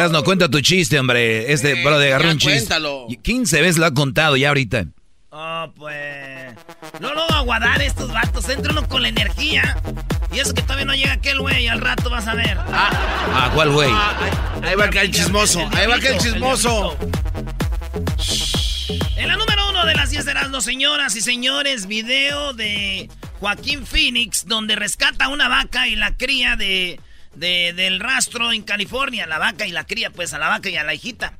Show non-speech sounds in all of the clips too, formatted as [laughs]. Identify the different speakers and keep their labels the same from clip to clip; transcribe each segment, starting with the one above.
Speaker 1: Erasno, cuenta tu chiste, hombre. Este bro de agarró un chiste.
Speaker 2: cuéntalo.
Speaker 1: 15 veces lo ha contado ya ahorita.
Speaker 3: Oh, pues. No lo va a guardar estos vatos. Entra uno con la energía. Y eso que todavía no llega aquel güey. Al rato vas a ver.
Speaker 1: Ah, ¿cuál güey?
Speaker 2: Ahí va acá el chismoso. Ahí va acá el chismoso.
Speaker 3: En la número uno de las 10 de Erasmo, señoras y señores, video de Joaquín Phoenix, donde rescata una vaca y la cría de, de- del rastro en California. La vaca y la cría, pues a la vaca y a la hijita.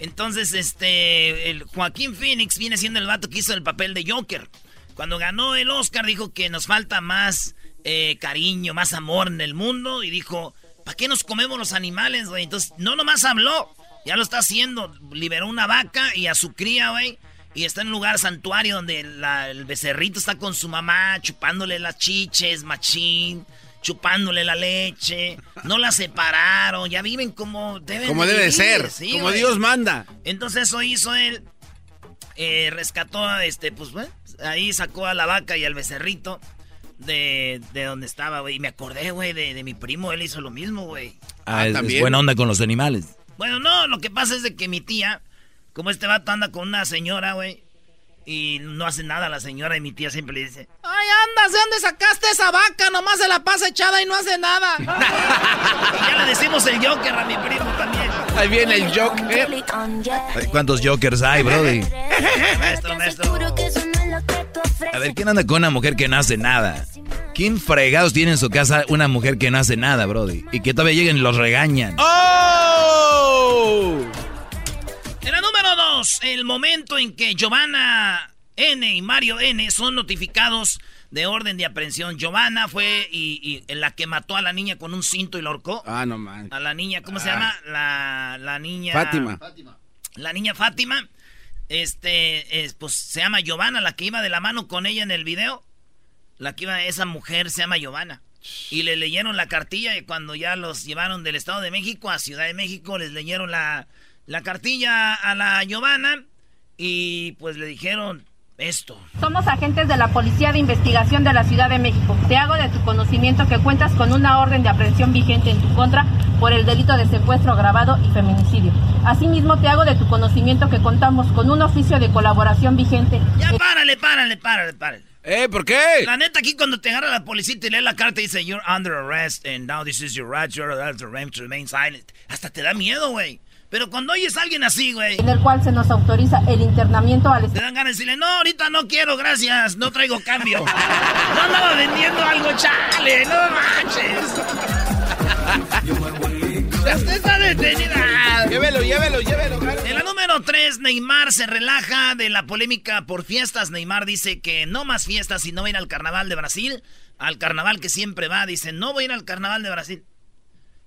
Speaker 3: Entonces, este, Joaquín Phoenix viene siendo el vato que hizo el papel de Joker. Cuando ganó el Oscar dijo que nos falta más eh, cariño, más amor en el mundo y dijo, ¿para qué nos comemos los animales, güey? Entonces, no nomás habló, ya lo está haciendo. Liberó una vaca y a su cría, güey. Y está en un lugar santuario donde la- el becerrito está con su mamá, chupándole las chiches, machín, chupándole la leche. No la separaron, ya viven como deben
Speaker 2: Como debe de ser.
Speaker 3: sí,
Speaker 2: como
Speaker 3: güey.
Speaker 2: Dios manda.
Speaker 3: Entonces eso hizo él. eh, rescató a este, pues, bueno, ahí sacó a la vaca y al becerrito de, de donde estaba, güey. Y me acordé, güey, de, de mi primo, él hizo lo mismo, güey.
Speaker 1: Ah, es- es,
Speaker 2: también.
Speaker 1: buena onda con los animales.
Speaker 3: Bueno, no, lo que pasa es de que mi tía, como este vato anda con una señora, güey, y no hace nada la señora, y mi tía siempre le dice, ¡Ay, andas! ¿De dónde sacaste esa vaca? Nomás se la pasa echada y no hace nada. [laughs] y ya le decimos el Joker a mi primo también.
Speaker 2: Ahí viene el Joker.
Speaker 1: Ay, ¿Cuántos jokers hay, brody? [laughs]
Speaker 3: Maestro, maestro.
Speaker 1: A ver, ¿quién anda con una mujer que no hace nada? ¿Quién fregados tiene en su casa una mujer que no hace nada, brody? Y que todavía lleguen y los regañan.
Speaker 2: ¡Oh!
Speaker 3: En la número 2, el momento en que Giovanna N y Mario N son notificados de orden de aprehensión. Giovanna fue y, y la que mató a la niña con un cinto y la ahorcó.
Speaker 2: Ah, no man.
Speaker 3: A la niña, ¿cómo se
Speaker 2: Ah.
Speaker 3: llama? La, la niña...
Speaker 2: Fátima.
Speaker 3: La niña Fátima. Este, es, pues se llama Giovanna, la que iba de la mano con ella en el video. La que iba, esa mujer se llama Giovanna. Y le leyeron la cartilla y cuando ya los llevaron del Estado de México a Ciudad de México, les leyeron la, la cartilla a la Giovanna y pues le dijeron esto.
Speaker 4: Somos agentes de la Policía de Investigación de la Ciudad de México. Te hago de tu conocimiento que cuentas con una orden de aprehensión vigente en tu contra por el delito de secuestro agravado y feminicidio. Asimismo, te hago de tu conocimiento que contamos con un oficio de colaboración vigente.
Speaker 3: Ya párale, párale, párale, párale.
Speaker 2: ¿Eh? ¿Por qué?
Speaker 3: La neta, aquí cuando te agarra la policía y te lee la carta y dice, You're under arrest and now this is your right, you're allowed to remain- to remain silent. Hasta te da miedo, güey. Pero cuando oyes a alguien así, güey,
Speaker 4: en el cual se nos autoriza el internamiento al
Speaker 3: te dan ganas de decirle, no, ahorita no quiero, gracias, no traigo cambio. [laughs] No andaba vendiendo algo, chale, no manches. Usted está detenida.
Speaker 2: Llévelo, llévelo, llévelo.
Speaker 3: En la número 3, Neymar se relaja de la polémica por fiestas. Neymar dice que no más fiestas y no va a ir al carnaval de Brasil. Al carnaval que siempre va, dice, no voy a ir al carnaval de Brasil.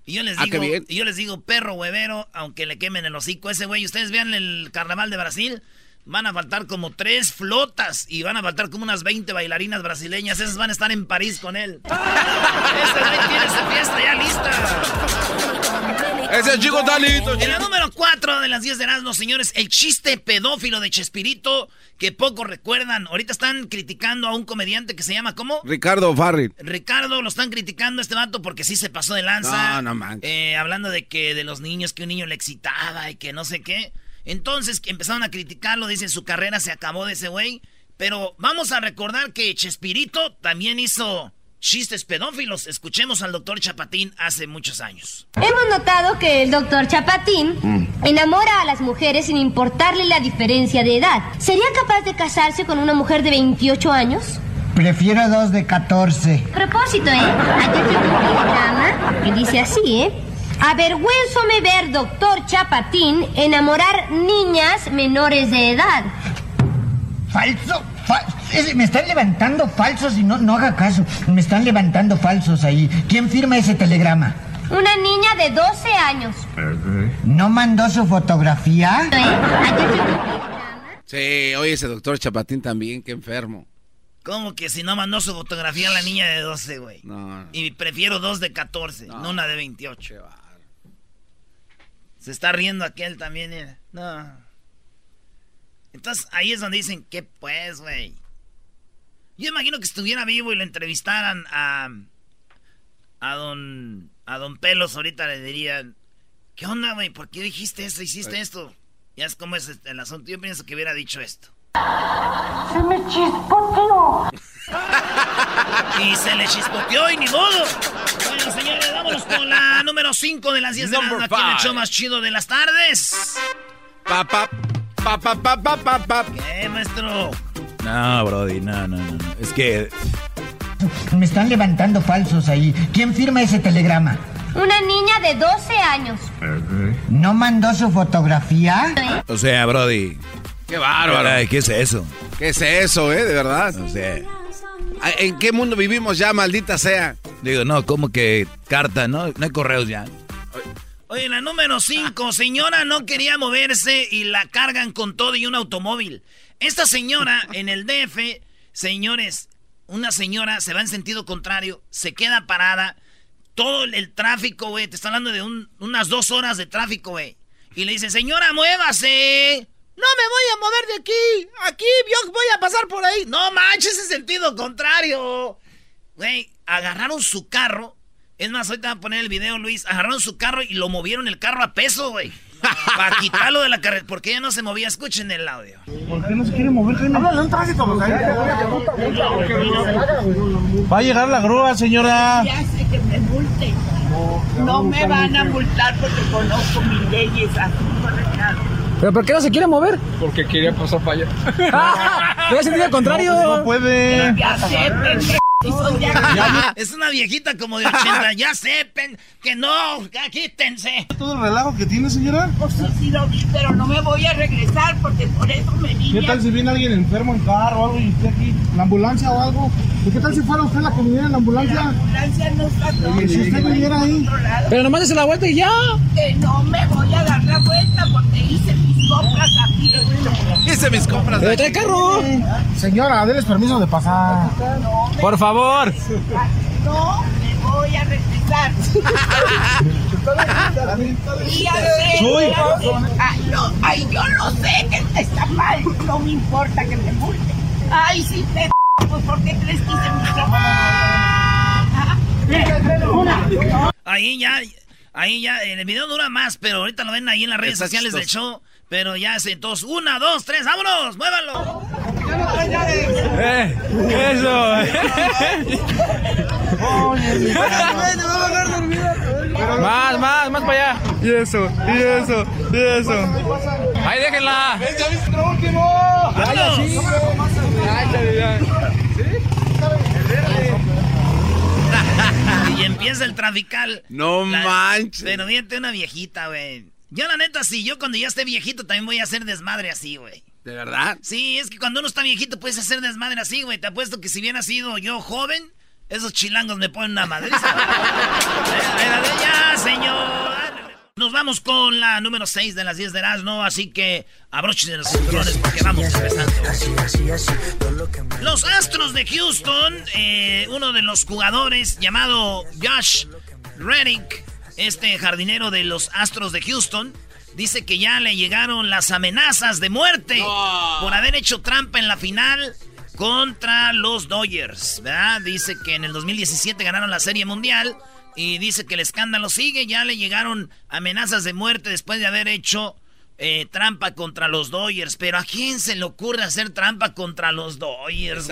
Speaker 3: Y yo les
Speaker 2: Ah,
Speaker 3: digo, y yo les digo, perro huevero, aunque le quemen el hocico ese güey, ustedes vean el carnaval de Brasil, van a faltar como tres flotas y van a faltar como unas 20 bailarinas brasileñas. Esas van a estar en París con él. [laughs] Ese güey tiene su fiesta ya lista.
Speaker 2: Ese chico está listo.
Speaker 3: En la número 4 de las 10 de Erasmus, señores, el chiste pedófilo de Chespirito que poco recuerdan. Ahorita están criticando a un comediante que se llama ¿cómo?
Speaker 2: Ricardo Farri.
Speaker 3: Ricardo lo están criticando a este vato porque sí se pasó de lanza.
Speaker 2: No, no manches.
Speaker 3: Eh, hablando de que de los niños, que un niño le excitaba y que no sé qué. Entonces empezaron a criticarlo, dicen su carrera se acabó de ese güey. Pero vamos a recordar que Chespirito también hizo chistes pedófilos. Escuchemos al doctor Chapatín hace muchos años.
Speaker 5: Hemos notado que el doctor Chapatín enamora a las mujeres sin importarle la diferencia de edad. ¿Sería capaz de casarse con una mujer de 28 años?
Speaker 6: Prefiero dos de 14.
Speaker 5: Propósito, ¿eh? Ayer vi un programa que dice así, ¿eh? Avergüenzome ver, doctor Chapatín, enamorar niñas menores de edad.
Speaker 6: Falso. Es- me están levantando falsos y no, no haga caso. Me están levantando falsos ahí. ¿Quién firma ese telegrama?
Speaker 5: Una niña de 12 años.
Speaker 6: ¿No mandó su fotografía?
Speaker 5: ¿Eh?
Speaker 2: Sí, oye, ese doctor Chapatín también, qué enfermo.
Speaker 3: ¿Cómo que si no mandó su fotografía a la niña de 12, güey?
Speaker 2: No, no.
Speaker 3: Y prefiero dos de 14, no,
Speaker 2: No.
Speaker 3: una de 28. Se está riendo aquel también, mira. No. Entonces ahí es donde dicen, ¿qué pues, güey? Yo imagino que estuviera vivo y lo entrevistaran a. A don. A don Pelos ahorita le dirían. ¿Qué onda, güey? ¿Por qué dijiste esto? ¿Hiciste esto? Ya es como es el asunto. Yo pienso que hubiera dicho esto.
Speaker 5: Se me chispoteó. [laughs]
Speaker 3: Y se le chispoteó y ni modo. Bueno, señores, vámonos con la número 5 de las 10 de la
Speaker 2: Number
Speaker 3: noche aquí en el show más chido de las tardes.
Speaker 2: Pa, pa, pa, pa, pa, pa, pa, pa.
Speaker 3: ¿Qué, maestro?
Speaker 1: No, Brody, no, no, no. Es que
Speaker 6: Me están levantando falsos ahí. ¿Quién firma ese telegrama?
Speaker 5: Una niña de 12 años.
Speaker 6: ¿No mandó su fotografía?
Speaker 1: O sea, Brody.
Speaker 2: Qué bárbaro.
Speaker 1: ¿Qué es eso?
Speaker 2: ¿Qué es eso, eh? De verdad.
Speaker 1: O sea,
Speaker 2: ¿En qué mundo vivimos ya, maldita sea?
Speaker 1: digo, no, como que carta, ¿no? No hay correos ya.
Speaker 3: Oye, la número 5. [laughs] Señora no quería moverse y la cargan con todo y un automóvil. Esta señora [laughs] en el DF, señores, una señora se va en sentido contrario, se queda parada. Todo el, tráfico, güey, te está hablando de un- unas dos horas de tráfico, güey. Y le dice, señora, muévase. No me voy a mover de aquí. Aquí yo voy a pasar por ahí. No manches, en sentido contrario. Güey, agarraron su carro. Es más, ahorita voy a poner el video, Luis. Agarraron su carro y lo movieron el carro a peso, güey. Para quitarlo de la carretera. Porque ella no se movía. Escuchen el audio.
Speaker 7: Va a llegar la grúa, señora.
Speaker 8: Ya sé que me multen. No me van a multar porque conozco mis leyes. Así.
Speaker 7: ¿Pero por qué no se quiere mover?
Speaker 9: Porque quería pasar para allá.
Speaker 7: Voy a sentir al contrario. No, puede. [laughs]
Speaker 3: Es una viejita como de 80. ya sepan que no. Quítense.
Speaker 7: ¿Todo el relajo que tiene, señora?
Speaker 8: Pues sí, sí lo vi, pero no me voy a regresar porque por eso me vine.
Speaker 7: ¿Qué tal si viene alguien enfermo en carro o algo y usted aquí, la ambulancia o algo? ¿Y qué tal si fuera usted la que viniera en la
Speaker 8: La
Speaker 7: ambulancia?
Speaker 8: ambulancia no está
Speaker 7: Oye, si usted viniera ahí. Pero nomás hace la vuelta y ya.
Speaker 8: Que no me voy a dar la vuelta porque hice mis compras aquí.
Speaker 2: Hice mis compras.
Speaker 7: Pero trae carro. Señora, déles permiso de pasar. Por favor.
Speaker 8: No me voy a regresar. Y. Ay, no, ay, yo lo sé que está mal. No me importa que me multen. Ay, sí, te [laughs] pues ¿por qué crees que hice mis compras?
Speaker 3: Ahí ya. Ahí ya. El video dura más, pero ahorita lo ven ahí en las redes sociales del show. Pero ya hace dos. Una, dos, tres. ¡Vámonos! ¡Muévanlo!
Speaker 7: Eh, eso. más, más, más para allá. Y eso, y eso, y eso. Ahí déjenla. ¡Ya viste lo último!
Speaker 3: ¡Vámonos! [laughs] Y empieza el trafical.
Speaker 2: No
Speaker 3: La-
Speaker 2: manches.
Speaker 3: Pero fíjate una viejita, güey. Yo la neta, sí, yo cuando ya esté viejito también voy a hacer desmadre así, güey.
Speaker 2: ¿De verdad?
Speaker 3: Sí, es que cuando uno está viejito puedes hacer desmadre así, güey. Te apuesto que si hubiera sido yo joven, esos chilangos me ponen una madriza. [laughs] Ya, señor. Nos vamos con la número 6 de las 10 de Erasmo, así que abrochen los cinturones porque vamos empezando. Los Astros de Houston, eh, uno de los jugadores llamado Josh Reddick, este jardinero de los Astros de Houston, dice que ya le llegaron las amenazas de muerte por haber hecho trampa en la final contra los Dodgers, ¿verdad? Dice que en el 2017 ganaron la Serie Mundial y dice que el escándalo sigue, ya le llegaron amenazas de muerte después de haber hecho eh, trampa contra los Dodgers. Pero ¿a quién se le ocurre hacer trampa contra los Dodgers?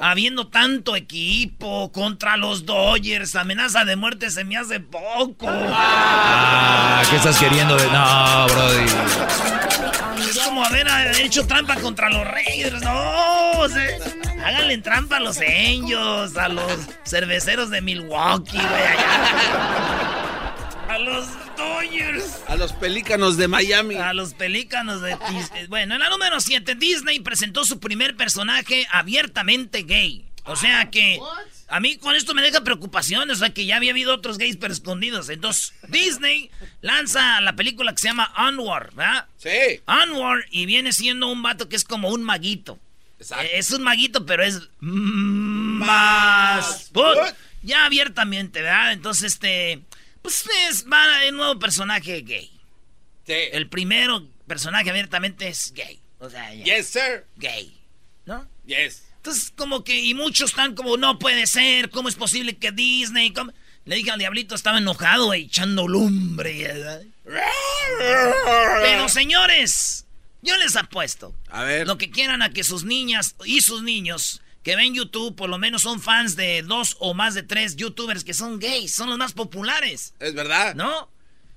Speaker 3: habiendo tanto equipo contra los Dodgers, amenaza de muerte se me hace poco.
Speaker 1: Ah, ¿qué estás queriendo de.? No, Brody.
Speaker 3: Es como haber hecho trampa contra los Raiders. No, háganle trampa a los Angels, a los cerveceros de Milwaukee, güey, A los Dodgers.
Speaker 2: A los pelícanos de Miami.
Speaker 3: A los pelícanos de... Bueno, en la número 7, Disney presentó su primer personaje abiertamente gay. O sea que... A mí con esto me deja preocupación, o sea que ya había habido otros gays pero escondidos. Entonces, Disney lanza la película que se llama Onward, ¿verdad?
Speaker 2: Sí.
Speaker 3: Onward y viene siendo un vato que es como un maguito. Exacto. Es un maguito, pero es más ya abiertamente, ¿verdad? Entonces, este, pues es el nuevo personaje gay.
Speaker 2: Sí.
Speaker 3: El primero personaje abiertamente es gay. O sea,
Speaker 2: yes, sir.
Speaker 3: Gay. ¿No?
Speaker 2: Yes.
Speaker 3: Entonces, como que, y muchos están como, no puede ser, ¿cómo es posible que Disney... Le dije al diablito, estaba enojado, echando lumbre. Pero señores, yo les apuesto.
Speaker 2: A ver.
Speaker 3: Lo que quieran a que sus niñas y sus niños que ven YouTube, por lo menos son fans de dos o más de tres youtubers que son gays, son los más populares.
Speaker 2: Es verdad.
Speaker 3: ¿No?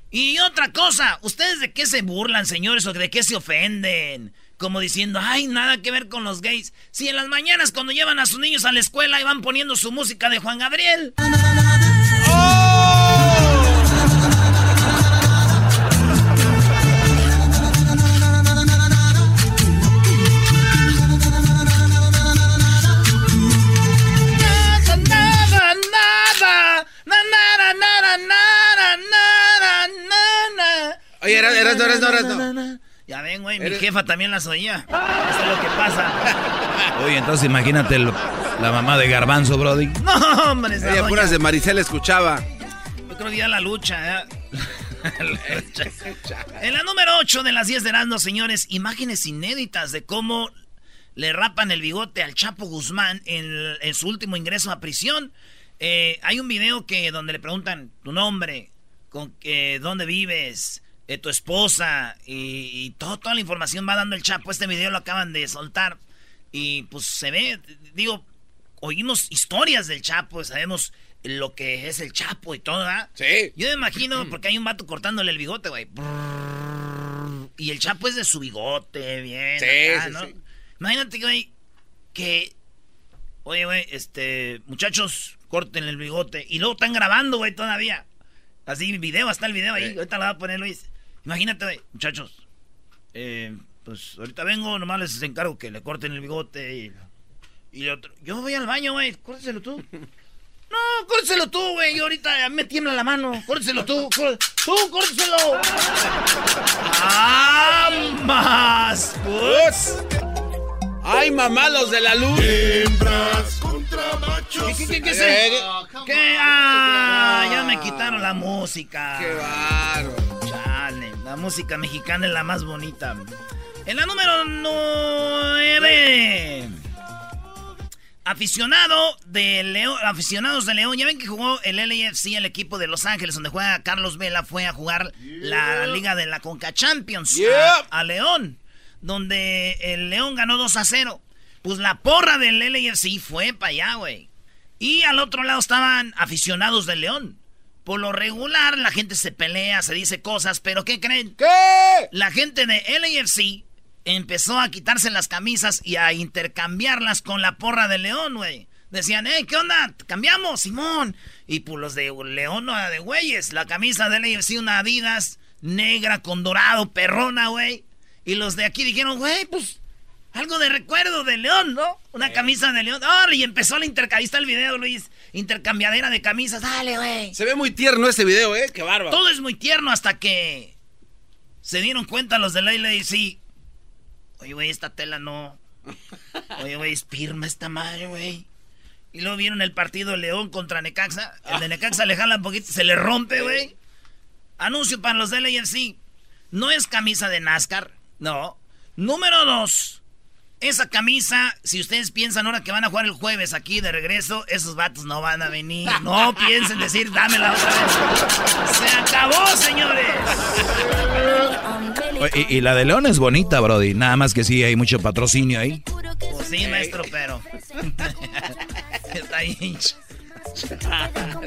Speaker 3: Y otra cosa, ¿ustedes de qué se burlan, señores, o de qué se ofenden? como diciendo, ay, nada que ver con los gays. Si en las mañanas cuando llevan a sus niños a la escuela y van poniendo su música de Juan Gabriel.
Speaker 2: Oye, eras, eras, eras, eras,
Speaker 3: ya ven, güey, mi jefa también las oía. Eso es lo que pasa. [laughs]
Speaker 1: Oye, entonces imagínate la mamá de Garbanzo, Brody. [laughs]
Speaker 3: No, hombre, esa
Speaker 2: Ella puras de Maricel escuchaba.
Speaker 3: Yo creo que ya la lucha, ¿eh? [laughs] en la número 8 de las 10 de Erasmo, señores, imágenes inéditas de cómo le rapan el bigote al Chapo Guzmán en, su último ingreso a prisión. Eh, hay un video que donde le preguntan tu nombre, con eh, dónde vives, de tu esposa y, toda la información va dando el Chapo. Este video lo acaban de soltar y pues se ve, digo, oímos historias del Chapo, sabemos lo que es el Chapo y todo, ¿verdad?
Speaker 2: Sí.
Speaker 3: Yo me imagino, [clears throat] porque hay un vato cortándole el bigote, güey. Y el Chapo es de su bigote, bien. Sí, ¿no? Imagínate, güey, que... Oye, güey, este... Muchachos, corten el bigote. Y luego están grabando, güey, todavía. Así, video, está el video ahí. Ahorita lo va a poner Luis. Imagínate, muchachos. Eh, pues ahorita vengo, nomás les encargo que le corten el bigote y, y otro. Yo voy al baño, güey, córteselo tú. No, córteselo tú, güey. Yo ahorita me tiembla la mano. Córteselo tú. Tú, córteselo. ¡Ambas! Pues.
Speaker 2: ¡Ay, mamá, los de la luz!
Speaker 10: Hembras contra machos.
Speaker 3: ¿Qué, qué, qué, qué, ¿Qué? ¡Ah! Ya me quitaron la música.
Speaker 2: ¡Qué bárbaro!
Speaker 3: La música mexicana es la más bonita. En la número 9. Aficionado de León, aficionados de León, ya ven que jugó el LAFC, el equipo de Los Ángeles, donde juega Carlos Vela, fue a jugar la liga de la Conca Champions a, León, donde el León ganó 2 a 0. Pues la porra del LAFC fue para allá, güey. Y al otro lado estaban aficionados de León. Por lo regular, la gente se pelea, se dice cosas, pero ¿qué creen?
Speaker 2: ¿Qué?
Speaker 3: La gente de LAFC empezó a quitarse las camisas y a intercambiarlas con la porra de León, güey. Decían, hey, ¿qué onda? Cambiamos, Simón. Y pues los de León, no de güeyes. La camisa de LAFC, una Adidas negra con dorado, perrona, güey. Y los de aquí dijeron, güey, pues algo de recuerdo de León, ¿no? Una camisa de León. ¡Oh! Y empezó la intercambista el video, Luis. Intercambiadera de camisas. Dale, güey.
Speaker 2: Se ve muy tierno este video, ¿eh? Qué bárbaro.
Speaker 3: Todo es muy tierno hasta que se dieron cuenta los de y sí. Oye, güey, esta tela no. Oye, güey, es firme esta madre, güey. Y luego vieron el partido León contra Necaxa. El de Necaxa le jala un poquito, se le rompe, güey. Anuncio para los de LAFC. No es camisa de NASCAR, no. Número dos. Esa camisa, si ustedes piensan ahora que van a jugar el jueves aquí de regreso, esos vatos no van a venir. [laughs] No piensen decir, dámela otra vez. Se acabó, señores.
Speaker 1: Y, y, la de León es bonita, Brody. Nada más que sí, hay mucho patrocinio ahí.
Speaker 3: Pues sí, maestro, pero. [laughs] Está ahí.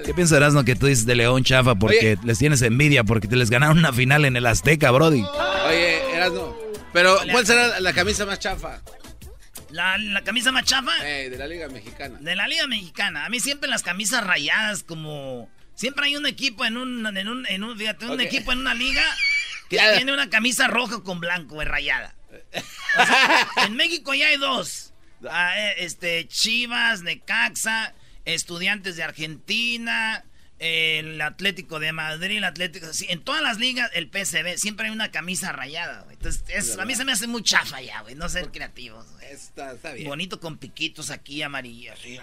Speaker 1: ¿Qué pensarás, no, que tú dices de León chafa porque les tienes envidia porque te les ganaron una final en el Azteca, Brody?
Speaker 2: Oye, Erasno, pero ¿cuál será la camisa más chafa?
Speaker 3: La, la camisa más chafa.
Speaker 2: Eh, de la Liga Mexicana.
Speaker 3: De la Liga Mexicana. A mí siempre las camisas rayadas, como. Siempre hay un equipo en un. En un, en un fíjate, un okay. equipo en una liga [laughs] que tiene una camisa roja con blanco, es rayada. O sea, [laughs] en México ya hay dos. Ah, este, Chivas, Necaxa, Estudiantes de Argentina, el Atlético de Madrid, el Atlético. En todas las ligas, el PSV, siempre hay una camisa rayada, güey. Entonces, es, a mí se me hace muy chafa ya, güey. No ser creativos. Güey.
Speaker 2: Está, está bien.
Speaker 3: Bonito con piquitos aquí amarillos. Sí.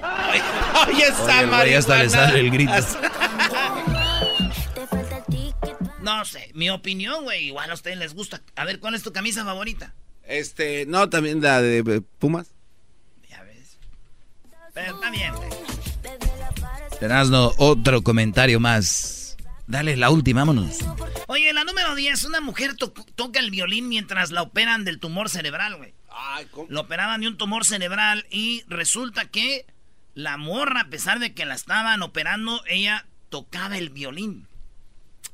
Speaker 2: Ay, ay, esa
Speaker 1: Oye, hasta le sale el grito.
Speaker 3: No sé, mi opinión, güey. Igual a ustedes les gusta. A ver, ¿cuál es tu camisa favorita?
Speaker 2: Este, no, también la de Pumas.
Speaker 3: Ya ves. Pero está bien, güey.
Speaker 1: Tenazno, otro comentario más. Dale la última, vámonos.
Speaker 3: Oye, la número 10, una mujer to toca el violín mientras la operan del tumor cerebral, güey. Lo operaban de un tumor cerebral y resulta que la morra, a pesar de que la estaban operando, ella tocaba el violín.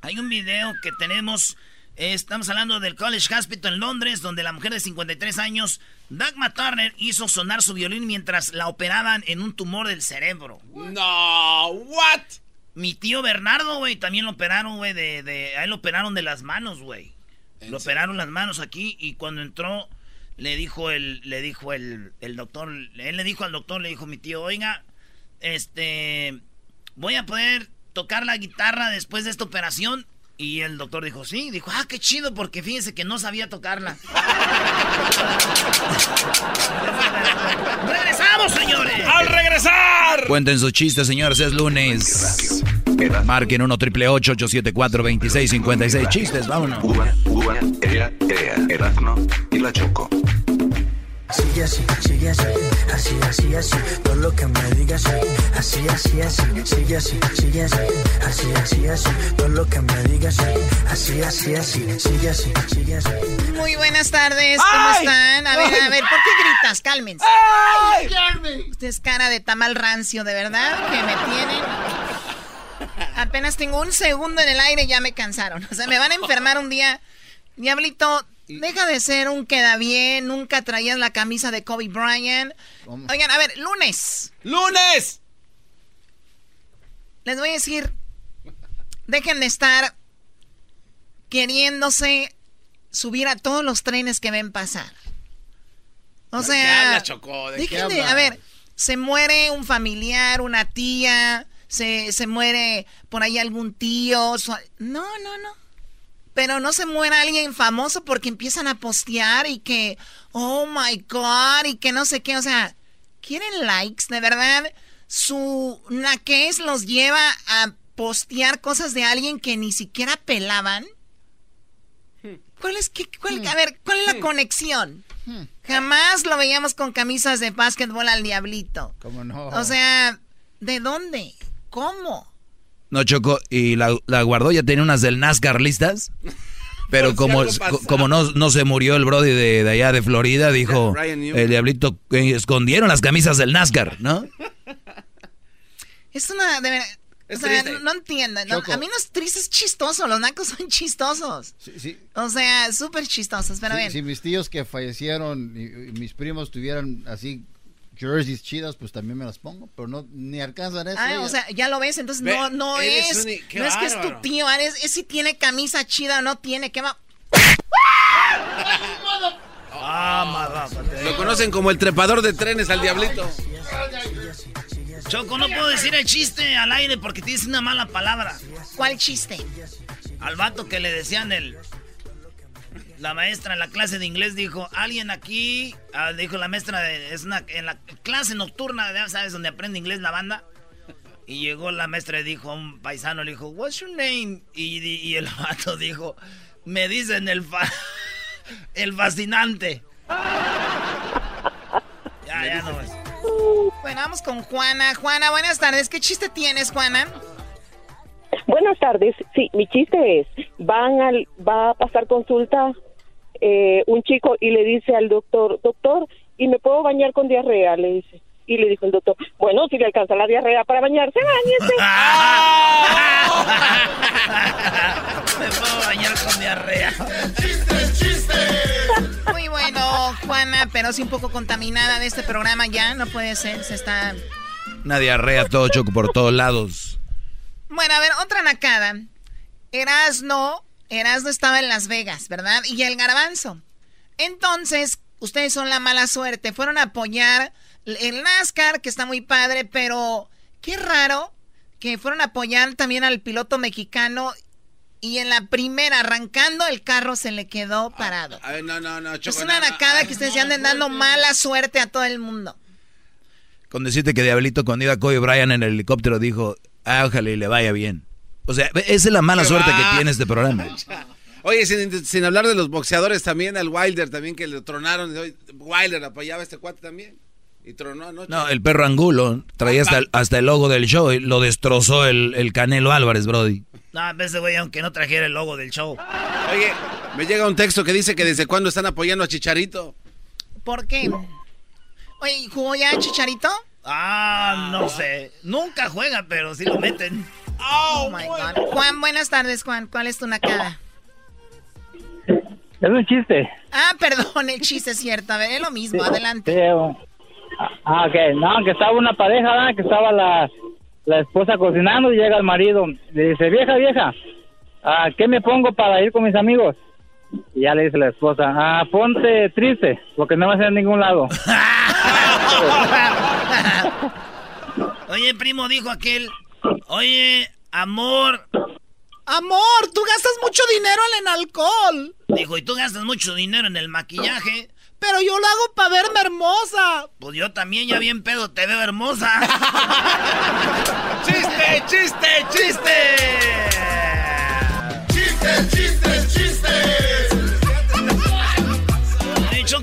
Speaker 3: Hay un video que tenemos, estamos hablando del College Hospital en Londres, donde la mujer de 53 años, Dagmar Turner, hizo sonar su violín mientras la operaban en un tumor del cerebro.
Speaker 2: No, what?
Speaker 3: Mi tío Bernardo, güey, también lo operaron, güey, de, de, a él lo operaron de las manos, güey. Lo operaron las manos aquí y cuando entró le dijo el, le dijo el, el doctor, él le dijo al doctor, le dijo mi tío, oiga, este, voy a poder tocar la guitarra después de esta operación. Y el doctor dijo, sí, dijo, ah, qué chido, porque fíjense que no sabía tocarla. [laughs] ¡Regresamos, señores!
Speaker 2: ¡Al regresar!
Speaker 1: Cuenten sus chistes, señores, es lunes. Marquen 1 triple 874 2656 Chistes, vámonos.
Speaker 9: Uva, uva, ea, ea, Erasmo y la Choco.
Speaker 11: Sigue así, sigue así, así, así, así, todo lo que me digas, así, así, así, sigue así, sigue así, así, así, así, todo lo que me digas, así, así, así, sigue así, sigue así.
Speaker 12: Muy buenas tardes, ¿cómo están? A ver, a ver, ¿por qué gritas? Cálmense.
Speaker 2: ¡Ay!
Speaker 12: Usted es cara de tamal rancio, de verdad, que me tienen. Apenas tengo un segundo en el aire y ya me cansaron. O sea, me van a enfermar un día. Diablito, deja de ser un queda bien. Nunca traías la camisa de Kobe Bryant. Oigan, a ver, lunes.
Speaker 2: ¡Lunes!
Speaker 12: Les voy a decir, dejen de estar queriéndose subir a todos los trenes que ven pasar. O
Speaker 2: ¿De qué
Speaker 12: sea,
Speaker 2: Choco? ¿De
Speaker 12: dejen de, a ver, se muere un familiar, una tía, se, se muere por ahí algún tío. su- no, no, no. Pero no se muera alguien famoso porque empiezan a postear y que, oh my God, y que no sé qué. O sea, ¿quieren likes? De verdad, su naquez los lleva a postear cosas de alguien que ni siquiera pelaban. ¿Cuál es, qué, cuál- a ver, ¿cuál es la conexión? Jamás lo veíamos con camisas de básquetbol al diablito.
Speaker 13: ¿Cómo no?
Speaker 12: O sea, ¿de dónde? ¿Cómo?
Speaker 1: No, Choco, y la, la guardó, ya tenía unas del NASCAR listas. Pero [laughs] como, como no, no se murió el Brody de, de allá de Florida, dijo el diablito, eh, escondieron las camisas del NASCAR, ¿no?
Speaker 12: Es una, de verdad,
Speaker 2: Es
Speaker 12: o sea, no, no entiendo. no, a mí no es triste, es chistoso. Los nacos son chistosos.
Speaker 13: Sí, sí.
Speaker 12: O sea, súper chistosos. Pero
Speaker 13: Sí,
Speaker 12: bien.
Speaker 13: si mis tíos que fallecieron y, y mis primos tuvieran así jerseys chidas, pues también me las pongo, pero no ni alcanzan eso.
Speaker 12: Ah,
Speaker 13: ya.
Speaker 12: o sea, ya lo ves, entonces
Speaker 2: Ve,
Speaker 12: no, no
Speaker 2: eres
Speaker 12: es,
Speaker 2: un-
Speaker 12: no es que es tu tío, es, es si tiene camisa chida o no tiene, ¿qué va?
Speaker 2: Ah, Lo conocen como el trepador de trenes al diablito.
Speaker 3: Choco, no puedo decir el chiste al aire porque tienes una mala palabra.
Speaker 12: ¿Cuál chiste?
Speaker 3: Al vato que le decían el... La maestra en la clase de inglés dijo, alguien aquí, ah, dijo la maestra, de, es una, en la clase nocturna, ¿sabes? Donde aprende inglés la banda. Y llegó la maestra y dijo a un paisano, le dijo, what's your name? Y, el [laughs] vato dijo, me dicen el, [laughs] el fascinante. ya, ya no es.
Speaker 12: Bueno, vamos con Juana. Juana, buenas tardes. ¿Qué chiste tienes, Juana?
Speaker 14: Buenas tardes. Sí, mi chiste es, van al, va a pasar consulta eh, un chico y le dice al doctor, doctor, ¿y me puedo bañar con diarrea? Le dice. Y le dijo el doctor, bueno, si le alcanza la diarrea para bañarse, bañese. [laughs]
Speaker 3: Me puedo bañar con diarrea.
Speaker 10: ¡Chiste, chiste!
Speaker 12: Muy bueno, Juana, pero sí un poco contaminada de este programa ya, no puede ser, se está...
Speaker 1: Una diarrea todo choco por todos lados.
Speaker 12: Bueno, a ver, otra nacada. Erasno, Erasno estaba en Las Vegas, ¿verdad? Y el garbanzo. Entonces, ustedes son la mala suerte, fueron a apoyar el NASCAR, que está muy padre, pero qué raro que fueron a apoyar también al piloto mexicano y en la primera, arrancando el carro, se le quedó ah, parado.
Speaker 2: no, no, no,
Speaker 12: es una nacada que ustedes ya anden dando mala suerte a todo el mundo.
Speaker 1: Con decirte que Diablito cuando iba Kobe Bryant en el helicóptero dijo, ah, ojalá y le vaya bien. O sea, esa es la mala suerte que tiene este programa. [laughs]
Speaker 2: Oye, sin, hablar de los boxeadores también, al Wilder también que le tronaron. Wilder apoyaba a este cuate también. Y tronó anoche.
Speaker 1: No, el perro Angulo traía hasta el, hasta el logo del show y lo destrozó el, Canelo Álvarez, Brody.
Speaker 3: No, ese güey, aunque no trajera el logo del show.
Speaker 2: Oye, me llega un texto que dice que desde cuándo están apoyando a Chicharito.
Speaker 12: ¿Por qué? Oye, ¿jugó ya Chicharito?
Speaker 3: Ah, no sé. Nunca juega, pero sí lo meten.
Speaker 12: Oh, my God. Juan, buenas tardes, Juan. ¿Cuál es tu nacada?
Speaker 15: Es un chiste.
Speaker 12: Ah, perdón, el chiste es cierto. A ver, es lo mismo. Adelante.
Speaker 15: Ah, ok. No, que estaba una pareja, que estaba la, la esposa cocinando y llega el marido. Le dice, vieja, vieja, ¿a qué me pongo para ir con mis amigos? Y ya le dice la esposa, ah, ponte triste, porque no vas a ir a ningún lado. [laughs]
Speaker 3: Oye, primo, dijo aquel, oye, amor.
Speaker 12: Amor, tú gastas mucho dinero en alcohol.
Speaker 3: Dijo, y tú gastas mucho dinero en el maquillaje.
Speaker 12: Pero yo lo hago para verme hermosa.
Speaker 3: Pues yo también ya bien pedo te veo hermosa. [laughs]
Speaker 2: ¡Chiste, chiste, chiste!
Speaker 10: ¡Chiste, chiste, chiste!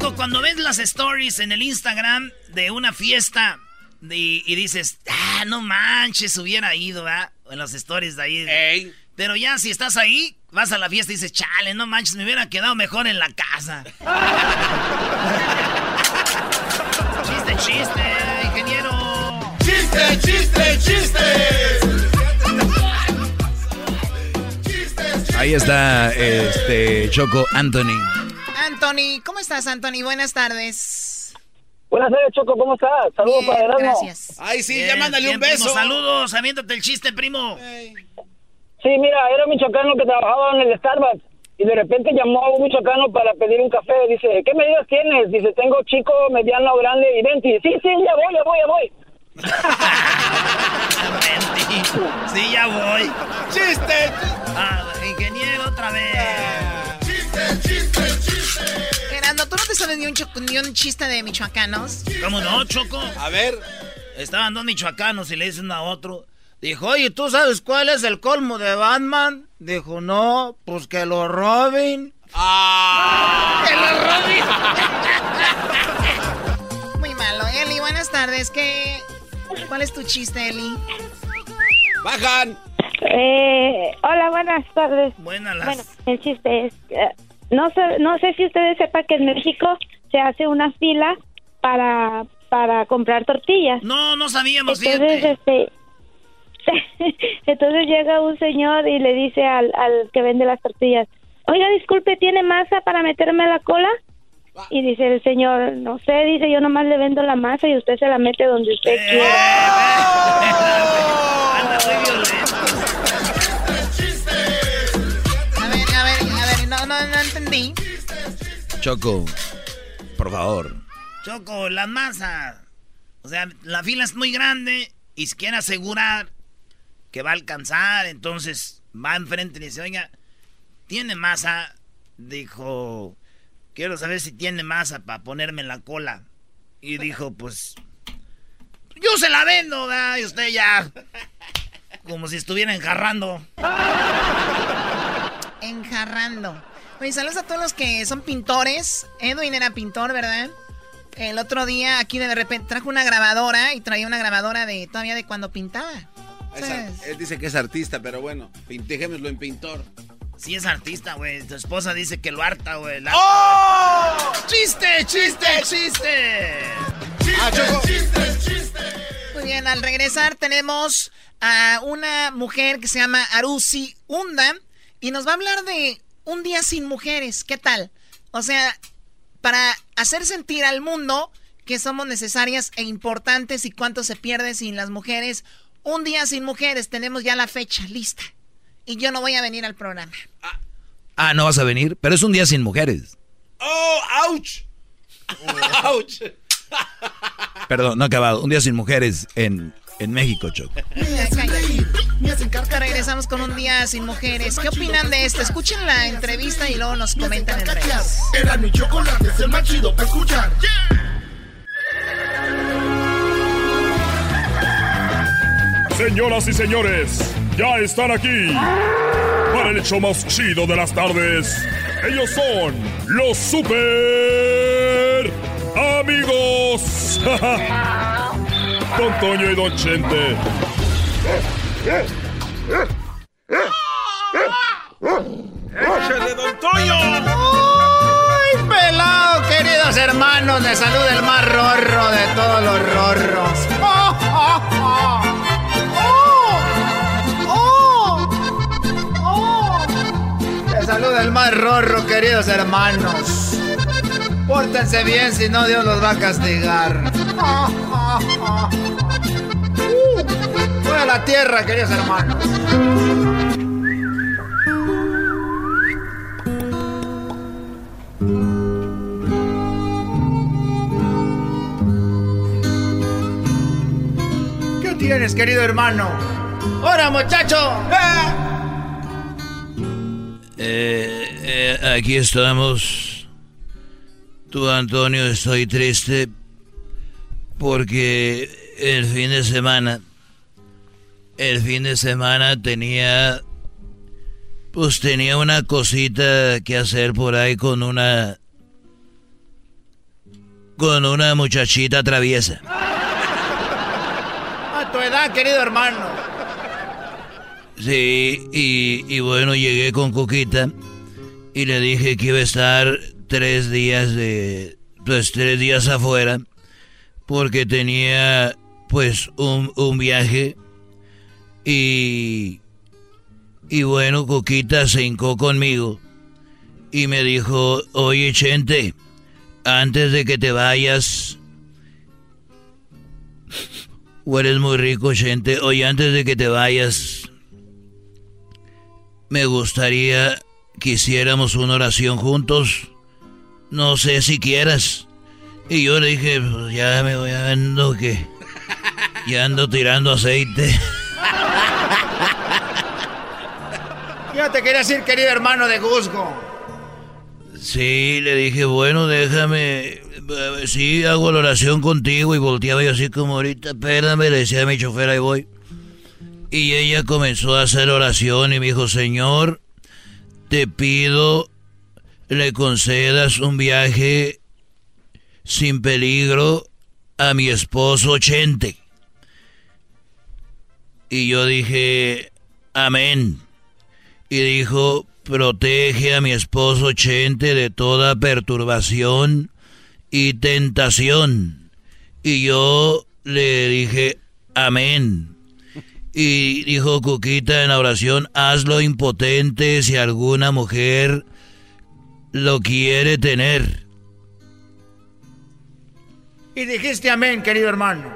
Speaker 3: Choco, cuando ves las stories en el Instagram de una fiesta y, dices, ah, no manches, hubiera ido, ¿verdad? En las stories de ahí. Pero ya si estás ahí, vas a la fiesta y dices, chale, no manches, me hubiera quedado mejor en la casa. [laughs] chiste, chiste, ingeniero.
Speaker 10: Chiste, chiste, chiste.
Speaker 1: Ahí está este Choco Anthony.
Speaker 12: Anthony, ¿cómo estás, Anthony? Buenas tardes.
Speaker 15: Buenas tardes, Choco, ¿cómo estás? Saludos para Erasmo.
Speaker 12: Gracias.
Speaker 2: Ay, sí, ya mándale un beso.
Speaker 3: saludos, aviéntate el chiste, primo.
Speaker 15: Sí, mira, era un michoacano que trabajaba en el Starbucks y de repente llamó a un michoacano para pedir un café. Dice, ¿qué medidas tienes? Dice, tengo chico, mediano, grande y venti. Sí, sí, ya voy, ya voy, ya voy. [laughs]
Speaker 3: sí, ya voy.
Speaker 2: ¡Chiste!
Speaker 3: Ah, ingeniero, otra vez.
Speaker 10: ¡Chiste, chiste, chiste!
Speaker 12: Gerando, ¿tú no te sabes ni un, ni un chiste de michoacanos?
Speaker 3: ¿Cómo no, Choco?
Speaker 2: A ver.
Speaker 3: Estaban dos michoacanos y le dicen a otro... Dijo, oye, ¿tú sabes cuál es el colmo de Batman? Dijo, no, pues que lo roben.
Speaker 2: ¡Ah!
Speaker 3: ¡Que lo
Speaker 12: roben! [laughs] Muy malo. Eli, buenas tardes. ¿Qué... ¿Cuál es tu chiste, Eli?
Speaker 2: ¡Bajan!
Speaker 16: Eh, hola, buenas tardes.
Speaker 3: Buenas
Speaker 16: Bueno, el chiste es... Eh, no, sé, no sé si ustedes sepan que en México se hace una fila para, para comprar tortillas.
Speaker 3: No, no sabíamos,
Speaker 16: Entonces, este [laughs] Entonces llega un señor y le dice al, al que vende las tortillas, oiga, disculpe, ¿tiene masa para meterme a la cola? Y dice el señor, no sé, dice, yo nomás le vendo la masa y usted se la mete donde usted
Speaker 3: eh,
Speaker 16: quiera.
Speaker 12: A ver, a ver, a ver, no, no, no entendí.
Speaker 17: Choco, por favor.
Speaker 3: Choco, la masa. O sea, la fila es muy grande y se quiere asegurar que va a alcanzar. Entonces va enfrente y dice, oiga, ¿tiene masa? Dijo, quiero saber si tiene masa para ponerme en la cola. Y dijo, pues, yo se la vendo, ¿verdad? Y usted ya, como si estuviera enjarrando.
Speaker 12: Enjarrando. Oye, saludos a todos los que son pintores. Edwin era pintor, ¿verdad? El otro día aquí de repente trajo una grabadora y traía una grabadora de todavía de cuando pintaba.
Speaker 2: él dice que es artista, pero bueno, dejémoslo en pintor.
Speaker 3: Sí es artista, güey. Tu esposa dice que lo harta, güey.
Speaker 10: ¡Oh!
Speaker 3: ¡Chiste, chiste, chiste!
Speaker 10: ¡Chiste, chiste, chiste!
Speaker 12: Muy bien, al regresar tenemos a una mujer que se llama Arusi Unda y nos va a hablar de un día sin mujeres. ¿Qué tal? O sea, para hacer sentir al mundo que somos necesarias e importantes y cuánto se pierde sin las mujeres. Un día sin mujeres, tenemos ya la fecha lista. Y yo no voy a venir al programa.
Speaker 17: Ah, no vas a venir, pero es un día sin mujeres.
Speaker 10: ¡Oh, ouch! ¡Ouch!
Speaker 17: Perdón, no he acabado. Un día sin mujeres en, en México, Choco.
Speaker 12: Regresamos con un día sin mujeres. ¿Qué opinan de esto? Escuchen la entrevista y luego nos comentan en redes.
Speaker 10: Era mi chocolate, es el más chido para escuchar.
Speaker 18: Señoras y señores, ya están aquí para el hecho más chido de las tardes. Ellos son los super amigos. [laughs] Don Toño y Don Chente.
Speaker 10: ¡Échale, Don Toño!
Speaker 12: ¡Ay, pelado, queridos hermanos! De salud el más rorro de todos los rorros. ¡Oh, oh, oh! ¡Oh! De salud el más rorro, queridos hermanos. Pórtense bien, si no Dios los va a castigar. Voy a la tierra, queridos hermanos. ¿Qué tienes, querido hermano? ¡Hola, muchacho!
Speaker 17: Eh, eh, aquí estamos. Tú, Antonio, estoy triste porque el fin de semana, el fin de semana tenía, pues tenía una cosita que hacer por ahí con una, con una muchachita traviesa.
Speaker 12: A tu edad, querido hermano.
Speaker 17: Sí, y, y bueno, llegué con Coquita y le dije que iba a estar tres días de, pues tres días afuera porque tenía pues un, un viaje y y bueno Coquita se hincó conmigo y me dijo oye Chente antes de que te vayas eres muy rico Chente. Oye antes de que te vayas me gustaría que hiciéramos una oración juntos no sé si quieras y yo le dije, pues ya me voy a ando que ya ando tirando aceite. [laughs]
Speaker 12: Yo te quería decir, querido hermano de Guzgo.
Speaker 17: Sí, le dije, bueno, déjame, sí, hago la oración contigo y volteaba yo así como ahorita, espérame, le decía a mi chofer, ahí voy. Y ella comenzó a hacer oración y me dijo, Señor, te pido le concedas un viaje sin peligro a mi esposo Chente. Y yo dije, amén. Y dijo, protege a mi esposo Chente de toda perturbación y tentación. Y yo le dije, amén. Y dijo Cuquita en la oración, hazlo impotente si alguna mujer lo quiere tener.
Speaker 12: Y dijiste amén, querido hermano.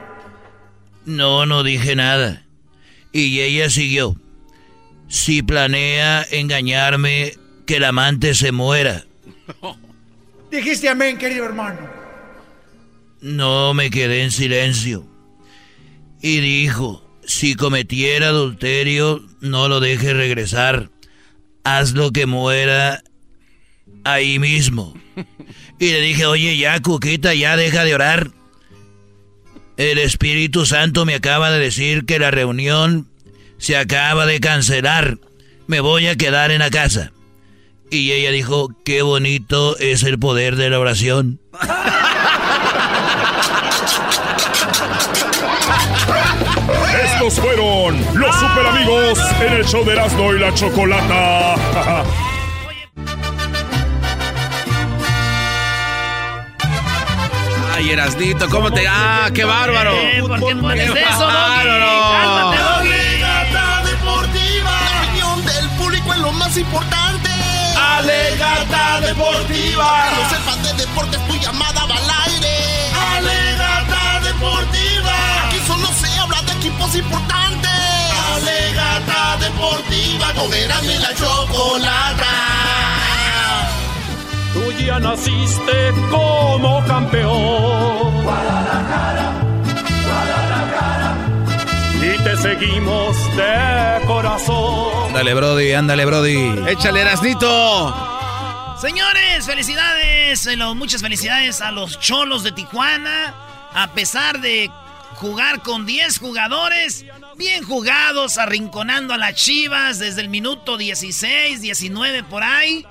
Speaker 17: No, no dije nada. Y ella siguió. Si planea engañarme, que el amante se muera. [laughs]
Speaker 6: Dijiste amén, querido hermano.
Speaker 1: No me quedé en silencio. Y dijo, si cometiera adulterio, no lo deje regresar. Hazlo que muera ahí mismo. [laughs] Y le dije, oye, ya, Cuquita, ya deja de orar. El Espíritu Santo me acaba de decir que la reunión se acaba de cancelar. Me voy a quedar en la casa. Y ella dijo, qué bonito es el poder de la oración. [laughs]
Speaker 18: Estos fueron los super amigos en el show de Erasmo y la Chocolata. [laughs]
Speaker 2: Ay, Erasnito, ¿cómo te.? ¡Ah, qué bárbaro!
Speaker 3: ¿Por qué pones
Speaker 2: ¡Qué
Speaker 3: eso,
Speaker 2: bárbaro!
Speaker 3: ¡Cálmate,
Speaker 10: deportiva. La opinión del público es lo más importante.
Speaker 19: Alegata deportiva.
Speaker 10: Que no sepas de deportes, tu llamada va al aire.
Speaker 19: Alegata deportiva.
Speaker 10: Importantes.
Speaker 19: Alegata deportiva.
Speaker 10: Con y la chocolata.
Speaker 19: Tú ya naciste como campeón. Guadalajara, Guadalajara. Y te seguimos de corazón.
Speaker 2: Ándale, Brody, ándale, Brody. Échale, Erasnito.
Speaker 3: Señores, felicidades, eh, muchas felicidades a los cholos de Tijuana. A pesar de jugar con 10 jugadores, bien jugados, arrinconando a las Chivas desde el minuto 16, 19 por ahí.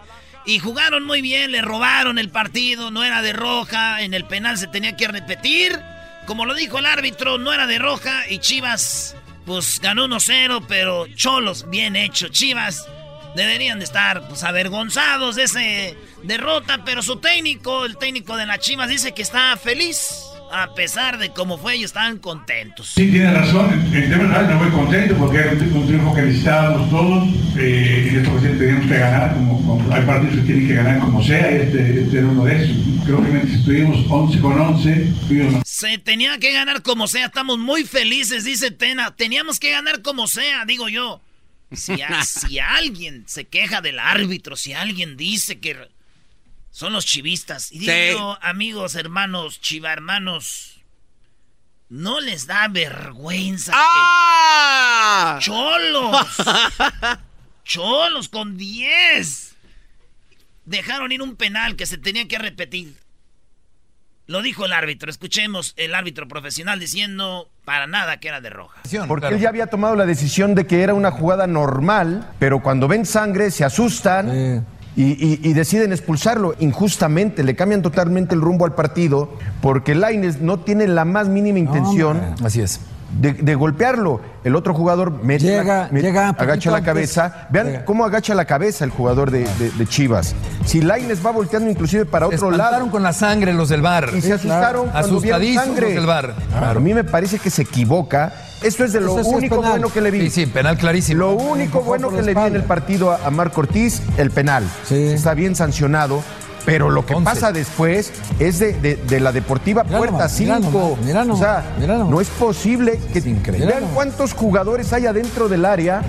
Speaker 3: Y jugaron muy bien, le robaron el partido, no era de roja, en el penal se tenía que repetir. Como lo dijo el árbitro, no era de roja y Chivas, pues ganó 1-0, pero cholos, bien hecho. Chivas deberían de estar pues avergonzados de ese derrota, pero su técnico, el técnico de las Chivas, dice que está feliz. A pesar de cómo fue, ellos estaban contentos.
Speaker 20: Sí, tiene razón. En, reales no muy contento porque era un, tri- un triunfo que necesitábamos todos. Eh, en esta ocasión teníamos que ganar. Como, como- hay partidos que tienen que ganar como sea. Este, este era uno de esos. Creo que estuvimos 11 con 11, tuvimos
Speaker 3: Se tenía que ganar como sea, estamos muy felices, dice Tena. Teníamos que ganar como sea, digo yo. Si, a- [laughs] si alguien se queja del árbitro, si alguien dice que son los chivistas, y digo
Speaker 2: Sí.
Speaker 3: yo, amigos, hermanos, chiva hermanos, no les da vergüenza. que-
Speaker 2: ¡Ah!
Speaker 3: ¡Cholos! [laughs] ¡Cholos con 10! Dejaron ir un penal que se tenía que repetir. Lo dijo el árbitro. Escuchemos el árbitro profesional diciendo para nada que era de roja.
Speaker 21: Porque él ya había tomado la decisión de que era una jugada normal, pero cuando ven sangre se asustan y, y- y deciden expulsarlo injustamente, le cambian totalmente el rumbo al partido, porque Laines no tiene la más mínima intención.
Speaker 22: Así es.
Speaker 21: De, de golpearlo. El otro jugador mete
Speaker 22: Llega-
Speaker 21: la-
Speaker 22: llega
Speaker 21: agacha la
Speaker 22: antes.
Speaker 21: cabeza. Vean
Speaker 22: Llega.
Speaker 21: cómo agacha la cabeza el jugador de, de- de Chivas. Si Laines va volteando inclusive para
Speaker 22: Se
Speaker 21: otro lado.
Speaker 22: con la sangre los del bar.
Speaker 21: Y se asustaron cuando vieron
Speaker 22: Asustadísimos
Speaker 21: sangre.
Speaker 22: los del bar.
Speaker 21: A mí me parece que se equivoca. Esto es de lo
Speaker 22: Eso sí es
Speaker 21: único
Speaker 22: penal.
Speaker 21: bueno que le vi.
Speaker 22: Sí, sí, penal clarísimo.
Speaker 21: Lo único
Speaker 22: Empujó
Speaker 21: bueno
Speaker 22: por
Speaker 21: que
Speaker 22: la
Speaker 21: le vi en
Speaker 22: espalda.
Speaker 21: el partido a, a Marco Ortiz, el penal. Está bien sancionado. Pero lo que
Speaker 22: Once.
Speaker 21: pasa después es de, de- de la Deportiva Puerta
Speaker 22: nomás, mira
Speaker 21: 5.
Speaker 22: nomás, mira
Speaker 21: o
Speaker 22: nomás,
Speaker 21: sea,
Speaker 22: nomás.
Speaker 21: no es posible que
Speaker 22: increíble.
Speaker 21: vean cuántos jugadores hay adentro del área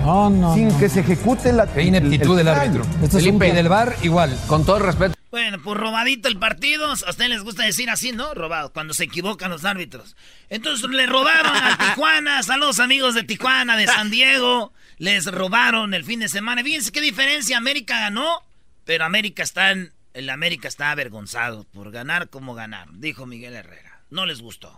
Speaker 21: sin que se ejecute la
Speaker 22: Qué ineptitud del
Speaker 21: penal.
Speaker 22: árbitro. Es un
Speaker 21: Felipe.
Speaker 22: y del bar igual.
Speaker 2: Con todo el respeto.
Speaker 3: Bueno, pues robadito el partido. A ustedes les gusta decir así, ¿no? Robado, cuando se equivocan los árbitros. Entonces le robaron a Tijuana. [laughs] Saludos amigos de Tijuana, de San Diego. Les robaron el fin de semana. Fíjense qué diferencia. América ganó, pero América está en... El América está avergonzado por ganar como ganar, dijo Miguel Herrera. No les gustó.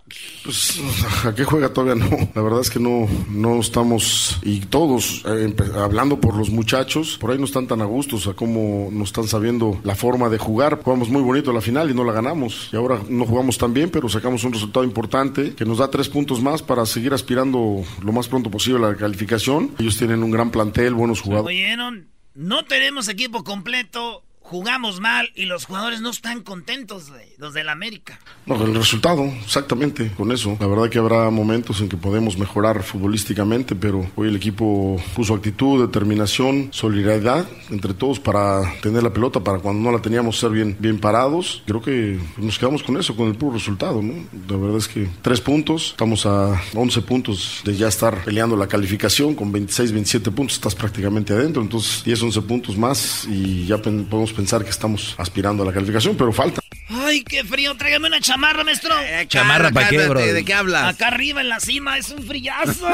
Speaker 23: Pues, ¿a qué juega todavía no? La verdad es que no, no estamos, y todos, eh, hablando por los muchachos, por ahí no están tan a gusto, o sea, cómo no están sabiendo la forma de jugar. Jugamos muy bonito la final y no la ganamos. Y ahora no jugamos tan bien, pero sacamos un resultado importante que nos da tres puntos más para seguir aspirando lo más pronto posible a la calificación. Ellos tienen un gran plantel, buenos jugadores.
Speaker 3: ¿Oyeron? No tenemos equipo completo, jugamos mal y los jugadores no están contentos, güey, los del América.
Speaker 23: No, el resultado, exactamente, con eso. La verdad que habrá momentos en que podemos mejorar futbolísticamente, pero hoy el equipo puso actitud, determinación, solidaridad entre todos para tener la pelota, para cuando no la teníamos ser bien, bien parados. Creo que nos quedamos con eso, con el puro resultado, ¿no? La verdad es que tres puntos, estamos a 11 puntos de ya estar peleando la calificación, con 26, 27 puntos estás prácticamente adentro, entonces 10, 11 puntos más y ya podemos pensar que estamos aspirando a la calificación, pero falta.
Speaker 3: Ay, qué frío. Tráigame una chamarra, maestro.
Speaker 17: ¿Chamarra para qué, bro?
Speaker 2: ¿De qué hablas?
Speaker 3: Acá arriba en la cima es un frillazo.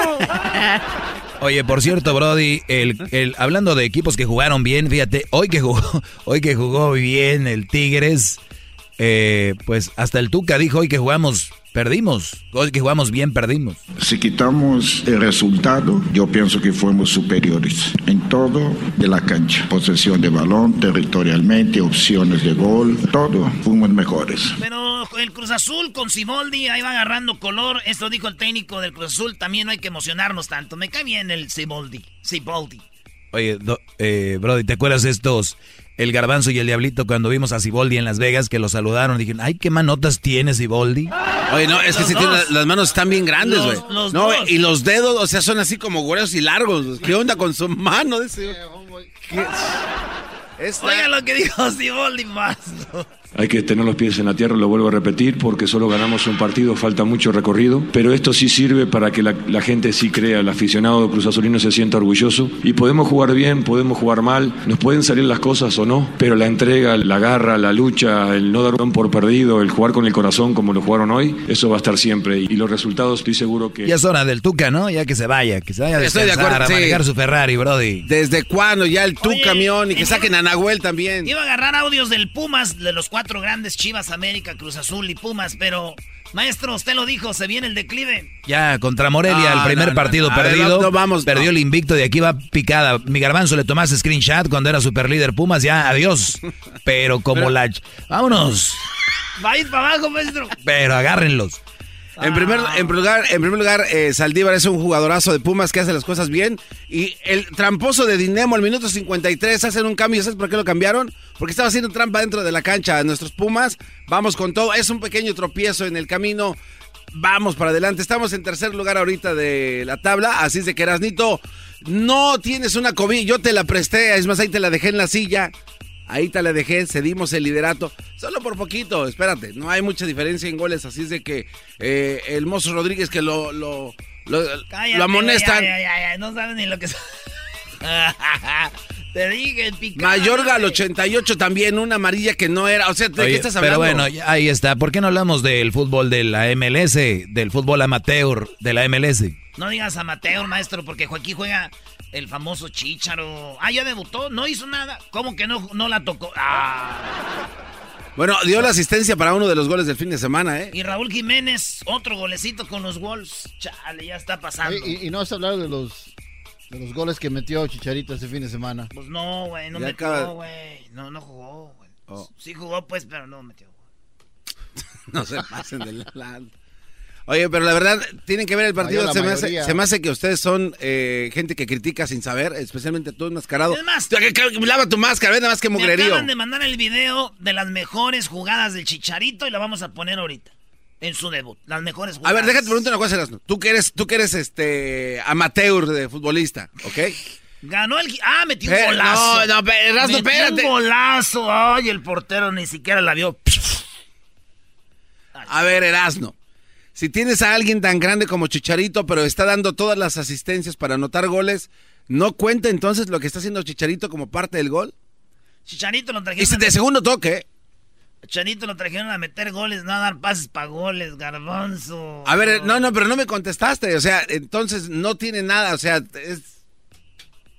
Speaker 3: [laughs]
Speaker 17: Oye, por cierto, Brody, el, el, hablando de equipos que jugaron bien, fíjate, hoy que jugó, [laughs] hoy que jugó bien el Tigres, eh, pues hasta el Tuca dijo hoy que jugamos Perdimos. Hoy que jugamos bien, perdimos.
Speaker 21: Si quitamos el resultado, yo pienso que fuimos superiores en todo de la cancha. Posesión de balón, territorialmente, opciones de gol, todo. Fuimos mejores.
Speaker 3: Pero el Cruz Azul con Siboldi ahí va agarrando color. Esto dijo el técnico del Cruz Azul. También no hay que emocionarnos tanto. Me cae bien el Siboldi. Siboldi.
Speaker 17: Oye, eh, Brody, ¿te acuerdas de estos el garbanzo y el diablito cuando vimos a Siboldi en Las Vegas que lo saludaron. Dijeron, ay, qué manotas tiene Siboldi.
Speaker 2: Oye, no, es que si tiene, las manos están bien grandes, güey. No, y los dedos, o sea, son así como gruesos y largos. ¿Qué onda con su mano?
Speaker 3: Oiga lo que dijo Siboldi más.
Speaker 24: Hay que tener los pies en la tierra, lo vuelvo a repetir, porque solo ganamos un partido, falta mucho recorrido, pero esto sí sirve para que la, gente sí crea, el aficionado Cruz Azulino se sienta orgulloso y podemos jugar bien, podemos jugar mal, nos pueden salir las cosas o no, pero la entrega, la garra, la lucha, el no dar un por perdido, el jugar con el corazón como lo jugaron hoy, eso va a estar siempre y los resultados estoy seguro que...
Speaker 17: Ya es hora del Tuca, ¿no? Ya que se vaya, que se vaya a Estoy de acuerdo, a manejar su Ferrari, Brody.
Speaker 2: ¿Desde cuándo? Ya el Tuca camión y que saquen a Nahuel también.
Speaker 3: Iba a agarrar audios del Pumas, de los cuatro grandes Chivas, América, Cruz Azul y Pumas, pero maestro, usted lo dijo, se viene el declive.
Speaker 17: Ya, contra Morelia, el primer partido perdido. vamos, perdió el invicto, de aquí va picada. Mi garbanzo le tomaste screenshot cuando era super líder Pumas, ya, adiós. [laughs] Pero como la... Vámonos.
Speaker 3: Va a ir para abajo, maestro.
Speaker 17: Pero agárrenlos.
Speaker 2: En primer, en lugar, en primer lugar eh, Saldívar es un jugadorazo de Pumas que hace las cosas bien. Y el tramposo de Dinemo al minuto 53 hacen un cambio. ¿Sabes por qué lo cambiaron? Porque estaba haciendo trampa dentro de la cancha a nuestros Pumas. Vamos con todo. Es un pequeño tropiezo en el camino. Vamos para adelante. Estamos en tercer lugar ahorita de la tabla. Así es de que Erasnito, no tienes una COVID. Yo te la presté. Es más, ahí te la dejé en la silla. Ahí te la dejé, cedimos el liderato, solo por poquito, espérate, no hay mucha diferencia en goles, así es de que eh, el Mozo Rodríguez que lo, lo, lo, amonestan.
Speaker 3: no saben ni lo que... [laughs] Te dije, el picante.
Speaker 2: Mayorga al 88 también, una amarilla que no era. O sea, ¿de qué estás hablando?
Speaker 17: Pero bueno, ahí está. ¿Por qué no hablamos del fútbol de la MLS, del fútbol amateur de la MLS?
Speaker 3: No digas amateur, maestro, porque Joaquín juega el famoso Chicharo. Ah, ya debutó, no hizo nada. ¿Cómo que no, no la tocó? Ah.
Speaker 2: Bueno, dio la asistencia para uno de los goles del fin de semana, ¿eh?
Speaker 3: Y Raúl Jiménez, otro golecito con los Wolves. Chale, ya está pasando.
Speaker 13: y, no has hablado de los, de los goles que metió Chicharito ese fin de semana.
Speaker 3: Pues no, güey, no metió, güey. No, no jugó, güey. Oh. Sí jugó, pues, pero no metió. [laughs]
Speaker 2: no se pasen del lado. Oye, pero la verdad, tienen que ver el partido. Se me, hace, se me, hace, que ustedes son eh, gente que critica sin saber, especialmente tú enmascarado.
Speaker 3: más,
Speaker 2: lava tu máscara, ve nada más que mugrerío.
Speaker 3: Me acaban de mandar el video de las mejores jugadas del Chicharito y la vamos a poner ahorita. En su debut, las mejores jugadas.
Speaker 2: A ver, déjate preguntar una cosa, Erasmo. Tú que eres, tú que eres este amateur de futbolista, ¿ok?
Speaker 3: Ganó el. Ah, metió un golazo.
Speaker 2: No, no, Erasmo, espérate.
Speaker 3: un golazo. Ay, el portero ni siquiera la vio.
Speaker 2: A ver, Erasmo. Si tienes a alguien tan grande como Chicharito, pero está dando todas las asistencias para anotar goles, ¿no cuenta entonces lo que está haciendo Chicharito como parte del gol?
Speaker 3: Chicharito lo trajeron.
Speaker 2: Y de segundo toque.
Speaker 3: Chicharito lo trajeron a meter goles, no a dar pases para goles, garbanzo.
Speaker 2: A ver, no, no, pero no me contestaste. O sea, entonces no tiene nada. O sea, es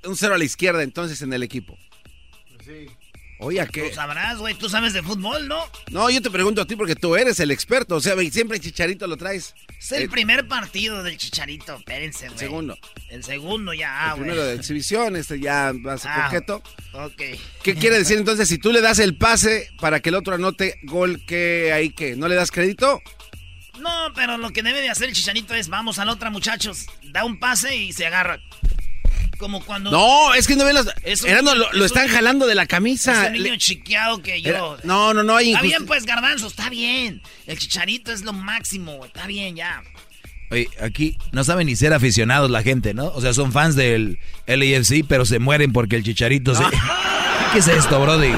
Speaker 2: un cero a la izquierda entonces en el equipo. Sí. Oye, ¿qué?
Speaker 3: Tú sabrás, güey, tú sabes de fútbol, ¿no?
Speaker 2: No, yo te pregunto a ti porque tú eres el experto, o sea, siempre el Chicharito lo traes.
Speaker 3: Es el, primer partido del Chicharito, espérense, güey.
Speaker 2: El segundo.
Speaker 3: El segundo ya,
Speaker 2: güey. El primero de [laughs] exhibición, este ya va a ser ah,
Speaker 3: Ok.
Speaker 2: ¿Qué quiere decir entonces si tú le das el pase para que el otro anote gol, ¿qué hay que? ¿No le das crédito?
Speaker 3: No, pero lo que debe de hacer el Chicharito es, vamos a la otra, muchachos, da un pase y se agarra. Como cuando.
Speaker 2: No, es que no ven las. lo, están jalando de la camisa.
Speaker 3: Es un niño chiqueado que yo.
Speaker 2: no, no, no hay.
Speaker 3: Está bien, pues, Garbanzo, está bien. El chicharito es lo máximo, Está bien, ya.
Speaker 17: Oye, aquí no saben ni ser aficionados la gente, ¿no? O sea, son fans del LAFC, pero se mueren porque el chicharito se. [laughs] ¿Qué es esto, Brody?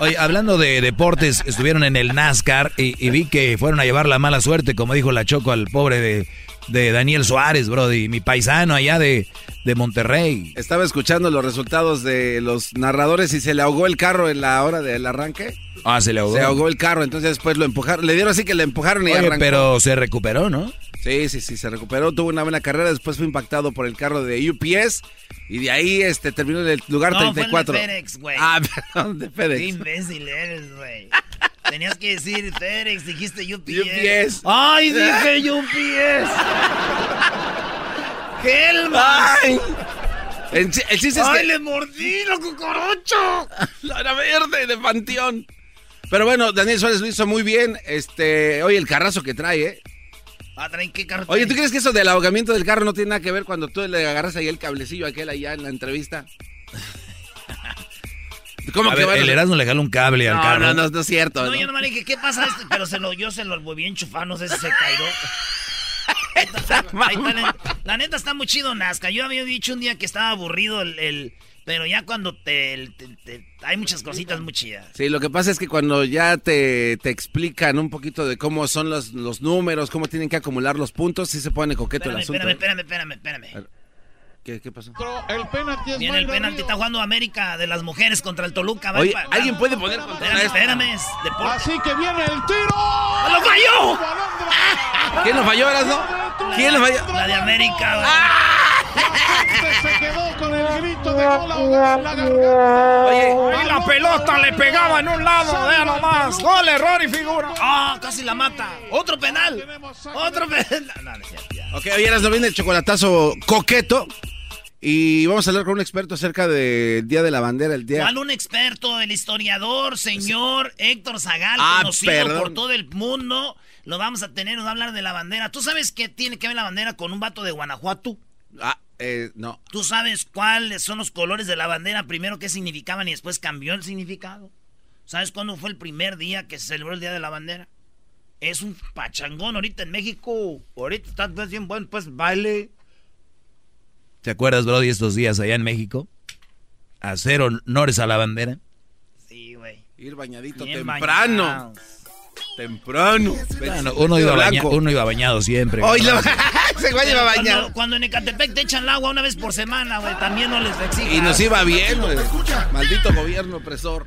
Speaker 17: Oye, hablando de deportes, estuvieron en el NASCAR y, y, vi que fueron a llevar la mala suerte, como dijo la Choco al pobre de de Daniel Suárez, Brody, mi paisano allá de, de Monterrey.
Speaker 2: Estaba escuchando los resultados de los narradores y se le ahogó el carro en la hora del arranque.
Speaker 17: Ah, se le ahogó.
Speaker 2: Se ahogó el carro, entonces después lo empujaron. Le dieron así que le empujaron y
Speaker 17: Oye,
Speaker 2: arrancó.
Speaker 17: pero se recuperó, ¿no?
Speaker 2: Sí, sí, sí, se recuperó, tuvo una buena carrera, después fue impactado por el carro de UPS y de ahí este terminó en el lugar
Speaker 3: No, fue el de
Speaker 2: 34.
Speaker 3: FedEx, güey.
Speaker 2: Ah, [laughs] perdón, de
Speaker 3: Qué
Speaker 2: FedEx.
Speaker 3: imbécil eres, güey. [laughs] Tenías que decir FedEx, dijiste UPS.
Speaker 2: UPS.
Speaker 3: ¡Ay, dije [laughs] UPS! ¡Helma!
Speaker 2: Ay. El, el chiste es
Speaker 3: ¡Ay,
Speaker 2: que...
Speaker 3: le mordí [laughs] la cucaracha!
Speaker 2: La era verde de Panteón. Pero bueno, Daniel Suárez lo hizo muy bien. Este, oye, el carrazo que trae, ¿eh?
Speaker 3: Ah, traen qué carro
Speaker 2: Oye, ¿tú crees que eso del ahogamiento del carro no tiene nada que ver cuando tú le agarras ahí el cablecillo a aquel allá en la entrevista? ¿Cómo
Speaker 17: A
Speaker 2: que
Speaker 17: ver,
Speaker 2: van a-
Speaker 17: el Erasmo le jala un cable al
Speaker 2: No,
Speaker 17: carro.
Speaker 2: no, no, no es cierto.
Speaker 3: No,
Speaker 2: ¿no?
Speaker 3: yo nomás le dije, ¿qué pasa este? Pero se lo, yo se lo volví a enchufar, no sé si se [laughs] está, la, la neta está muy chido Nazca. Yo había dicho un día que estaba aburrido el... el- pero ya cuando te, el- te- te- Hay muchas cositas muy chidas.
Speaker 2: Sí, lo que pasa es que cuando ya te, te explican un poquito de cómo son los, los números, cómo tienen que acumular los puntos, sí se pone coqueto
Speaker 3: Espérame,
Speaker 2: el asunto.
Speaker 3: espérame,
Speaker 2: ¿eh?
Speaker 3: espérame, espérame, espérame.
Speaker 2: ¿Qué, qué pasó?
Speaker 10: El penalti es
Speaker 3: Viene el penalti, está jugando América de las mujeres contra el Toluca.
Speaker 2: Oye, ¿alguien puede poner contra
Speaker 3: Espérame,
Speaker 2: esto?
Speaker 3: espérame, es deporte.
Speaker 10: Así que viene el tiro.
Speaker 3: ¡Lo falló!
Speaker 2: ¿Quién lo falló, Erasmo? ¿Quién lo falló?
Speaker 3: La de América, güey.
Speaker 10: Se quedó con el grito de en la garganta.
Speaker 19: Y la pelota le pegaba en un lado, vea nomás. Gol, error y figura.
Speaker 3: ¡Ah! casi la mata. Otro penal. Otro penal. [laughs] No, no ya.
Speaker 2: Ok, oye, Erasmo, viene el chocolatazo coqueto. Y vamos a hablar con un experto acerca del Día de la Bandera, el día...
Speaker 3: ¿Cuál un experto? El historiador, señor Héctor Zagal,
Speaker 2: Ah,
Speaker 3: conocido
Speaker 2: perdón.
Speaker 3: por todo el mundo. Lo vamos a tener, nos va a hablar de la bandera. ¿Tú sabes qué tiene que ver la bandera con un vato de Guanajuato?
Speaker 2: Ah, eh, no.
Speaker 3: ¿Tú sabes cuáles son los colores de la bandera? Primero qué significaban y después cambió el significado. ¿Sabes cuándo fue el primer día que se celebró el Día de la Bandera? Es un pachangón ahorita en México. Ahorita está bien bueno, pues baile.
Speaker 17: ¿Te acuerdas, Brody, estos días allá en México? Hacer honores a la bandera.
Speaker 3: Sí, güey.
Speaker 2: Ir bañadito
Speaker 3: Bien
Speaker 2: temprano.
Speaker 3: bañados.
Speaker 2: Temprano.
Speaker 17: Bueno, uno, iba baña-
Speaker 2: Blanco.
Speaker 17: uno iba bañado siempre.
Speaker 2: Hoy lo- Ese güey iba
Speaker 3: Cuando-
Speaker 2: bañado.
Speaker 3: Cuando, en Ecatepec te echan el agua una vez por semana, güey, también no les exigen.
Speaker 2: Y nos iba bien, güey. Maldito gobierno opresor.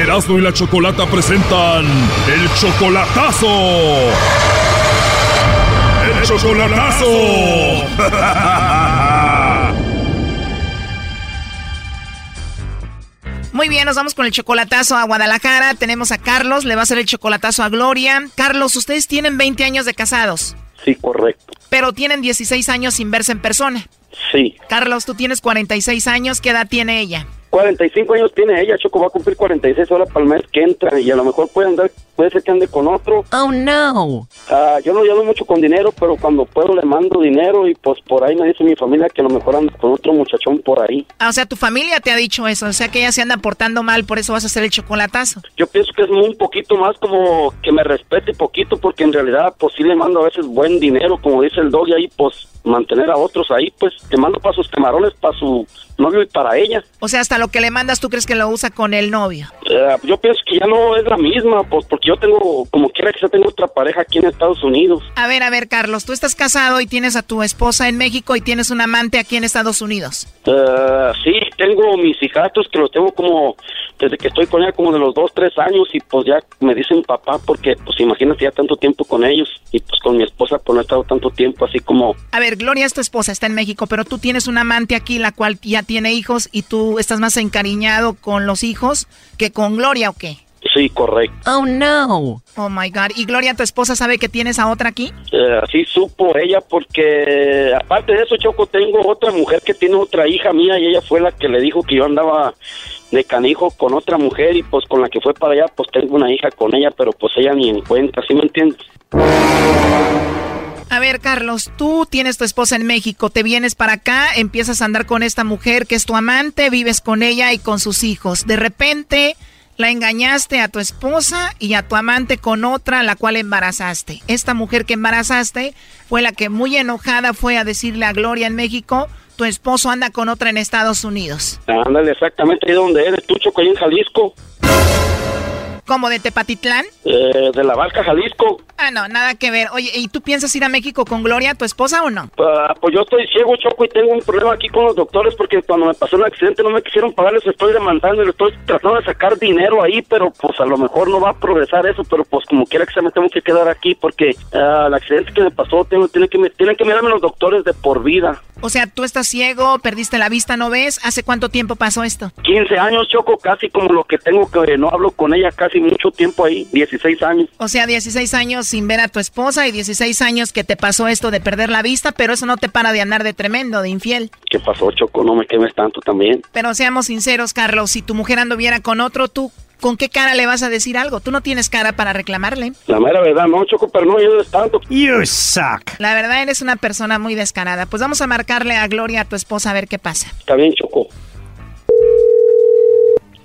Speaker 18: Erasmo y la Chocolata presentan el chocolatazo. ¡El chocolatazo! [laughs]
Speaker 12: Muy bien, nos vamos con el chocolatazo a Guadalajara. Tenemos a Carlos, le va a hacer el chocolatazo a Gloria. Carlos, ustedes tienen 20 años de casados,
Speaker 25: Sí, correcto.
Speaker 12: pero tienen 16 años sin verse en persona.
Speaker 25: Sí.
Speaker 12: Carlos, tú tienes 46 años, ¿qué edad tiene ella?
Speaker 25: 45 años tiene ella, Choco va a cumplir 46 horas para el mes que entra y a lo mejor puede andar, puede ser que ande con otro.
Speaker 12: Oh, no.
Speaker 25: Ah, yo no llamo mucho con dinero, pero cuando puedo le mando dinero y pues por ahí me dice mi familia que a lo mejor anda con otro muchachón por ahí.
Speaker 12: Ah, o sea, tu familia te ha dicho eso, o sea que ella se anda portando mal, por eso vas a hacer el chocolatazo.
Speaker 25: Yo pienso que es un poquito más como que me respete poquito porque en realidad pues sí le mando a veces buen dinero, como dice el dog y ahí pues mantener a otros ahí, pues te mando para sus camarones, para su novio y para ella.
Speaker 12: O sea, hasta lo que le mandas, ¿tú crees que lo usa con el novio?
Speaker 25: Eh, yo pienso que ya no es la misma, pues porque yo tengo, como quiera que sea, tengo otra pareja aquí en Estados Unidos.
Speaker 12: A ver, a ver, Carlos, tú estás casado y tienes a tu esposa en México y tienes un amante aquí en Estados Unidos.
Speaker 25: Eh, sí, tengo mis hijatos que los tengo como, desde que estoy con ella como de los dos, tres años y pues ya me dicen papá porque pues imagínate ya tanto tiempo con ellos y pues con mi esposa pues no he estado tanto tiempo así como,
Speaker 12: A ver, Gloria es tu esposa, está en México, pero tú tienes un amante aquí, la cual ya tiene hijos y tú estás más encariñado con los hijos que con Gloria, ¿o qué?
Speaker 25: sí, correcto.
Speaker 12: Oh, no. Oh, my God. ¿Y Gloria, tu esposa, sabe que tienes a otra aquí?
Speaker 25: Eh, sí supo ella porque aparte de eso Choco tengo otra mujer que tiene otra hija mía y ella fue la que le dijo que yo andaba de canijo con otra mujer y pues con la que fue para allá pues tengo una hija con ella pero pues ella ni en cuenta, ¿sí me entiendes?
Speaker 12: A ver, Carlos, tú tienes tu esposa en México, te vienes para acá, empiezas a andar con esta mujer que es tu amante, vives con ella y con sus hijos. De repente la engañaste a tu esposa y a tu amante con otra, la cual embarazaste. Esta mujer que embarazaste fue la que muy enojada fue a decirle a Gloria en México, tu esposo anda con otra en Estados Unidos.
Speaker 25: Ándale, exactamente ahí donde eres, tú, Choco, en Jalisco.
Speaker 12: ¿Como de Tepatitlán?
Speaker 25: Eh, de la Barca, Jalisco.
Speaker 12: Ah, no, nada que ver. Oye, ¿y tú piensas ir a México con Gloria, tu esposa, o no?
Speaker 25: Ah, pues yo estoy ciego, Choco, y tengo un problema aquí con los doctores porque cuando me pasó el accidente no me quisieron pagar, les estoy demandando y les estoy tratando de sacar dinero ahí, pero pues a lo mejor no va a progresar eso, pero pues como quiera que se me tengo que quedar aquí porque ah, el accidente que me pasó tengo, tiene que, tienen que mirarme los doctores de por vida.
Speaker 12: O sea, tú estás ciego, perdiste la vista, ¿no ves? ¿Hace cuánto tiempo pasó esto?
Speaker 25: 15 años, Choco, casi como lo que tengo que no hablo con ella casi mucho tiempo ahí, 16 años.
Speaker 12: O sea, 16 años sin ver a tu esposa y 16 años que te pasó esto de perder la vista, pero eso no te para de andar de tremendo, de infiel.
Speaker 25: ¿Qué pasó, Choco? No me quemes tanto también.
Speaker 12: Pero seamos sinceros, Carlos, si tu mujer anduviera con otro, tú ¿con qué cara le vas a decir algo? Tú no tienes cara para reclamarle.
Speaker 25: La mera verdad, no, Choco, pero no ayudes tanto.
Speaker 12: You suck. La verdad, eres una persona muy descarada. Pues vamos a marcarle a Gloria, a tu esposa, a ver qué pasa.
Speaker 25: Está bien, Choco.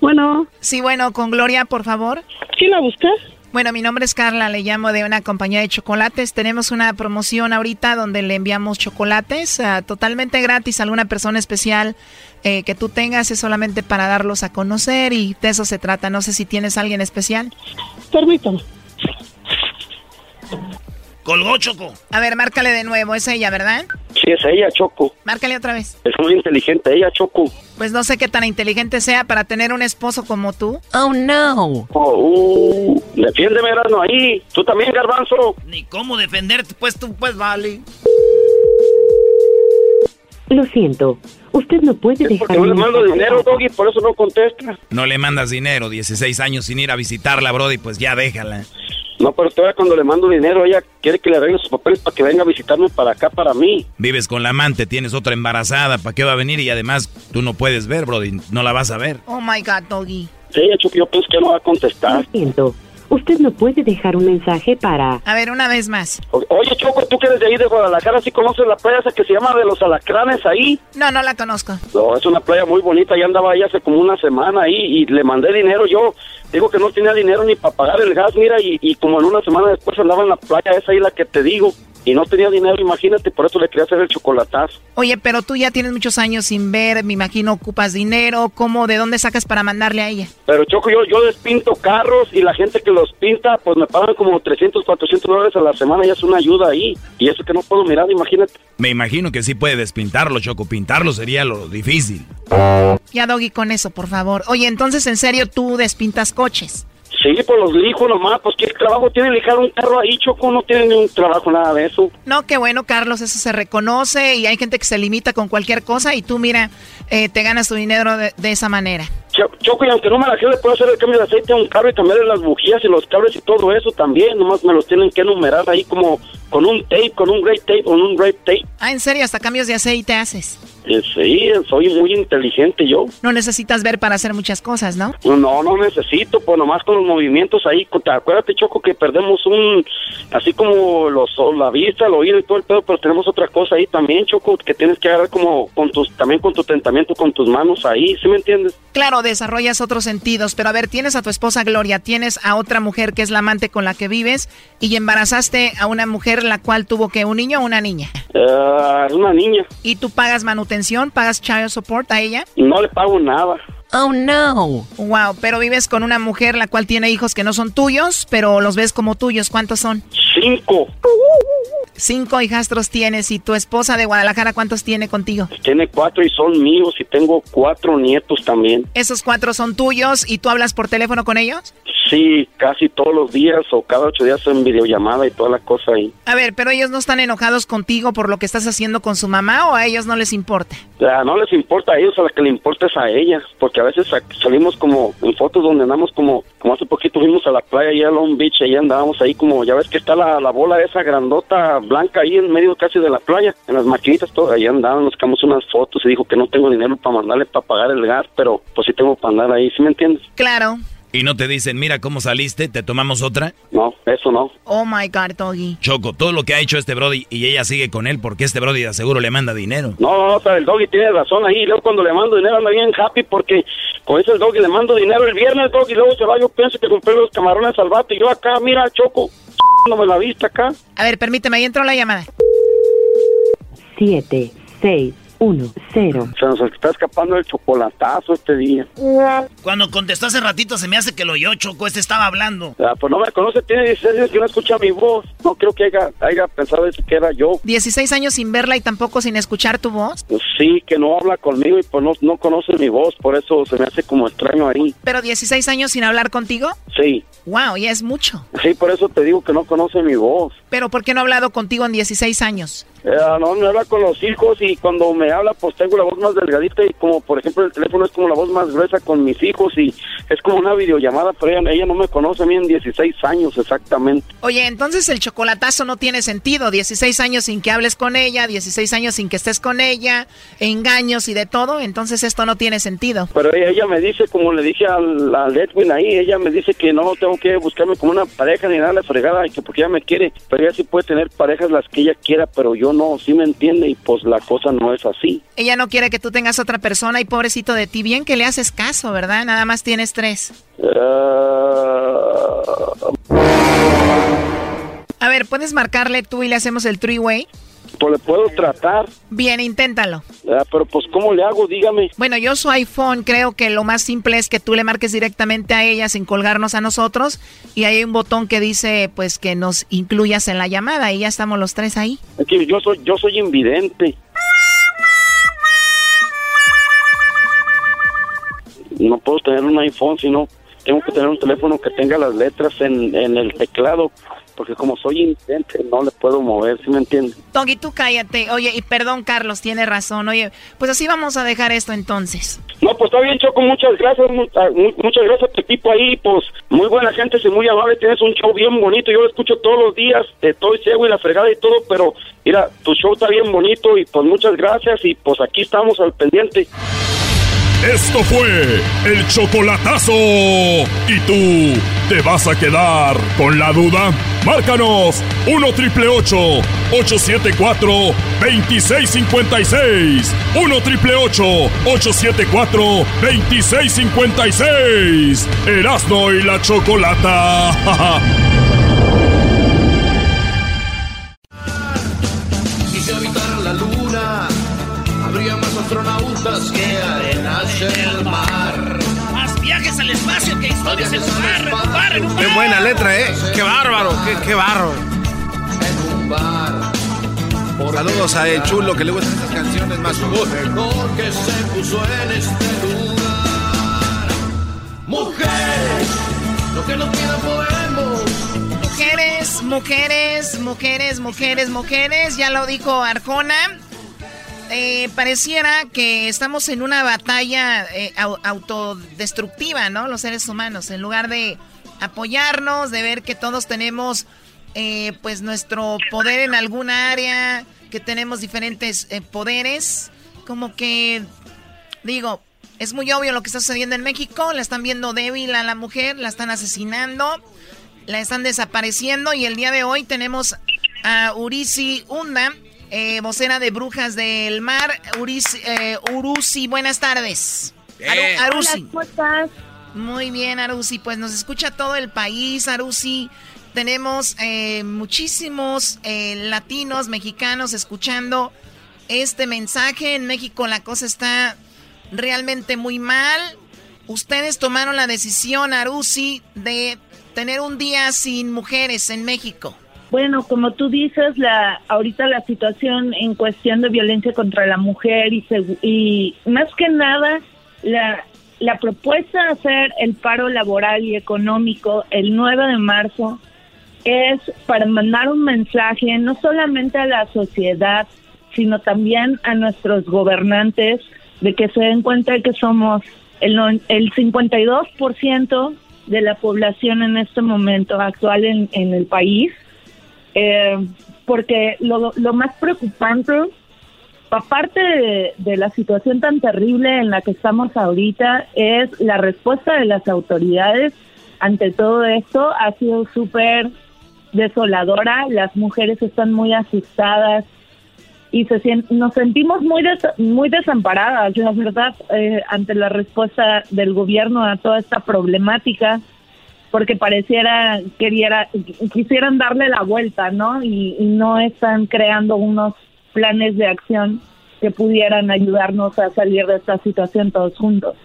Speaker 12: Bueno. Sí, bueno, con Gloria, por favor.
Speaker 26: ¿Quién la busca?
Speaker 12: Bueno, mi nombre es Carla, le llamo de una compañía de chocolates. Tenemos una promoción ahorita donde le enviamos chocolates ah, totalmente gratis a alguna persona especial eh, que tú tengas. Es solamente para darlos a conocer y de eso se trata. No sé si tienes alguien especial.
Speaker 26: Permítame.
Speaker 3: Colgó, Choco.
Speaker 12: A ver, márcale de nuevo. Es ella, ¿verdad?
Speaker 25: Sí, es ella, Choco.
Speaker 12: Márcale otra vez.
Speaker 25: Es muy inteligente ella, Choco.
Speaker 12: Pues no sé qué tan inteligente sea para tener un esposo como tú. Oh, no.
Speaker 25: Oh, uh, defiéndeme, Erasmo, ahí. Tú también, Garbanzo.
Speaker 3: Ni cómo defenderte, pues tú, pues vale.
Speaker 27: Lo siento. Usted no puede dejar...
Speaker 25: Porque no le mando dinero, Doggy, por eso no contesta.
Speaker 17: No le mandas dinero, 16 años sin ir a visitarla, Brody, pues ya déjala.
Speaker 25: No, pero todavía cuando le mando dinero, ella quiere que le arregle sus papeles para que venga a visitarme para acá, para mí.
Speaker 17: Vives con la amante, tienes otra embarazada, ¿para qué va a venir? Y además, tú no puedes ver, Brody, no la vas a ver.
Speaker 12: Oh my God, Doggy.
Speaker 25: Sí, yo pienso que no va a contestar.
Speaker 27: Lo siento. Usted no puede dejar un mensaje para...
Speaker 12: A ver, una vez más.
Speaker 25: Oye, Choco, tú que eres de ahí de Guadalajara, ¿sí conoces la playa esa que se llama de los alacranes ahí?
Speaker 12: No, no la conozco.
Speaker 25: No, es una playa muy bonita, ya andaba ahí hace como una semana ahí y le mandé dinero yo. Digo que no tenía dinero ni para pagar el gas, mira, y, y como en una semana después andaba en la playa esa ahí la que te digo y no tenía dinero, imagínate, por eso le quería hacer el chocolatazo.
Speaker 12: Oye, pero tú ya tienes muchos años sin ver, me imagino ocupas dinero, ¿cómo, de dónde sacas para mandarle a ella?
Speaker 25: Pero Choco, yo, yo despinto carros y la gente que los pinta, pues me pagan como 300, 400 dólares a la semana y es una ayuda ahí. Y eso que no puedo mirar, imagínate.
Speaker 17: Me imagino que sí puede despintarlo, Choco, pintarlo sería lo difícil.
Speaker 12: Ya, Doggy, con eso, por favor. Oye, entonces, ¿en serio tú despintas coches?
Speaker 25: Sí, pues los lijo nomás, pues qué trabajo tiene lijar un carro ahí, Choco, no tiene ni un trabajo, nada de eso.
Speaker 12: No, qué bueno, Carlos, eso se reconoce y hay gente que se limita con cualquier cosa y tú, mira, eh, te ganas tu dinero de, de esa manera.
Speaker 25: Choco, y aunque no me la quiero, le puedo hacer el cambio de aceite a un carro y cambiarle las bujías y los cables y todo eso también. Nomás me los tienen que enumerar ahí como con un tape, con un great tape, con un great tape.
Speaker 12: Ah, ¿en serio? ¿Hasta cambios de aceite haces?
Speaker 25: Eh, sí, soy muy inteligente yo.
Speaker 12: No necesitas ver para hacer muchas cosas, ¿no?
Speaker 25: No, no necesito, pues nomás con los movimientos ahí. Acuérdate, Choco, que perdemos un, así como los, la vista, el oído y todo el pedo, pero tenemos otra cosa ahí también, Choco, que tienes que agarrar como con tus, también con tu tentamiento, con tus manos ahí, ¿sí me entiendes?
Speaker 12: Claro, desarrollas otros sentidos, pero a ver, tienes a tu esposa Gloria, tienes a otra mujer que es la amante con la que vives y embarazaste a una mujer la cual tuvo que un niño o una niña.
Speaker 25: Uh, una niña.
Speaker 12: ¿Y tú pagas manutención, pagas child support a ella?
Speaker 25: No le pago nada.
Speaker 12: Oh no. Wow, pero vives con una mujer la cual tiene hijos que no son tuyos, pero los ves como tuyos. ¿Cuántos son?
Speaker 25: Cinco.
Speaker 12: Cinco hijastros tienes y tu esposa de Guadalajara, ¿cuántos tiene contigo?
Speaker 25: Tiene cuatro y son míos y tengo cuatro nietos también.
Speaker 12: ¿Esos cuatro son tuyos y tú hablas por teléfono con ellos?
Speaker 25: Sí, casi todos los días o cada ocho días en videollamada y toda la cosa ahí.
Speaker 12: A ver, pero ellos no están enojados contigo por lo que estás haciendo con su mamá o a ellos no les importa?
Speaker 25: Ya, no les importa a ellos, a la que le importa es a ella, porque a veces salimos como en fotos donde andamos como, como hace poquito fuimos a la playa y a Long Beach, y andábamos ahí como, ya ves que está la, la bola esa grandota blanca ahí en medio casi de la playa, en las maquinitas, todo, ahí andábamos, nos sacamos unas fotos y dijo que no tengo dinero para mandarle para pagar el gas, pero pues sí tengo para andar ahí, ¿sí me entiendes?
Speaker 12: Claro.
Speaker 17: Y no te dicen, mira cómo saliste, te tomamos otra.
Speaker 25: No, eso no.
Speaker 12: Oh my God, Doggy.
Speaker 17: Choco, todo lo que ha hecho este Brody y ella sigue con él porque este Brody de seguro le manda dinero.
Speaker 25: No, no, no, o sea, el doggy tiene razón ahí. Luego cuando le mando dinero anda bien happy porque con ese el doggy le mando dinero el viernes, doggy, luego se va. Yo pienso que compré los camarones al vato y yo acá, mira, choco, [laughs] no me la vista acá.
Speaker 12: A ver, permíteme, ahí entró la llamada.
Speaker 27: 7, 6, 1, 0.
Speaker 25: Se nos está escapando el chocolatazo este día.
Speaker 3: Cuando contestó hace ratito se me hace que lo oyó, Choco. Este estaba hablando.
Speaker 25: Ah, pues no me conoce, tiene 16 años que no escucha mi voz. No creo que haya, haya pensado eso que era yo.
Speaker 12: 16 años sin verla y tampoco sin escuchar tu voz.
Speaker 25: Pues sí, que no habla conmigo y pues no, no conoce mi voz, por eso se me hace como extraño ahí.
Speaker 12: Pero 16 años sin hablar contigo.
Speaker 25: Sí,
Speaker 12: Wow, ya es mucho.
Speaker 25: sí, por eso te digo que no conoce mi voz.
Speaker 12: Pero ¿por qué no ha hablado contigo en 16 años?
Speaker 25: Eh, no, me habla con los hijos y cuando me habla pues tengo la voz más delgadita y como por ejemplo el teléfono es como la voz más gruesa con mis hijos y es como una videollamada, pero ella, ella no me conoce a mí en 16 años exactamente.
Speaker 12: Oye, entonces el chocolatazo no tiene sentido. 16 años sin que hables con ella, 16 años sin que estés con ella, engaños y de todo. Entonces esto no tiene sentido.
Speaker 25: Pero ella, ella me dice, como le dije al, al Edwin ahí, ella me dice que no tengo que buscarme como una pareja ni nada de fregada y que porque ella me quiere, pero ella sí puede tener parejas las que ella quiera, pero yo no, sí me entiende y pues la cosa no es así.
Speaker 12: Ella no quiere que tú tengas otra persona y pobrecito de ti. Bien que le haces caso, ¿verdad? Nada más tienes tres. A ver, ¿puedes marcarle tú y le hacemos el three-way?
Speaker 25: Pues le puedo tratar,
Speaker 12: Bien, inténtalo.
Speaker 25: Ah, pero pues ¿cómo le hago? Dígame.
Speaker 12: Bueno, yo su iPhone creo que lo más simple es que tú le marques directamente a ella sin colgarnos a nosotros y hay un botón que dice pues que nos incluyas en la llamada y ya estamos los tres ahí.
Speaker 25: Es que yo soy, yo soy invidente. No puedo tener un iPhone, sino tengo que tener un teléfono que tenga las letras en, en el teclado, porque como soy invidente no le puedo mover, ¿sí me entiende?
Speaker 12: Doggy, tú cállate. Oye, y perdón, Carlos, tiene razón. Oye, pues así vamos a dejar esto entonces.
Speaker 25: No, pues está bien, Choco, muchas gracias, ah, mu- muchas gracias a tu equipo ahí, pues muy buena gente, y muy amable, tienes un show bien bonito, yo lo escucho todos los días, te estoy ciego y la fregada y todo, pero mira, tu show está bien bonito y pues muchas gracias y pues aquí estamos al pendiente.
Speaker 18: Esto fue el chocolatazo. ¿Y tú te vas a quedar con la duda? Márcanos 1 triple 874 2656. 1 triple 874 2656. Erasno y la chocolata. [laughs]
Speaker 10: Si se habitara la luna, habría más astronautas que el mar.
Speaker 3: Más viajes al espacio que historias en un bar, en un bar, en un bar.
Speaker 2: Qué buena letra, ¿eh? Qué bárbaro, qué, qué bárbaro.
Speaker 10: En un bar.
Speaker 2: Saludos a El Chulo que le gustan estas canciones más.
Speaker 10: Mejor que se puso en este lugar. Mujeres, lo que nos pida podemos.
Speaker 12: Mujeres, mujeres, mujeres, mujeres, mujeres, ya lo dijo Arjona. Eh, pareciera que estamos en una batalla eh, au- autodestructiva, ¿no? Los seres humanos, en lugar de apoyarnos, de ver que todos tenemos eh, pues nuestro poder en alguna área, que tenemos diferentes eh, poderes, como que digo, es muy obvio lo que está sucediendo en México, la están viendo débil a la mujer, la están asesinando, la están desapareciendo y el día de hoy tenemos a Urisi Unda, eh, vocera de Brujas del Mar. Urisi, eh, Urusi, buenas tardes. Aru- Arusi.
Speaker 28: Hola, ¿cómo estás?
Speaker 12: Muy bien, Arusi. Pues nos escucha todo el país, Arusi. Tenemos eh, muchísimos eh, latinos, mexicanos escuchando este mensaje. En México la cosa está realmente muy mal. Ustedes tomaron la decisión, Arusi, de tener un día sin mujeres en México.
Speaker 28: Bueno, como tú dices, la ahorita la situación en cuestión de violencia contra la mujer y, y más que nada la, la propuesta de hacer el paro laboral y económico el 9 de marzo es para mandar un mensaje no solamente a la sociedad, sino también a nuestros gobernantes de que se den cuenta que somos el, el 52% de la población en este momento actual en, en el país. Eh, porque lo, lo más preocupante aparte de, la situación tan terrible en la que estamos ahorita, es la respuesta de las autoridades ante todo esto ha sido súper desoladora. Las mujeres están muy asustadas y se nos sentimos muy des- muy desamparadas, la verdad, eh, ante la respuesta del gobierno a toda esta problemática, porque pareciera queriera, quisieran darle la vuelta, ¿no? Y, y no están creando unos planes de acción que pudieran ayudarnos a salir de esta situación todos juntos.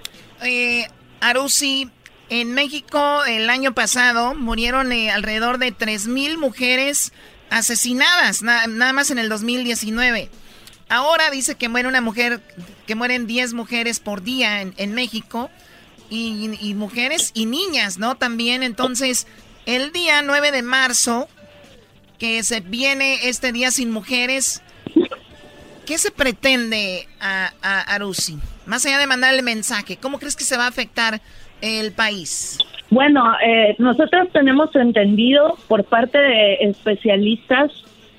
Speaker 12: Eh, Arusi, en México el año pasado murieron eh, alrededor de 3.000 mujeres asesinadas, na- nada más en el 2019. Ahora dice que muere una mujer, que mueren 10 mujeres por día en, en México, y, y mujeres y niñas, ¿no? También, entonces, el día 9 de marzo, que se viene este día sin mujeres, ¿qué se pretende a, a? Más allá de mandarle mensaje, ¿cómo crees que se va a afectar el país?
Speaker 28: Bueno, eh, nosotros tenemos entendido por parte de especialistas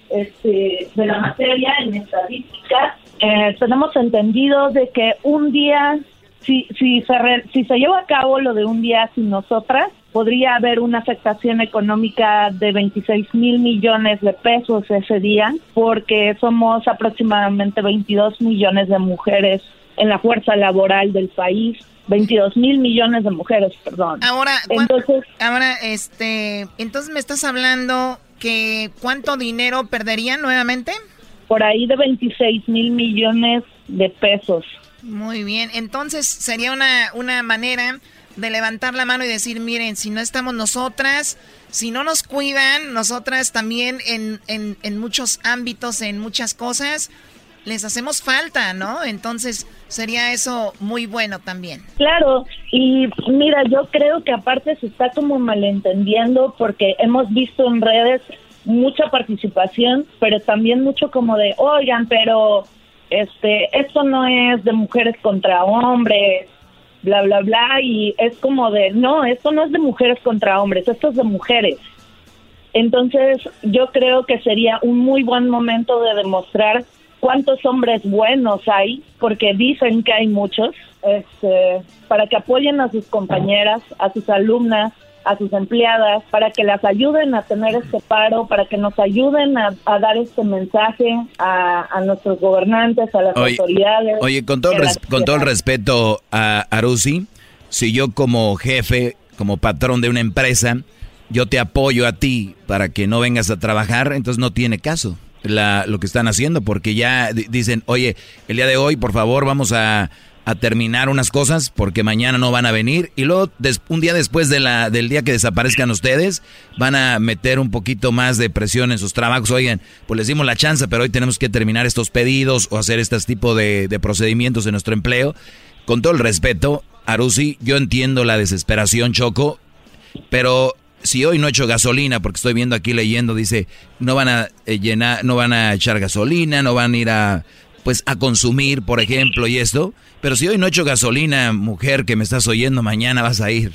Speaker 28: este, de la materia en estadística, eh, tenemos entendido de que un día, si, si, se re- si se lleva a cabo lo de un día sin nosotras, podría haber una afectación económica de 26 mil millones de pesos ese día, porque somos aproximadamente 22 millones de mujeres en la fuerza laboral del país. 22 mil millones de mujeres, perdón.
Speaker 12: Ahora, ¿cuán-
Speaker 28: entonces,
Speaker 12: ahora, este, entonces me estás hablando que cuánto dinero perderían nuevamente?
Speaker 28: por ahí de 26 mil millones de pesos.
Speaker 12: Muy bien, entonces sería una, una manera de levantar la mano y decir, miren, si no estamos nosotras, si no nos cuidan, nosotras también en, en, en muchos ámbitos, en muchas cosas, les hacemos falta, ¿no? Entonces sería eso muy bueno también.
Speaker 28: Claro, y mira, yo creo que aparte se está como malentendiendo porque hemos visto en redes mucha participación, pero también mucho como de, oigan, pero este, esto no es de mujeres contra hombres, bla, bla, bla, y es como de, no, esto no es de mujeres contra hombres, esto es de mujeres. Entonces, yo creo que sería un muy buen momento de demostrar cuántos hombres buenos hay, porque dicen que hay muchos, este, para que apoyen a sus compañeras, a sus alumnas, a sus empleadas, para que las ayuden a tener este paro, para que nos ayuden a, a dar este mensaje a, a nuestros gobernantes, a las
Speaker 17: Oye,
Speaker 28: autoridades.
Speaker 17: Oye, con todo, el res- con todo el respeto a Arusi, si yo como jefe, como patrón de una empresa, yo te apoyo a ti para que no vengas a trabajar, entonces no tiene caso la, lo que están haciendo, porque ya di- dicen, oye, el día de hoy, por favor, vamos a, a terminar unas cosas porque mañana no van a venir y luego un día después de la, del día que desaparezcan ustedes van a meter un poquito más de presión en sus trabajos. Oigan, pues les dimos la chance, pero hoy tenemos que terminar estos pedidos o hacer este tipo de, procedimientos en nuestro empleo. Con todo el respeto, Arusi, yo entiendo la desesperación, Choco, pero si hoy no he hecho gasolina, porque estoy viendo aquí leyendo, dice, no van a eh, llenar, no van a echar gasolina, no van a ir a pues a consumir, por ejemplo, y esto. Pero si hoy no he hecho gasolina, mujer que me estás oyendo, mañana vas a ir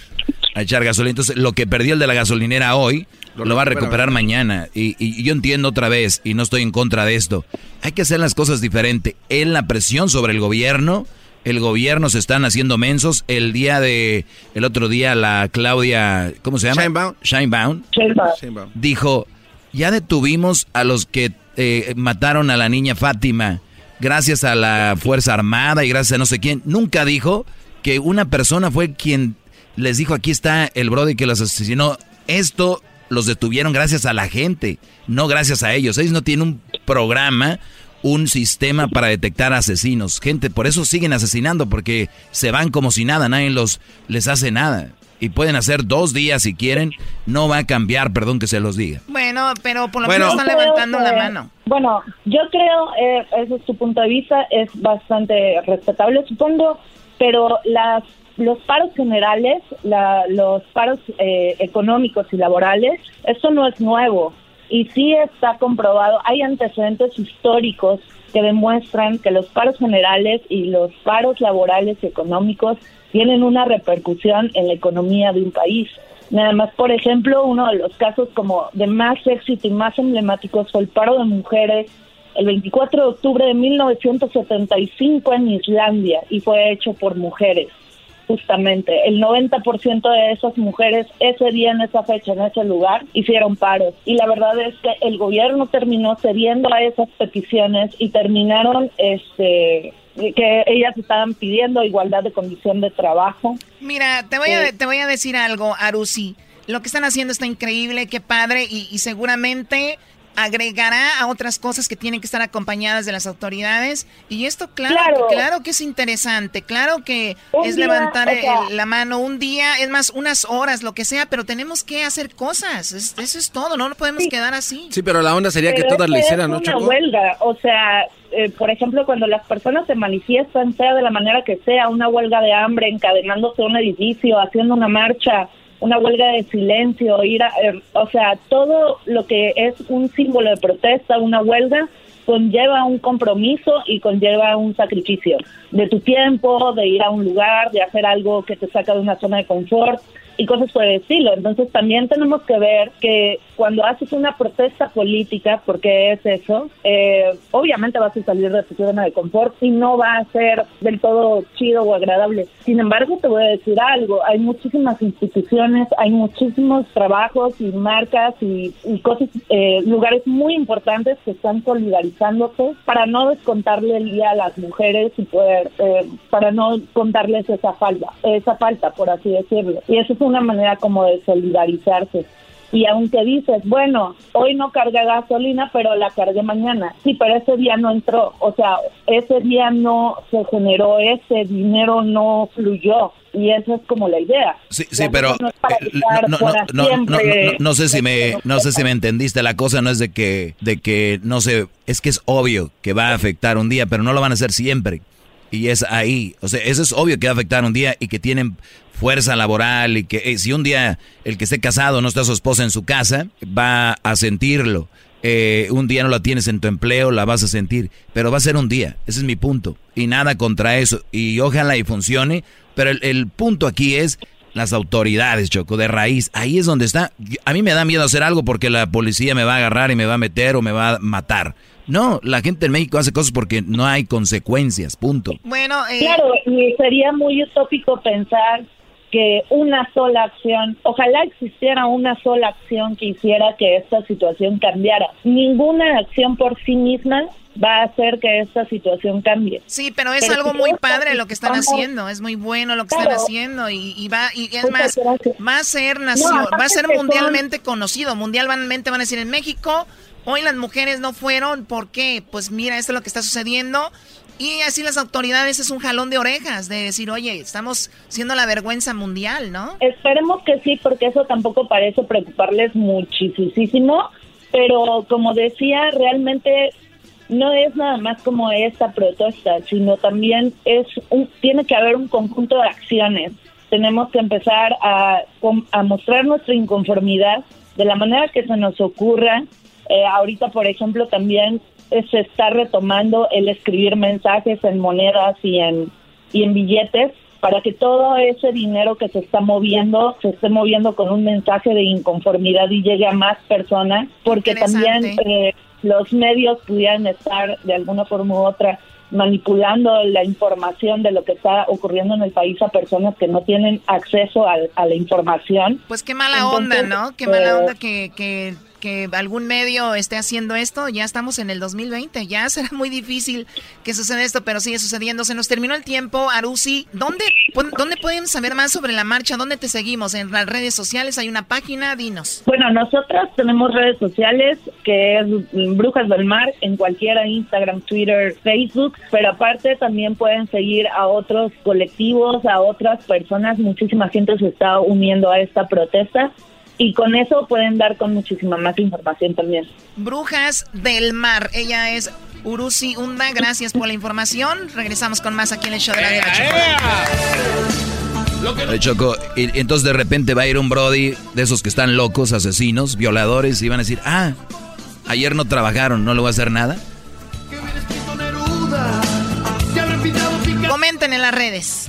Speaker 17: a echar gasolina. Entonces, lo que perdió el de la gasolinera hoy, lo, va a recuperar mañana. Y, y yo entiendo otra vez, y no estoy en contra de esto. Hay que hacer las cosas diferente. En la presión sobre el gobierno, el gobierno se están haciendo mensos. El día de, el otro día, la Claudia, ¿cómo se llama?
Speaker 2: Sheinbaum.
Speaker 17: Sheinbaum
Speaker 2: Sheinbaum.
Speaker 17: dijo, ya detuvimos a los que eh, mataron a la niña Fátima gracias a la Fuerza Armada y gracias a no sé quién. Nunca dijo que una persona fue quien les dijo, aquí está el brody que los asesinó. Esto los detuvieron gracias a la gente, no gracias a ellos. Ellos no tienen un programa, un sistema para detectar asesinos. Gente, por eso siguen asesinando, porque se van como si nada, nadie los, les hace nada. Y pueden hacer dos días si quieren, no va a cambiar, perdón que se los diga.
Speaker 12: Bueno, pero por lo
Speaker 17: Bueno.
Speaker 12: menos están levantando la mano.
Speaker 28: Bueno, yo creo, eh, ese es tu punto de vista, es bastante respetable, supongo, pero las los paros generales, la- los paros eh, económicos y laborales, esto no es nuevo y sí está comprobado, hay antecedentes históricos que demuestran que los paros generales y los paros laborales y económicos tienen una repercusión en la economía de un país. Nada más, por ejemplo, uno de los casos como de más éxito y más emblemáticos fue el paro de mujeres el 24 de octubre de 1975 en Islandia y fue hecho por mujeres, justamente. El 90% de esas mujeres ese día, en esa fecha, en ese lugar, hicieron paros. Y la verdad es que el gobierno terminó cediendo a esas peticiones y terminaron este que ellas estaban pidiendo igualdad de condición de trabajo.
Speaker 12: Mira, te voy a, te voy a decir algo, Arusi. Lo que están haciendo está increíble, qué padre, y, y seguramente agregará a otras cosas que tienen que estar acompañadas de las autoridades. Y esto, claro, claro, que es interesante, claro que es levantar la mano un día, es más, unas horas, lo que sea, pero tenemos que hacer cosas. eso es todo, no nos podemos quedar así.
Speaker 2: Sí, pero la onda sería que todas le hicieran, ¿no,
Speaker 28: una huelga, o sea, eh, por ejemplo, cuando las personas se manifiestan, sea de la manera que sea, una huelga de hambre, encadenándose a un edificio, haciendo una marcha, una huelga de silencio, ir a, eh, o sea, todo lo que es un símbolo de protesta, una huelga, conlleva un compromiso y conlleva un sacrificio de tu tiempo, de ir a un lugar, de hacer algo que te saca de una zona de confort y cosas por el estilo. Entonces también tenemos que ver que cuando haces una protesta política, porque es eso, eh, obviamente vas a salir de tu zona de confort y no va a ser del todo chido o agradable. Sin embargo, te voy a decir algo, hay muchísimas instituciones, hay muchísimos trabajos y marcas y, cosas, eh, lugares muy importantes que están solidarizándose para no descontarle el día a las mujeres y poder, eh, para no contarles esa falta, esa falta, por así decirlo. Y eso es una manera como de solidarizarse. Y aunque dices, bueno, hoy no cargué gasolina, pero la cargué mañana. Sí, pero ese día no entró. O sea, ese día no se generó, ese dinero no fluyó. Y esa es como la idea.
Speaker 17: Sí, sí, pero no, sé si me no sé si me entendiste. La cosa no es de que de que no sé, es que es obvio que va a afectar un día, pero no lo van a hacer siempre. Y es ahí, o sea, eso es obvio que va a afectar un día y que tienen fuerza laboral y que eh, si un día el que esté casado no está su esposa en su casa, va a sentirlo. Eh, un día no la tienes en tu empleo, la vas a sentir, pero va a ser un día, ese es mi punto. Y nada contra eso, y ojalá y funcione, pero el, punto aquí es las autoridades, Choco, de raíz, ahí es donde está. A mí me da miedo hacer algo porque la policía me va a agarrar y me va a meter o me va a matar. No, la gente en México hace cosas porque no hay consecuencias, punto.
Speaker 28: Bueno, eh, claro, y sería muy utópico pensar que una sola acción, ojalá existiera una sola acción que hiciera que esta situación cambiara. Ninguna acción por sí misma va a hacer que esta situación cambie.
Speaker 12: Sí, pero es algo muy padre lo que están haciendo, es muy bueno lo que están haciendo y, va y es más va a ser nación, va a ser mundialmente conocido, mundialmente van a decir en México Hoy las mujeres no fueron, ¿por qué? Pues mira, esto es lo que está sucediendo y así las autoridades es un jalón de orejas de decir, oye, estamos siendo la vergüenza mundial, ¿no?
Speaker 28: Esperemos que sí, porque eso tampoco parece preocuparles muchísimo, pero como decía, realmente no es nada más como esta protesta, sino también es un, tiene que haber un conjunto de acciones. Tenemos que empezar a, a mostrar nuestra inconformidad de la manera que se nos ocurra. Eh, ahorita, por ejemplo, también se está retomando el escribir mensajes en monedas y en, y en billetes para que todo ese dinero que se está moviendo se esté moviendo con un mensaje de inconformidad y llegue a más personas, porque también eh, los medios pudieran estar de alguna forma u otra manipulando la información de lo que está ocurriendo en el país a personas que no tienen acceso a, la información.
Speaker 12: Pues qué mala onda, ¿no? Qué mala eh, onda que, que que algún medio esté haciendo esto, ya estamos en el 2020, ya [laughs] será muy difícil que suceda esto, pero sigue sucediendo. Se nos terminó el tiempo, Arusi. ¿Dónde, ¿Dónde pueden saber más sobre la marcha? ¿Dónde te seguimos? ¿En las redes sociales hay una página? Dinos.
Speaker 28: Bueno, nosotras tenemos redes sociales que es Brujas del Mar en cualquiera, Instagram, Twitter, Facebook, pero aparte también pueden seguir a otros colectivos, a otras personas. Muchísima gente se está uniendo a esta protesta y con eso pueden dar con muchísima más información también.
Speaker 12: Brujas del Mar, ella es Urusi Unda, gracias por la información. Regresamos con más aquí en el show de la,
Speaker 17: de Choco, y, entonces de repente va a ir un Brody de esos que están locos, asesinos, violadores, y van a decir, ah, ayer no trabajaron, no le voy a hacer nada.
Speaker 12: Comenten en las redes.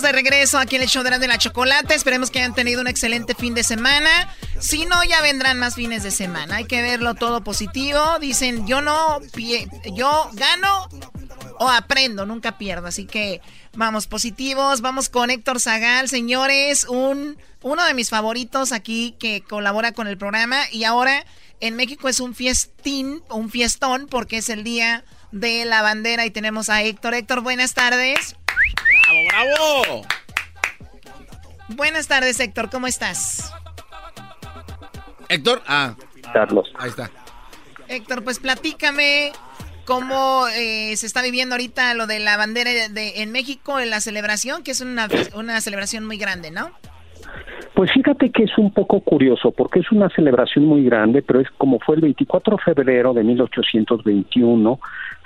Speaker 12: De regreso aquí en el show de la chocolate. Esperemos que hayan tenido un excelente fin de semana. Si no, ya vendrán más fines de semana. Hay que verlo todo positivo. Dicen, yo no, yo gano o aprendo, nunca pierdo. Así que vamos positivos. Vamos con Héctor Zagal, señores. Un, uno de mis favoritos aquí que colabora con el programa. Y ahora en México es un fiestín, un fiestón, porque es el día de la bandera y tenemos a Héctor. Héctor, buenas tardes.
Speaker 2: ¡Bravo, bravo!
Speaker 12: Buenas tardes, Héctor, ¿cómo estás?
Speaker 2: Héctor, ah.
Speaker 25: Carlos.
Speaker 2: Ahí está.
Speaker 12: Héctor, pues platícame cómo eh, se está viviendo ahorita lo de la bandera de, en México, en la celebración, que es una, una celebración muy grande, ¿no?
Speaker 29: Pues fíjate que es un poco curioso, porque es una celebración muy grande, pero es como fue el 24 de febrero de 1821,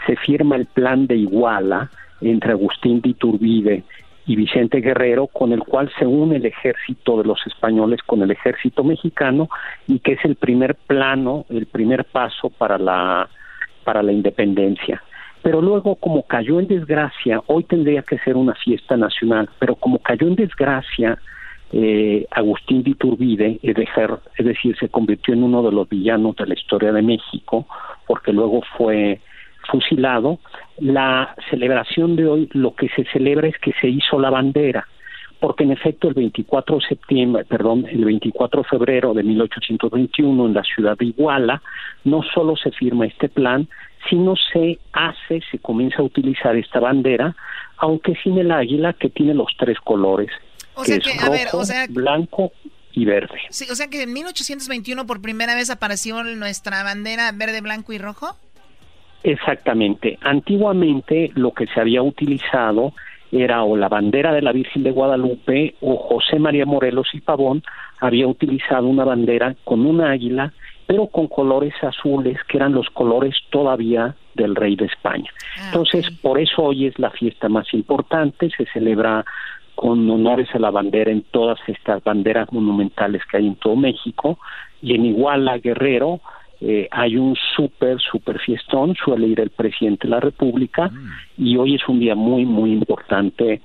Speaker 29: se firma el plan de Iguala, entre Agustín de Iturbide y Vicente Guerrero, con el cual se une el ejército de los españoles con el ejército mexicano y que es el primer plano, el primer paso para la para la independencia. Pero luego, como cayó en desgracia, hoy tendría que ser una fiesta nacional, pero como cayó en desgracia, eh, Agustín de Iturbide, es decir, se convirtió en uno de los villanos de la historia de México, porque luego fue fusilado, la celebración de hoy lo que se celebra es que se hizo la bandera, porque en efecto el 24 de septiembre, perdón, el 24 de febrero de 1821 en la ciudad de Iguala no solo se firma este plan, sino se hace, se comienza a utilizar esta bandera, aunque sin el águila que tiene los tres colores, que, es rojo, blanco y verde.
Speaker 12: Sí, o sea que en 1821 por primera vez apareció nuestra bandera verde, blanco y rojo.
Speaker 29: Exactamente. Antiguamente lo que se había utilizado era o la bandera de la Virgen de Guadalupe o José María Morelos y Pavón había utilizado una bandera con un águila, pero con colores azules, que eran los colores todavía del rey de España. Ah, Entonces, por eso hoy es la fiesta más importante, se celebra con honores a la bandera en todas estas banderas monumentales que hay en todo México, y en Iguala, Guerrero, eh, hay un súper, súper fiestón, suele ir el presidente de la República y hoy es un día muy, muy importante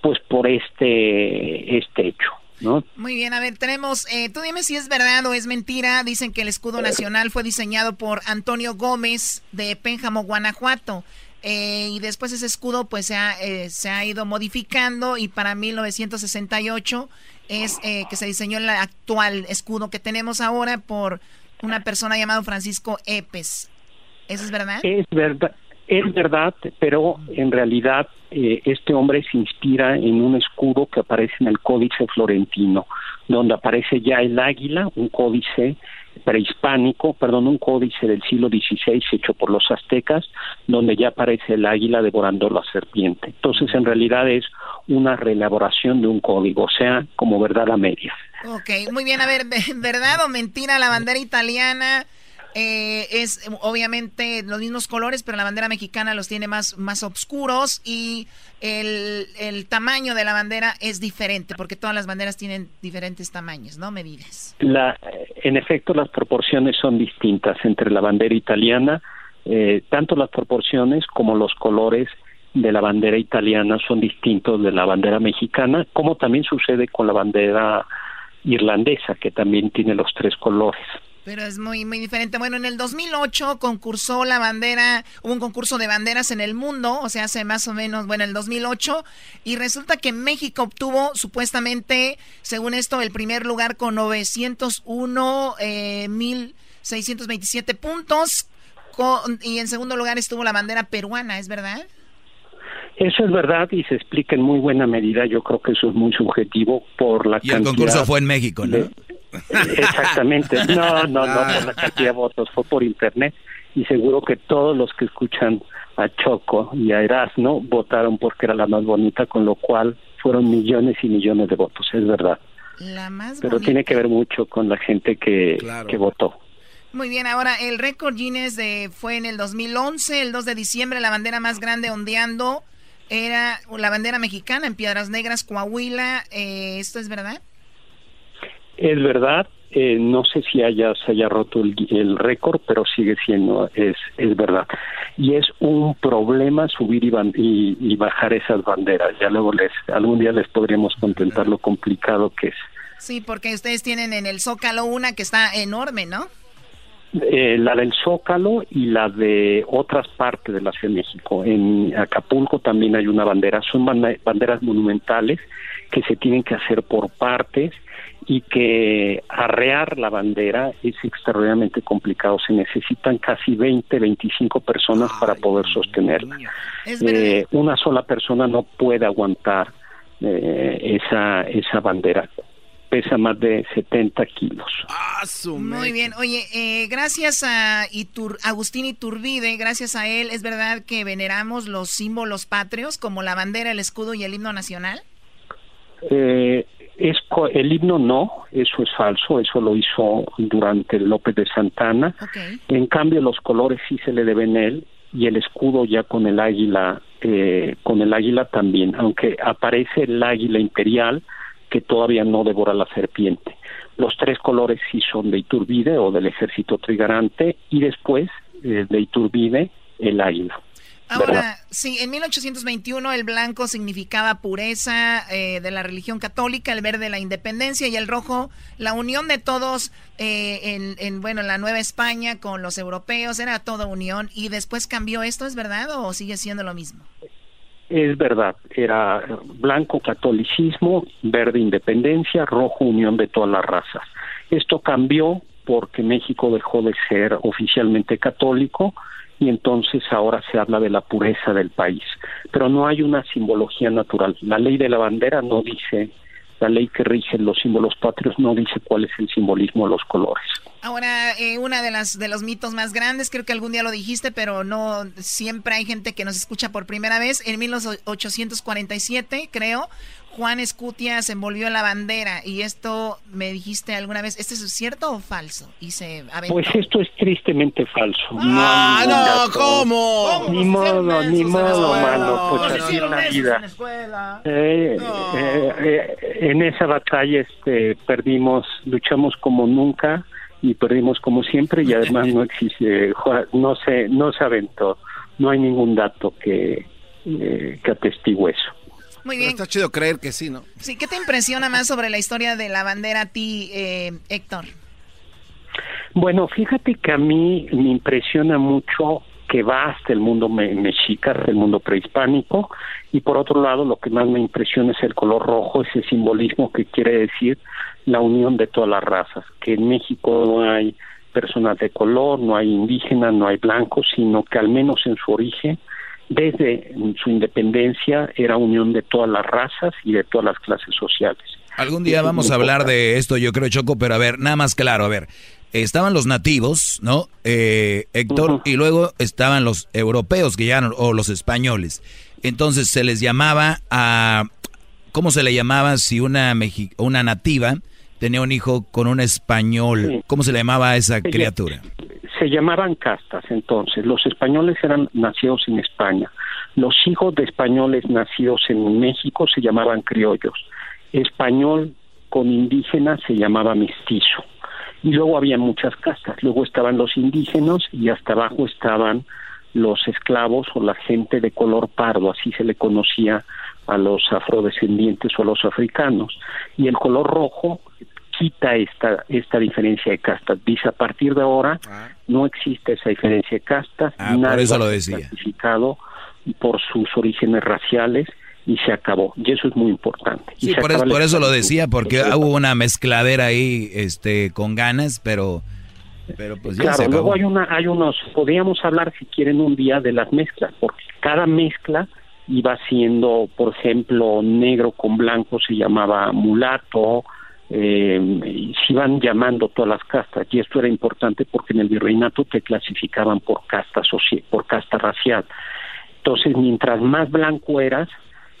Speaker 29: pues por este, este hecho. ¿No?
Speaker 12: Muy bien, a ver, tenemos, eh, tú dime si es verdad o es mentira, dicen que el escudo nacional fue diseñado por Antonio Gómez de Pénjamo, Guanajuato, eh, y después ese escudo pues se ha, se ha ido modificando y para 1968 es que se diseñó el actual escudo que tenemos ahora por una persona llamada Francisco Epes. ¿Eso es verdad?
Speaker 29: Es verdad. Es verdad, pero en realidad eh, este hombre se inspira en un escudo que aparece en el Códice Florentino, donde aparece ya el águila, un códice prehispánico, perdón, un códice del siglo XVI hecho por los aztecas, donde ya aparece el águila devorando la serpiente. Entonces, en realidad es una reelaboración de un código, o sea, como verdad a medias.
Speaker 12: Ok, muy bien, a ver, ¿verdad o mentira? La bandera italiana eh, es obviamente los mismos colores, pero la bandera mexicana los tiene más, más oscuros y el, el, tamaño de la bandera es diferente, porque todas las banderas tienen diferentes tamaños, ¿no? Medidas.
Speaker 29: La, en efecto, las proporciones son distintas entre la bandera italiana, eh, tanto las proporciones como los colores de la bandera italiana son distintos de la bandera mexicana, como también sucede con la bandera irlandesa, que también tiene los tres colores.
Speaker 12: Pero es muy, muy diferente. Bueno, en el 2008 concursó la bandera, hubo un concurso de banderas en el mundo, o sea, hace más o menos, bueno, el 2008, y resulta que México obtuvo supuestamente, según esto, el primer lugar con 901 eh, 1627 puntos, y en segundo lugar estuvo la bandera peruana, ¿es verdad?
Speaker 29: Eso es verdad y se explica en muy buena medida. Yo creo que eso es muy subjetivo por la
Speaker 17: y el concurso fue en México, ¿no? [laughs]
Speaker 29: Exactamente. No, no, no por la cantidad de votos, fue por internet y seguro que todos los que escuchan a Choco y a Erasmo votaron porque era la más bonita, con lo cual fueron millones y millones de votos, es verdad.
Speaker 12: La más
Speaker 29: Pero tiene que ver mucho con la gente que, que votó.
Speaker 12: Muy bien, ahora el récord Guinness de, fue en el 2011, el 2 de diciembre, la bandera más grande ondeando era la bandera mexicana en Piedras Negras, Coahuila. Eh, ¿Esto es verdad?
Speaker 29: Es verdad, eh, no sé si haya, se haya roto el, récord, pero sigue siendo, es, es verdad. Y es un problema subir y, y, bajar esas banderas. Ya luego les, algún día les podríamos contentar lo complicado que es.
Speaker 12: Sí, porque ustedes tienen en el Zócalo una que está enorme, ¿no?
Speaker 29: Eh, la del Zócalo y la de otras partes de la Ciudad de México. En Acapulco también hay una bandera, son banderas monumentales que se tienen que hacer por partes y que arrear la bandera es extraordinariamente complicado. Se necesitan casi 20, 25 personas para poder sostenerla. Eh, una sola persona no puede aguantar eh, esa, esa bandera. Pesa más de 70 kilos.
Speaker 12: Ah, Muy bien. Oye, eh, gracias a Itur Agustín Iturbide, gracias a él, ¿es verdad que veneramos los símbolos patrios como la bandera, el escudo y el himno nacional?
Speaker 29: Eh, es, el himno no, eso es falso, eso lo hizo durante López de Santana. En cambio, los colores sí se le deben a él y el escudo ya con el águila, eh, con el águila también, aunque aparece el águila imperial que todavía no devora la serpiente. Los tres colores sí son de Iturbide o del ejército trigarante y después eh, de Iturbide el águila.
Speaker 12: Ahora, sí, en 1821 el blanco significaba pureza eh, de la religión católica, el verde la independencia y el rojo la unión de todos eh, en, en, bueno, la Nueva España con los europeos, era toda unión y después cambió esto, ¿es verdad o sigue siendo lo mismo?
Speaker 29: Es verdad, era blanco catolicismo, verde independencia, rojo unión de todas las razas. Esto cambió porque México dejó de ser oficialmente católico, y entonces ahora se habla de la pureza del país. Pero no hay una simbología natural. La ley de la bandera no dice, la ley que rige los símbolos patrios no dice cuál es el simbolismo de los colores.
Speaker 12: Ahora, eh, una de las de los mitos más grandes, creo que algún día lo dijiste, pero no siempre hay gente que nos escucha por primera vez. En 1847, creo, Juan Escutia se envolvió en la bandera y esto me dijiste alguna vez, ¿esto es cierto o falso? Y se
Speaker 29: Pues esto es tristemente falso.
Speaker 2: Ah, no, ¿cómo?
Speaker 29: Ni modo, ni modo, mano. Pues así es la vida. Eh, eh, eh, en esa batalla este, perdimos, luchamos como nunca y perdimos como siempre y además no existe, no se, no se aventó, no hay ningún dato que, que atestigue eso.
Speaker 12: Muy bien.
Speaker 2: está chido creer que sí, ¿no?
Speaker 12: Sí, ¿qué te impresiona más sobre la historia de la bandera a ti, eh, Héctor?
Speaker 29: Bueno, fíjate que a mí me impresiona mucho que va hasta el mundo mexica, el mundo prehispánico, y por otro lado lo que más me impresiona es el color rojo, ese simbolismo que quiere decir la unión de todas las razas, que en México no hay personas de color, no hay indígenas, no hay blancos, sino que al menos en su origen desde su independencia era unión de todas las razas y de todas las clases sociales.
Speaker 17: Algún día vamos a hablar de esto, yo creo, Choco, pero a ver, nada más claro, a ver, estaban los nativos, ¿no? Eh, Héctor, y luego estaban los europeos que ya, o los españoles. Entonces se les llamaba a, ¿cómo se le llamaba si una, una nativa tenía un hijo con un español? ¿Cómo se le llamaba a esa criatura?
Speaker 29: se llamaban castas entonces. Los españoles eran nacidos en España. Los hijos de españoles nacidos en México se llamaban criollos. Español con indígena se llamaba mestizo. Y luego había muchas castas. Luego estaban los indígenas y hasta abajo estaban los esclavos o la gente de color pardo, así se le conocía a los afrodescendientes o a los africanos. Y el color rojo quita esta, esta diferencia de castas. Dice, a partir de ahora ah. no existe esa diferencia de castas.
Speaker 17: Ah, por eso lo decía.
Speaker 29: Clasificado por sus orígenes raciales y se acabó. Y eso es muy importante.
Speaker 17: Sí, por, eso, lo decía, porque hubo una mezcladera ahí este, con ganas, pero... Pero pues ya
Speaker 29: claro, luego hay una, hay unos, podríamos hablar si quieren un día de las mezclas, porque cada mezcla iba siendo, por ejemplo, negro con blanco se llamaba mulato, eh, se iban llamando todas las castas y esto era importante porque en el virreinato te clasificaban por casta por casta racial. Entonces mientras más blanco eras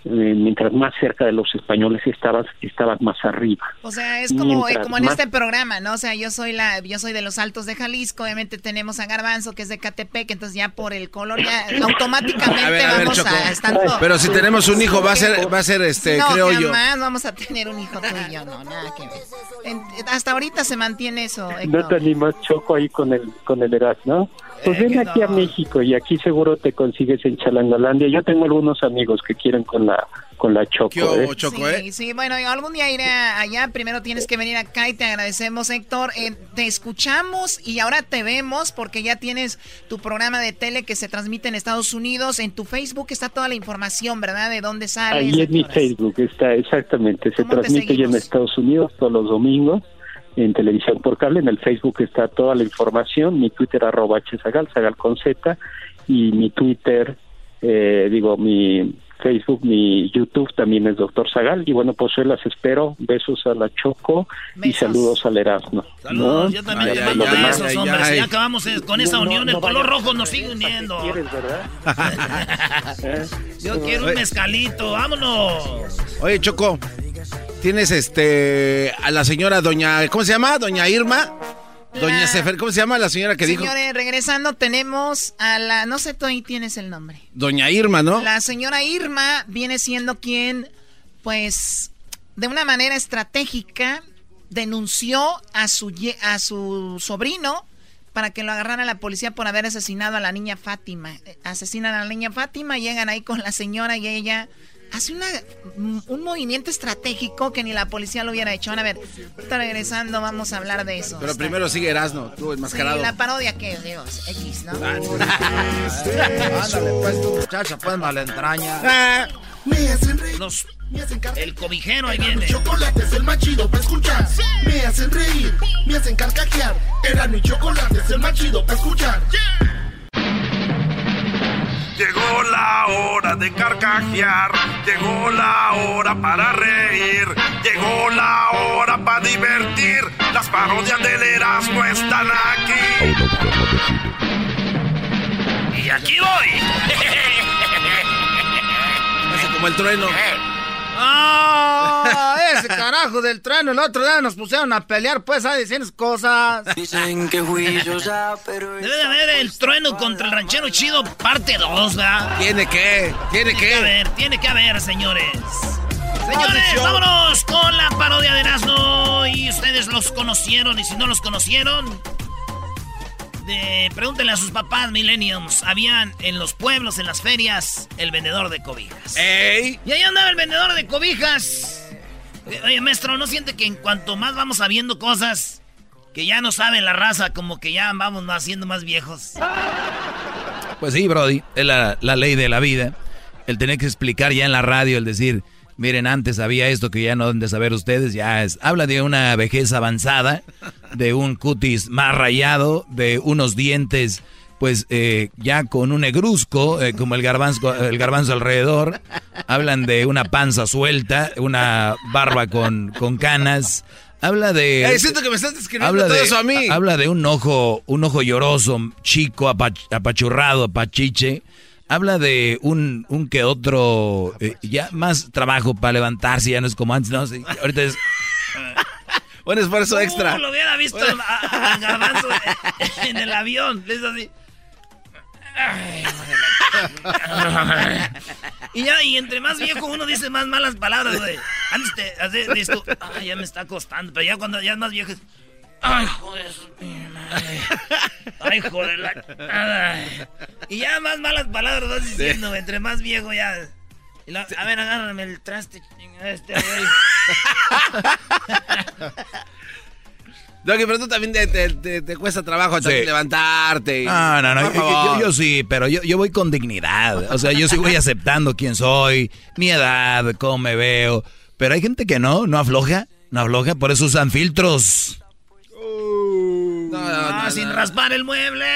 Speaker 29: eh, mientras más cerca de los españoles estabas, estabas más arriba.
Speaker 12: O sea, es como, eh, como en este programa, ¿no? O sea, yo soy la, yo soy de los Altos de Jalisco, obviamente tenemos a Garbanzo, que es de Catepec, entonces ya por el color ya [laughs] automáticamente vamos a estar
Speaker 2: Pero si tenemos un hijo va a ser, va a ser este,
Speaker 12: no,
Speaker 2: creo yo.
Speaker 12: jamás vamos a tener un hijo tú y yo, no, nada que ver. hasta ahorita se mantiene eso.
Speaker 29: No te animas choco ahí con el, con el Erasmo. Pues ven aquí a México y aquí seguro te consigues en Chalangolandia. Yo tengo algunos amigos que quieren con la con la Choco. ¿eh?
Speaker 2: Choco
Speaker 12: sí, ¿eh? sí, bueno, algún día iré allá. Primero tienes que venir acá y te agradecemos, Héctor. Eh, te escuchamos y ahora te vemos porque ya tienes tu programa de tele que se transmite en Estados Unidos. En tu Facebook está toda la información, ¿verdad? De dónde sales.
Speaker 29: Ahí en mi Facebook está, exactamente. Se transmite ya en Estados Unidos todos los domingos en televisión por cable. En el Facebook está toda la información. Mi Twitter arroba hzagal, zagal con Z. Y mi Twitter, eh, digo, mi Facebook, mi YouTube también es Doctor Zagal. Y bueno, pues yo las espero. Besos a la Choco y saludos al Erasmo.
Speaker 3: Saludos, yo también te mando besos, hombre. Si ya acabamos con esa unión, el color rojo nos sigue uniendo.
Speaker 29: ¿Quieres, verdad?
Speaker 3: yo quiero un mezcalito, vámonos.
Speaker 2: Oye, Choco, tienes este a la señora doña, ¿cómo se llama? Doña Irma. Doña Sefer, ¿cómo se llama la señora que dijo?
Speaker 12: Señores, regresando tenemos a la, no sé, tú ahí tienes el nombre.
Speaker 2: Doña Irma, ¿no?
Speaker 12: La señora Irma viene siendo quien, pues, de una manera estratégica denunció a su, a su sobrino para que lo agarrara la policía por haber asesinado a la niña Fátima. Asesinan a la niña Fátima, llegan ahí con la señora y ella hace una, un movimiento estratégico que ni la policía lo hubiera hecho. a ver, está regresando, vamos a hablar de eso.
Speaker 2: Pero primero sigue Erasno, tú enmascarado.
Speaker 12: Sí, la parodia que, digo, X, ¿no? [laughs]
Speaker 2: Ándale, pues tu muchacha, pues malentraña.
Speaker 10: Ah. Me hacen reír.
Speaker 3: Los, el cobijero ahí viene.
Speaker 10: Chocolate es el más chido para escuchar. Me hacen reír, me hacen carcajear. Era mi chocolate es el más chido para escuchar. Llegó la hora de carcajear, llegó la hora para reír, llegó la hora para divertir. Las parodias del Erasmo están aquí.
Speaker 3: Y aquí voy. [laughs]
Speaker 2: Hace como el trueno.
Speaker 30: ¡Ah! ese carajo del trueno. El otro día nos pusieron a pelear, pues, a decir cosas. Dicen que
Speaker 3: fui yo ya, pero. Debe de haber el trueno contra el ranchero chido, parte 2, ¿verdad?
Speaker 2: ¿Tiene que? ¿Tiene,
Speaker 3: que? haber, tiene que haber, señores. Señores, vámonos con la parodia de Erasmo. Y ustedes los conocieron, y si no los conocieron, pregúntenle a sus papás, millenniums. Habían en los pueblos, en las ferias, el vendedor de cobijas.
Speaker 2: ¡Ey!
Speaker 3: Y ahí andaba el vendedor de cobijas. Oye, maestro, ¿no siente que en cuanto más vamos sabiendo cosas, que ya no sabe la raza, como que ya vamos más siendo más viejos?
Speaker 17: Pues sí, Brody, es la, la ley de la vida. El tener que explicar ya en la radio, el decir, miren, antes había esto que ya no deben de saber ustedes, ya es, habla de una vejez avanzada, de un cutis más rayado, de unos dientes pues eh, ya con un negruzco, eh, como el garbanzo, el garbanzo alrededor, hablan de una panza suelta, una barba con, con canas, habla de...
Speaker 2: Siento que me estás describiendo todo eso a mí.
Speaker 17: Habla de un ojo, un ojo lloroso, chico, apachurrado, apachiche, habla de un, un que otro, eh, ya más trabajo para levantarse, ya no es como antes, no, ahorita es... [laughs]
Speaker 2: un esfuerzo extra.
Speaker 3: lo hubiera visto a, [laughs] en el avión, es así. [laughs] y ya, y entre más viejo uno dice más malas palabras, güey. Antes te, de esto, ay, ya me está costando, pero ya cuando ya es más viejo Ay, joder, Ay, joder, la... Y ya más malas palabras vas diciendo, entre más viejo ya. A ver, agárrame el traste, este güey. [laughs]
Speaker 2: Doggy, pero tú también te, cuesta trabajo levantarte.
Speaker 17: no, no, no. Yo, sí, pero yo, yo voy con dignidad. O sea, yo sí voy aceptando quién soy, mi edad, cómo me veo. Pero hay gente que no, no afloja, no afloja, por eso usan filtros.
Speaker 3: No, sin raspar el mueble.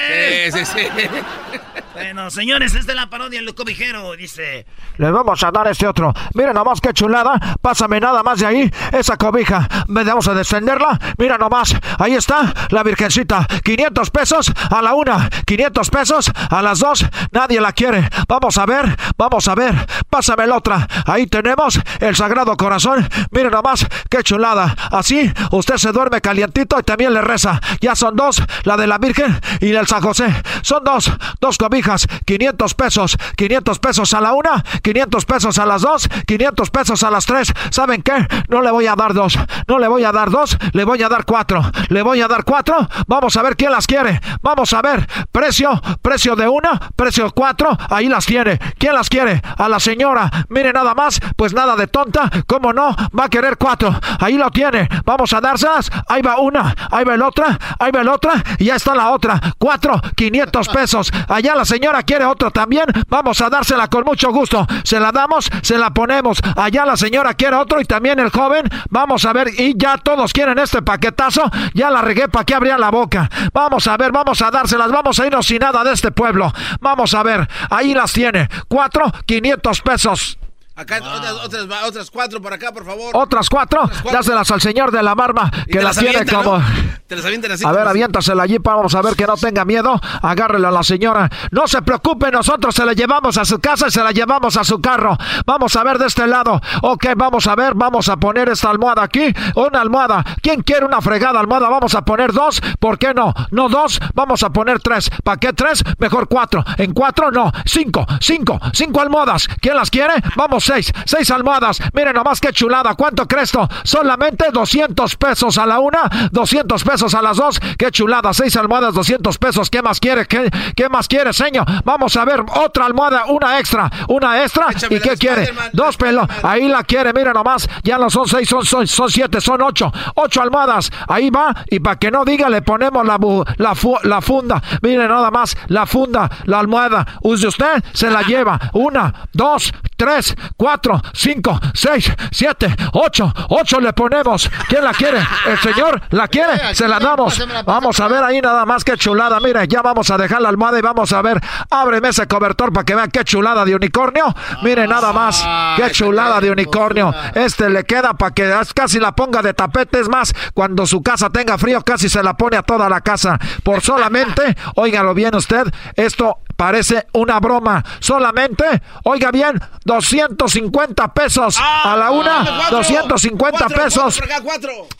Speaker 2: Sí, sí, sí. [laughs]
Speaker 3: Bueno, señores, esta es la parodia del cobijero. Dice:
Speaker 31: Les vamos a dar este otro. Miren nomás qué chulada. Pásame nada más de ahí. Esa cobija. Vamos a descenderla. Mira nomás. Ahí está la virgencita. 500 pesos a la una. 500 pesos a las dos. Nadie la quiere. Vamos a ver. Vamos a ver. Pásame la otra. Ahí tenemos el Sagrado Corazón. Miren nomás qué chulada. Así usted se duerme calientito y también le reza. Ya son dos. La de la Virgen y el San José. Son dos. Dos cobijas 500 pesos, 500 pesos a la una, 500 pesos a las dos, 500 pesos a las tres. ¿Saben qué? No le voy a dar dos, no le voy a dar dos, le voy a dar cuatro, le voy a dar cuatro. Vamos a ver quién las quiere. Vamos a ver, precio, precio de una, precio cuatro, ahí las tiene. ¿Quién las quiere? A la señora. Mire nada más, pues nada de tonta, ¿cómo no? Va a querer cuatro. Ahí lo tiene. Vamos a dárselas. Ahí va una, ahí va la otra, ahí va la otra y ya está la otra. Cuatro, 500 pesos. Allá la quiere otro también, vamos a dársela con mucho gusto. Se la damos, se la ponemos. Allá la señora quiere otro y también el joven. Vamos a ver, y ya todos quieren este paquetazo. Ya la regué para que abría la boca. Vamos a ver, vamos a dárselas, vamos a irnos sin nada de este pueblo. Vamos a ver, ahí las tiene. Cuatro, quinientos pesos.
Speaker 2: Acá otras, otras, cuatro por acá, por favor.
Speaker 31: Otras cuatro, dáselas al señor de la barba que las, tiene como.
Speaker 2: Te las así.
Speaker 31: A ver, aviéntasela allí, vamos a ver que no tenga miedo. Agárrela a la señora. No se preocupe, nosotros se la llevamos a su casa y se la llevamos a su carro. Vamos a ver de este lado. Ok, vamos a ver, vamos a poner esta almohada aquí. Una almohada. ¿Quién quiere una fregada almohada? Vamos a poner dos. ¿Por qué no? No dos, vamos a poner tres. ¿Para qué tres? Mejor cuatro. En cuatro, no. Cinco, cinco, cinco almohadas. ¿Quién las quiere? Vamos seis, seis almohadas. Miren nomás qué chulada. ¿Cuánto cresto? Solamente 200 pesos a la una, 200 pesos a las dos. Qué chulada. Seis almohadas, 200 pesos. ¿Qué más quiere? ¿Qué, qué más quiere, señor? Vamos a ver otra almohada, una extra, una extra. ¿Y qué quiere? Dos pelos. Ahí la quiere. Miren nomás. Ya no son seis, son, son, son siete, son ocho. Ocho almohadas. Ahí va. Y para que no diga, le ponemos la, la, la funda. Miren nada más. La funda, la almohada. Use usted, se la [laughs] lleva. Una, dos, tres, cuatro, cinco, seis, siete, ocho. Ocho le ponemos. ¿Quién la quiere? ¿El señor la quiere? Se la damos. Vamos a ver ahí nada más qué chulada. Mire, ya vamos a dejar la almohada y vamos a ver. Ábreme ese cobertor para que vean qué chulada de unicornio. Mire nada más. Qué chulada de unicornio. Este le queda para que casi la ponga de tapete. Es más, cuando su casa tenga frío, casi se la pone a toda la casa. Por solamente, [laughs] óigalo bien usted, esto Parece una broma. Solamente, oiga bien, 250 pesos a la una, 250 pesos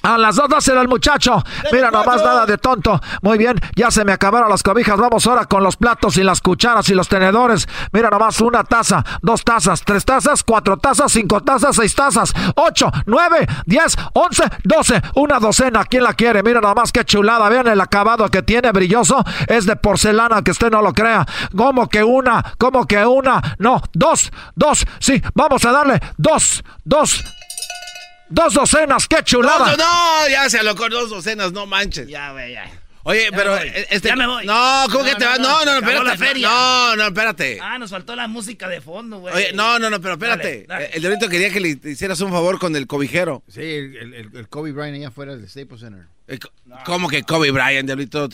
Speaker 31: a las dos, dáselo al muchacho. Mira, nomás nada de tonto. Muy bien, ya se me acabaron las cobijas. Vamos ahora con los platos y las cucharas y los tenedores. Mira, nomás una taza, dos tazas, tres tazas, cuatro tazas, cinco tazas, seis tazas, ocho, nueve, diez, once, doce. Una docena. ¿Quién la quiere? Mira, nomás qué chulada. Vean el acabado que tiene brilloso. Es de porcelana, que usted no lo crea. ¿Cómo que una? ¿Cómo que una? No, dos, dos, sí, vamos a darle dos, dos. Dos docenas, qué chulada.
Speaker 2: No, no, ya se alocó dos docenas, no manches.
Speaker 3: Ya, güey, ya.
Speaker 2: Oye, pero este
Speaker 3: ya me voy.
Speaker 2: No, ¿cómo que te vas? No, no, no, espérate.
Speaker 3: La feria.
Speaker 2: No, no, espérate.
Speaker 3: Ah, nos faltó la música de fondo, güey.
Speaker 2: Oye, no, no, no, pero espérate. El Dorito quería que le hicieras un favor con el cobijero.
Speaker 13: Sí, el, el, el Kobe Bryant allá afuera del Staples Center.
Speaker 2: ¿Cómo que Kobe Bryant, Diablito?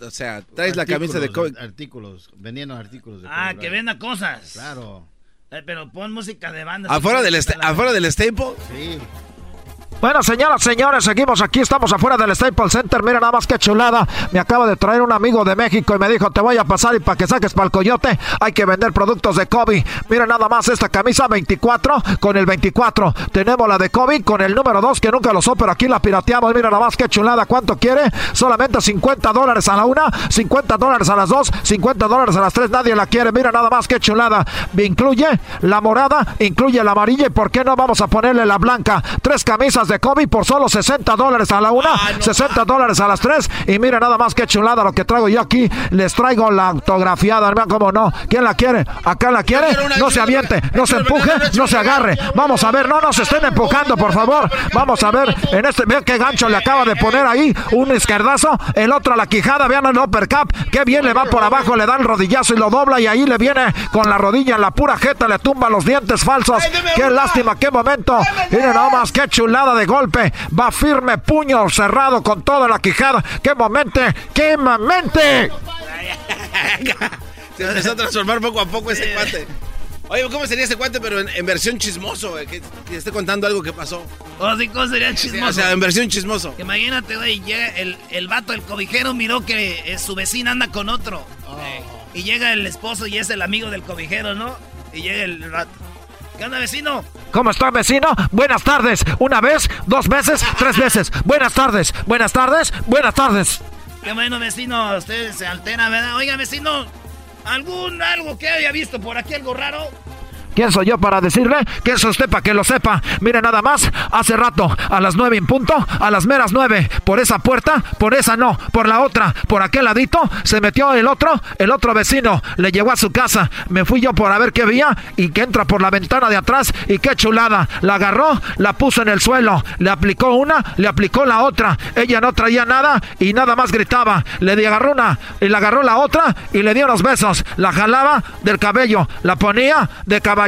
Speaker 2: O sea, traes la camisa de Kobe.
Speaker 13: Artículos, vendían artículos de
Speaker 3: Ah, que venda cosas.
Speaker 13: Claro.
Speaker 3: Eh, pero pon música de banda.
Speaker 2: ¿Afuera del, ¿afuera del Staples?
Speaker 13: Sí.
Speaker 31: Bueno, señoras, señores, seguimos aquí, estamos afuera del Staples Center. Mira nada más que chulada. Me acaba de traer un amigo de México y me dijo, te voy a pasar y para que saques para el coyote hay que vender productos de Kobe. Mira nada más esta camisa 24 con el 24. Tenemos la de Kobe con el número 2 que nunca lo usó, pero aquí la pirateamos. Mira nada más que chulada. ¿Cuánto quiere? Solamente 50 dólares a la una, 50 dólares a las dos, 50 dólares a las tres. Nadie la quiere. Mira nada más que chulada. Incluye la morada, incluye la amarilla y ¿por qué no vamos a ponerle la blanca? Tres camisas de Kobe por solo 60 dólares a la una, 60 dólares a las tres. Y mira nada más que chulada lo que traigo yo aquí. Les traigo la autografiada, hermano, como no. ¿Quién la quiere? ¿Acá la quiere? No se aviente, no se empuje, no se agarre. Vamos a ver, no nos estén empujando, por favor. Vamos a ver, en este, vean qué gancho le acaba de poner ahí. Un izquierdazo, el otro a la quijada, vean el uppercut. Qué bien le va por abajo, le da el rodillazo y lo dobla y ahí le viene con la rodilla en la pura jeta, le tumba los dientes falsos. Qué lástima, qué momento. Miren nada más, qué chulada de golpe. Va firme, puño cerrado con toda la quijada. ¡Qué momento! ¡Qué momento!
Speaker 2: Se empezó a transformar poco a poco ese cuate. Oye, ¿cómo sería ese cuate, pero en, versión chismoso? Que, esté contando algo que pasó.
Speaker 3: O sí, ¿cómo sería chismoso?
Speaker 2: O sea, en versión chismoso.
Speaker 3: Imagínate, güey, llega el, el vato, el cobijero, miró que eh, su vecina anda con otro. Oh. y llega el esposo y es el amigo del cobijero, ¿no? Y llega el vato. ¿Qué onda, vecino?
Speaker 31: ¿Cómo está, vecino? Buenas tardes. Una vez, dos veces, tres veces. Buenas tardes, buenas tardes, buenas tardes.
Speaker 3: Qué bueno, vecino. Usted se altera, ¿verdad? Oiga, vecino, ¿Algún algo que haya visto por aquí, algo raro?
Speaker 31: ¿Quién soy yo para decirle? ¿Quién es usted para que lo sepa? Mire nada más, hace rato, a las nueve en punto, a las meras nueve, por esa puerta, por esa no, por la otra, por aquel ladito, se metió el otro, el otro vecino, le llegó a su casa, me fui yo por a ver qué veía y que entra por la ventana de atrás y qué chulada, la agarró, la puso en el suelo, le aplicó una, le aplicó la otra, ella no traía nada y nada más gritaba, le agarró una y le agarró la otra y le dio los besos, la jalaba del cabello, la ponía de caballo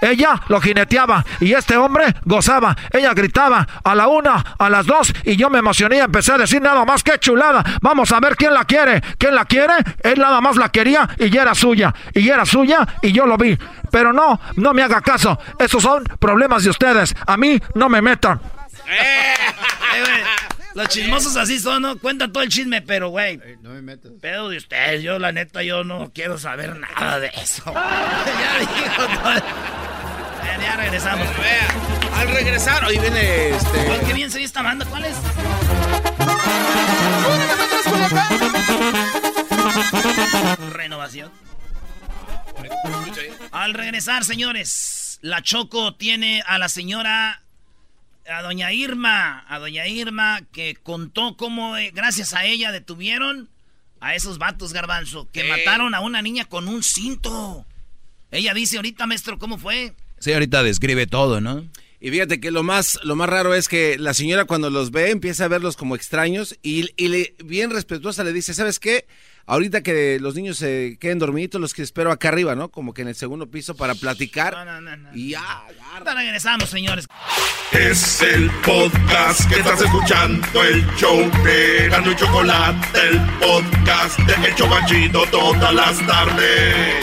Speaker 31: ella lo jineteaba y este hombre gozaba. Ella gritaba a la una, a las dos y yo me emocioné y empecé a decir nada más que chulada. Vamos a ver quién la quiere. ¿Quién la quiere? Él nada más la quería y ya era suya. Y era suya y yo lo vi. Pero no, no me haga caso. Esos son problemas de ustedes. A mí no me metan.
Speaker 3: Los chismosos así son, ¿no? Cuentan todo el chisme, pero, güey. No me metas. Pedo de ustedes. Yo, la neta, yo no quiero saber nada de eso. [laughs] ya digo Ya, regresamos.
Speaker 2: Al regresar, hoy viene este.
Speaker 3: qué bien se esta banda. ¿Cuál es? Renovación. Al regresar, señores, la Choco tiene a la señora a doña Irma, a doña Irma, que contó cómo eh, gracias a ella detuvieron a esos vatos garbanzo que mataron a una niña con un cinto. Ella dice ahorita, maestro, ¿cómo fue?
Speaker 17: Sí, ahorita describe todo, ¿no?
Speaker 2: Y fíjate que lo más, lo más raro es que la señora cuando los ve empieza a verlos como extraños y, y le, bien respetuosa le dice, ¿sabes qué? Ahorita que los niños se queden dormiditos, los que espero acá arriba, ¿no? Como que en el segundo piso para platicar. No, no, no. y ya,
Speaker 3: ya. regresamos, señores.
Speaker 10: Es el podcast que estás escuchando, el show de Gano y Chocolate, el podcast de Hecho Banchito todas las tardes.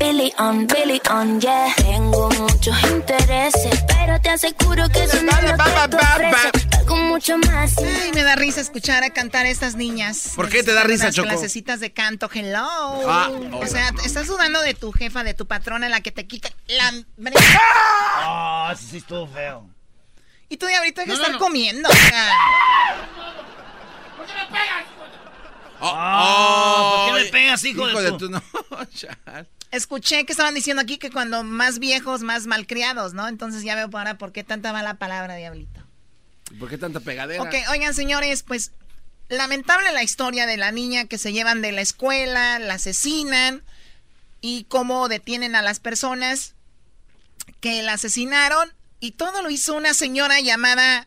Speaker 10: Billy on, Billy on, yeah. Tengo muchos intereses, pero te aseguro que eso no
Speaker 12: te Algo mucho más. Ay, me da risa escuchar a cantar a estas niñas.
Speaker 2: ¿Por qué te da risa, Choco?
Speaker 12: clasecitas de canto, hello. Ah, o sea, estás dudando de tu jefa, de tu patrona, la que te quita la...
Speaker 3: Ah, sí, estuvo feo.
Speaker 12: Y tú de ahorita que estar comiendo, o sea...
Speaker 3: ¿Por qué me pegas? Oh, ¿Por qué me pegas, hijo, de, tu... No, [laughs]
Speaker 12: Escuché que estaban diciendo aquí que cuando más viejos, más malcriados, ¿no? Entonces ya veo para por qué tanta mala palabra, diablito.
Speaker 2: ¿Por qué tanta pegadera?
Speaker 12: Ok, oigan, señores, pues lamentable la historia de la niña que se llevan de la escuela, la asesinan y cómo detienen a las personas que la asesinaron y todo lo hizo una señora llamada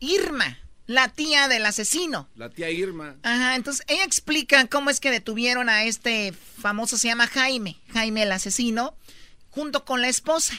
Speaker 12: Irma la tía del asesino.
Speaker 2: La tía Irma.
Speaker 12: Ajá, entonces ella explica cómo es que detuvieron a este famoso, se llama Jaime, Jaime el asesino, junto con la esposa.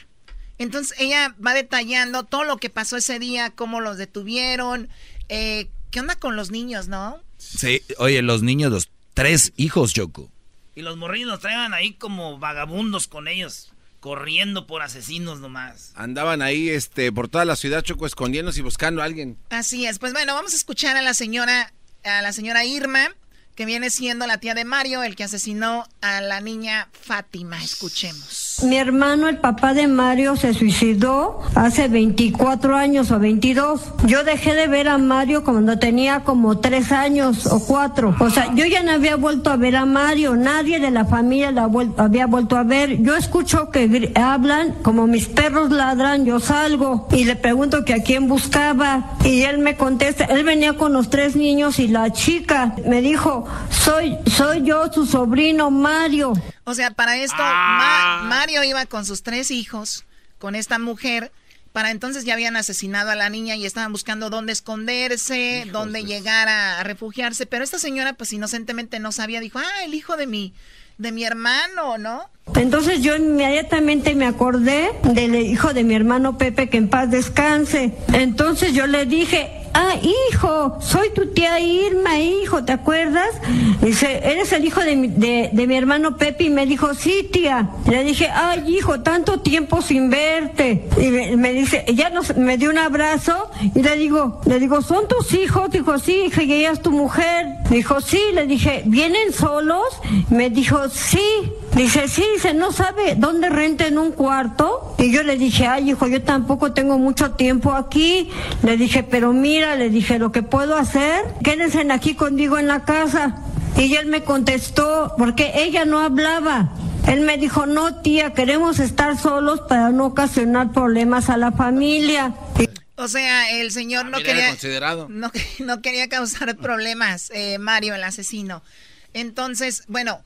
Speaker 12: Entonces ella va detallando todo lo que pasó ese día, cómo los detuvieron, eh, qué onda con los niños, ¿no?
Speaker 17: Sí, oye, los niños, los tres hijos, Choco.
Speaker 3: Y los morrinos traían ahí como vagabundos con ellos corriendo por asesinos nomás.
Speaker 2: Andaban ahí este por toda la ciudad Choco escondiéndose y buscando a alguien.
Speaker 12: Así es. Pues bueno, vamos a escuchar a la señora a la señora Irma que viene siendo la tía de Mario, el que asesinó a la niña Fátima. Escuchemos.
Speaker 32: Mi hermano, el papá de Mario, se suicidó hace 24 años o 22. Yo dejé de ver a Mario cuando tenía como 3 años o 4. O sea, yo ya no había vuelto a ver a Mario. Nadie de la familia la había vuelto a ver. Yo escucho que hablan, como mis perros ladran, yo salgo y le pregunto que a quién buscaba. Y él me contesta, él venía con los tres niños y la chica me dijo, soy, soy yo, su sobrino Mario.
Speaker 12: O sea, para esto, ah. Mario iba con sus tres hijos, con esta mujer. Para entonces ya habían asesinado a la niña y estaban buscando dónde esconderse, dónde llegar a, refugiarse. Pero esta señora, pues inocentemente no sabía, dijo, ah, el hijo de mi, de mi hermano, ¿no?
Speaker 32: Entonces yo inmediatamente me acordé del hijo de mi hermano Pepe, que en paz descanse. Entonces yo le dije, ah, hijo, soy tu tía Irma, hijo, ¿te acuerdas? Dice, ¿eres el hijo de mi, de, mi hermano Pepe? Y me dijo, sí, tía. Le dije, ay, hijo, tanto tiempo sin verte. Y me, dice, ya nos, me dio un abrazo y le digo, le digo, ¿son tus hijos? Dijo, sí, hija, y ella es tu mujer. Dijo, sí, le dije, ¿vienen solos? Me dijo, sí. Dice, sí, dice, no sabe dónde renten un cuarto. Y yo le dije, ay, hijo, yo tampoco tengo mucho tiempo aquí. Le dije, pero mira, le dije, lo que puedo hacer, quédense aquí conmigo en la casa. Y él me contestó, porque ella no hablaba. Él me dijo, no, tía, queremos estar solos para no ocasionar problemas a la familia.
Speaker 12: O sea, el señor no
Speaker 2: También era
Speaker 12: quería
Speaker 2: considerado.
Speaker 12: no, [laughs] no quería causar problemas, eh, Mario, el asesino. Entonces, bueno,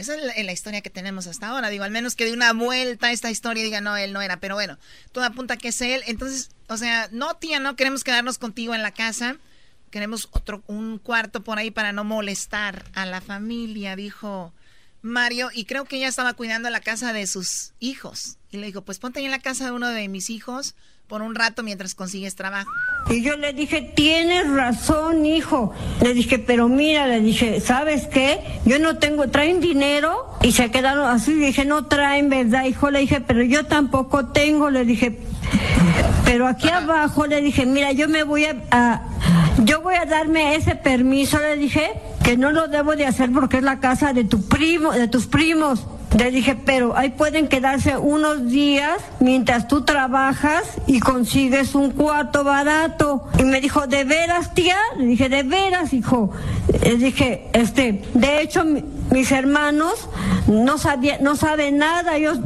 Speaker 12: esa es la, la historia que tenemos hasta ahora. Digo, al menos que de una vuelta esta historia diga, no, él no era. Pero bueno, todo apunta que es él. Entonces, o sea, no, tía, no queremos quedarnos contigo en la casa. Queremos otro, un cuarto por ahí para no molestar a la familia, dijo Mario. Y creo que ella estaba cuidando la casa de sus hijos. Y le dijo, pues ponte ahí en la casa de uno de mis hijos por un rato mientras consigues trabajo.
Speaker 32: Y yo le dije, tienes razón, hijo. Le dije, pero mira, le dije, ¿sabes qué? Yo no tengo, traen dinero y se quedaron así. Le dije, no traen, ¿verdad, hijo? Le dije, pero yo tampoco tengo. Le dije, pero aquí abajo le dije, mira, yo me voy a, a- yo voy a darme ese permiso, le dije, que no lo debo de hacer porque es la casa de tu primo, de tus primos. Le dije, pero ahí pueden quedarse unos días mientras tú trabajas y consigues un cuarto barato. Y me dijo, ¿de veras, tía? Le dije, ¿de veras, hijo? Le dije, este, de hecho, mis hermanos no sabía, no saben nada, ellos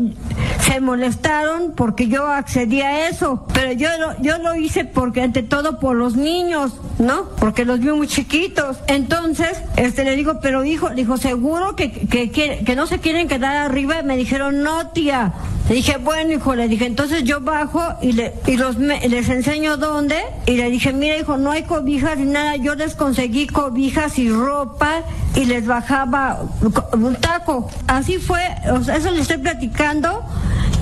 Speaker 32: se molestaron porque yo accedí a eso, pero yo lo, yo lo hice porque ante todo por los niños, ¿no? Porque los vi muy chiquitos. Entonces, este le digo, pero hijo, le dijo, seguro que, que, que, no se quieren quedar arriba. Me dijeron, no, tía. Le dije, bueno, hijo, le dije, entonces yo bajo y, le, y los, me- les enseño dónde. Y le dije, mira, hijo, no hay cobijas ni nada. Yo les conseguí cobijas y ropa y les bajaba un taco. Así fue, o sea, eso le estoy platicando.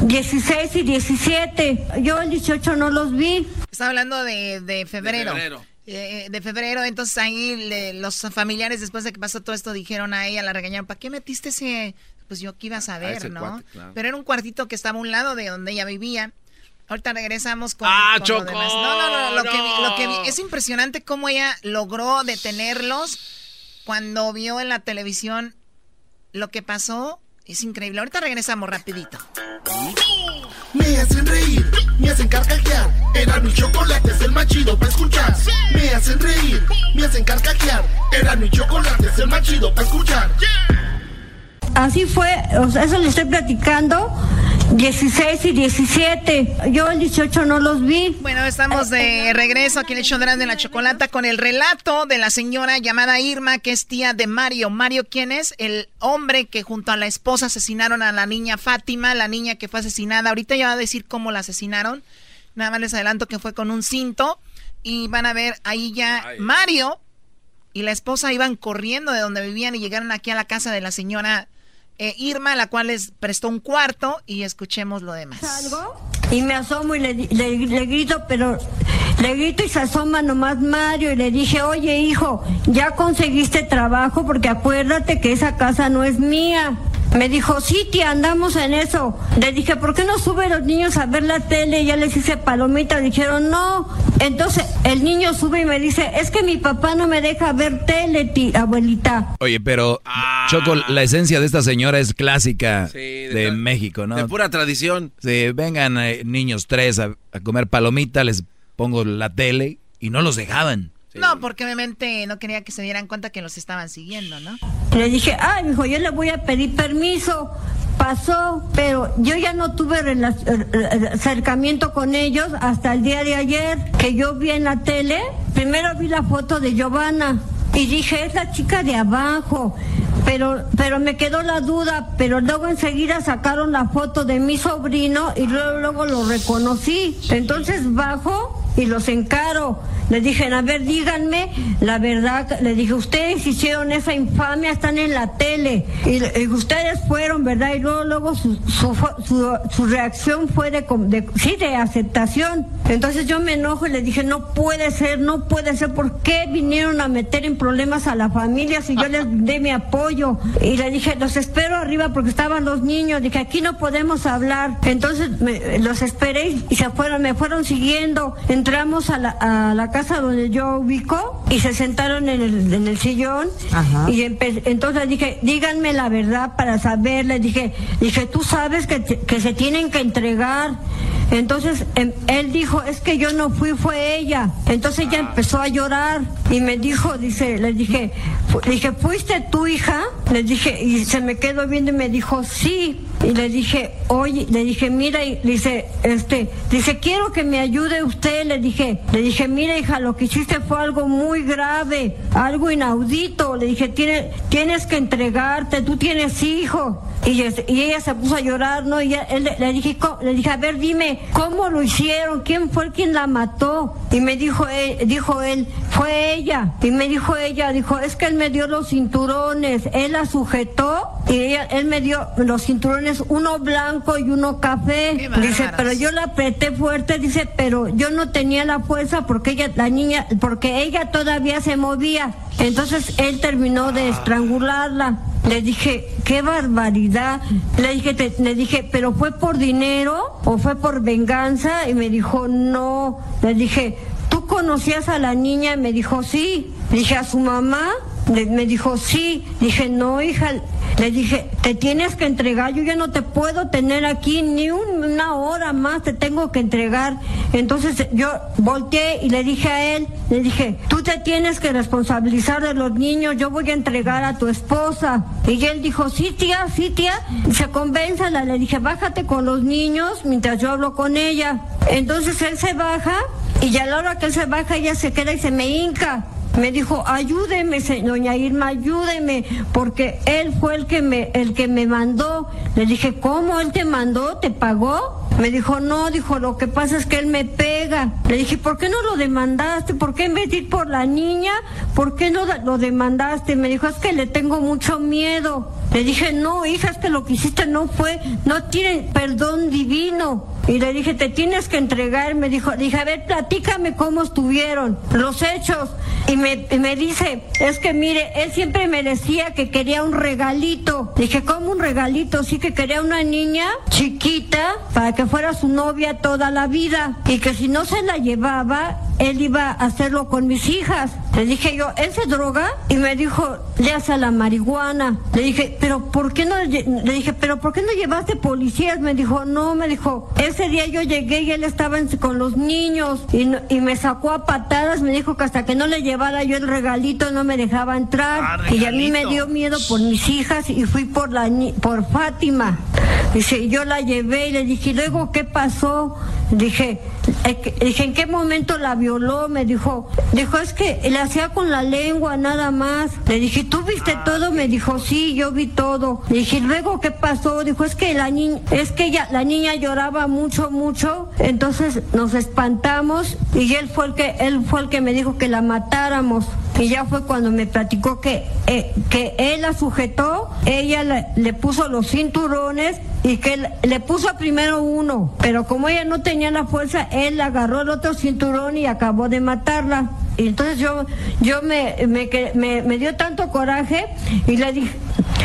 Speaker 32: 16 y 17. Yo el 18 no los vi.
Speaker 12: Está hablando de, de febrero.
Speaker 2: De febrero.
Speaker 12: Eh, de febrero, entonces ahí le- los familiares después de que pasó todo esto dijeron a ella, la regañaron, ¿para qué metiste ese? Pues yo qué iba a saber,
Speaker 2: ese
Speaker 12: ¿no?
Speaker 2: cuate, claro.
Speaker 12: Pero era un cuartito que estaba a un lado de donde ella vivía. Ahorita regresamos con,
Speaker 2: ¡Ah,
Speaker 12: con lo
Speaker 2: Choco!
Speaker 12: demás. No, no, no, lo, Que vi, lo que vi- es impresionante cómo ella logró detenerlos cuando vio en la televisión lo que pasó. Es increíble. Ahorita regresamos rapidito.
Speaker 10: Me hacen reír, me hacen carcajear. Era mi chocolate, es el más chido para escuchar. Me hacen reír, me hacen carcajear. Era mi chocolate, es el más chido para escuchar.
Speaker 32: Así fue, o sea, eso le estoy platicando. 16 y 17. Yo el 18 no los vi.
Speaker 12: Bueno, estamos de regreso aquí en el Erasmo de la Chocolata con el relato de la señora llamada Irma, que es tía de Mario. Mario, ¿quién es? El hombre que junto a la esposa asesinaron a la niña Fátima, la niña que fue asesinada. Ahorita ya va a decir cómo la asesinaron. Nada más les adelanto que fue con un cinto. Y van a ver ahí ya Mario y la esposa iban corriendo de donde vivían y llegaron aquí a la casa de la señora eh, Irma, la cual les prestó un cuarto y escuchemos lo demás.
Speaker 32: Salgo y me asomo y le, di- le- le grito, pero le grito y se asoma nomás Mario y le dije, oye hijo, ya conseguiste trabajo porque acuérdate que esa casa no es mía. Me dijo, sí, tía, andamos en eso. Le dije, ¿por qué no suben los niños a ver la tele? Ya les hice palomitas. Dijeron, no. Entonces el niño sube y me dice, es que mi papá no me deja ver tele, ti- abuelita.
Speaker 17: Oye, pero Choco, la esencia de esta señora es clásica
Speaker 2: Sí,
Speaker 17: de, México, ¿no?
Speaker 2: De pura tradición.
Speaker 17: Sí, vengan eh, niños tres a, a comer palomita, les pongo la tele y no los dejaban.
Speaker 12: No, porque obviamente no quería que se dieran cuenta que los estaban siguiendo, ¿no?
Speaker 32: Le dije, ay, hijo, yo le voy a pedir permiso. Pasó, pero yo ya no tuve rela- eh, eh, acercamiento con ellos hasta el día de ayer, que yo vi en la tele. Primero vi la foto de Giovanna y dije, es la chica de abajo. Pero, pero me quedó la duda, pero luego enseguida sacaron la foto de mi sobrino y luego, luego lo reconocí. Entonces bajo y los encaro. Le dije, a ver, díganme la verdad. Le dije, ustedes hicieron esa infamia, están en la tele. Y, ustedes fueron, ¿verdad? Y luego, luego su, su, su- su reacción fue de, de- sí, de aceptación. Entonces yo me enojo y le dije, no puede ser, no puede ser. ¿Por qué vinieron a meter en problemas a la familia si yo les dé mi apoyo? Y le dije, los espero arriba porque estaban los niños. Dije, aquí no podemos hablar. Entonces me- los esperé y se fueron, me fueron siguiendo. Entramos a la, a la casa donde yo ubico y se sentaron en el, en el sillón. Y entonces dije, díganme la verdad para saber. Le dije, dije, tú sabes que, te- que se tienen que entregar. Entonces em, él dijo, es que yo no fui, fue ella. Entonces ella empezó a llorar y me dijo, dice, le dije, dije, ¿fuiste tu hija? Le dije, y se me quedó viendo y me dijo, sí. Y le dije, oye, le dije, mira, y dice, este, dice, quiero que me ayude usted, le dije, le dije, mira hija, lo que hiciste fue algo muy grave, algo inaudito, le dije, tienes, tienes que entregarte, tú tienes hijo. Y, ella se puso a llorar, ¿no? Y él le, dije, "Co- le dije, a ver, dime, ¿cómo lo hicieron? ¿Quién fue quien la mató? Y me dijo él, dijo él, fue ella. Y me dijo ella, dijo, es que él me dio los cinturones, él la sujetó y ella- él me dio los cinturones, uno blanco y uno café. Dice, pero yo la apreté fuerte, dice, pero yo no tenía la fuerza porque ella, la niña, porque ella todavía se movía. Entonces él terminó de estrangularla. Le dije, qué barbaridad. Le dije, te- le dije, pero fue por dinero o fue por venganza. Y me dijo, no. Le dije, ¿tú conocías a la niña? Y me dijo, sí. Le dije, ¿a su mamá? Me dijo, sí. Dije, no, hija. Le dije, te tienes que entregar, yo ya no te puedo tener aquí ni un- una hora más, te tengo que entregar. Entonces yo volteé y le dije a él, le dije, tú te tienes que responsabilizar de los niños, yo voy a entregar a tu esposa. Y él dijo, sí tía, sí tía, se convénzala, le dije, bájate con los niños mientras yo hablo con ella. Entonces él se baja y ya a la hora que él se baja ella se queda y se me hinca. Me dijo, ayúdeme, doña Irma, ayúdeme, porque él fue el que me, el que me mandó. Le dije, ¿cómo? ¿Él te mandó? ¿Te pagó? Me dijo, no, dijo, lo que pasa es que él me pega. Le dije, ¿por qué no lo demandaste? ¿Por qué en vez de ir por la niña? ¿Por qué no lo demandaste? Me dijo, es que le tengo mucho miedo. Le dije, no, hija, es que lo que hiciste no fue, no tiene perdón divino. Y le dije, te tienes que entregar. Me dijo, dije, a ver, platícame cómo estuvieron los hechos. Y me, me dice, es que mire, él siempre me decía que quería un regalito. Dije, ¿cómo un regalito? Sí que quería una niña chiquita para que fuera su novia toda la vida. Y que si no se la llevaba, él iba a hacerlo con mis hijas. Le dije yo, ¿él se droga? Y me dijo, le hace a la marihuana. Le dije, pero ¿por qué no? lle-?" Le dije, pero ¿por qué no llevaste policías? Me dijo, no, me dijo, ese día yo llegué y él estaba en- con los niños y, no- y me sacó a patadas. Me dijo que hasta que no le llevara yo el regalito no me dejaba entrar. y a mí me dio miedo por mis hijas y fui por la ni- por Fátima. Dice, yo la llevé y le dije, ¿y luego qué pasó? Dije, "Eh, que- dije, ¿en qué momento la violó? Me dijo, dijo, es que le hacía con la lengua nada más. Le dije, ¿tú viste todo? Me dijo, sí, yo vi todo. Le dije, ¿luego qué pasó? Dijo, es que la niña, es que ella, la niña lloraba mucho, mucho. Entonces nos espantamos y él fue el que, él fue el que me dijo que la matáramos. Y ya fue cuando me platicó que, eh, que él la sujetó, ella le, le puso los cinturones y que le puso primero uno, pero como ella no tenía la fuerza, él agarró el otro cinturón y acabó de matarla. Y entonces yo, yo me, me, que- me, me dio tanto coraje y le dije,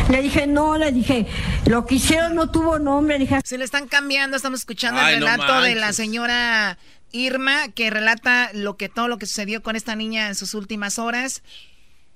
Speaker 32: le dije, no, le dije, lo que hicieron no tuvo nombre, le dije,
Speaker 12: Se le están cambiando, estamos escuchando
Speaker 2: Ay,
Speaker 12: el
Speaker 2: no
Speaker 12: relato de la señora Irma, que relata lo que todo lo que sucedió con esta niña en sus últimas horas.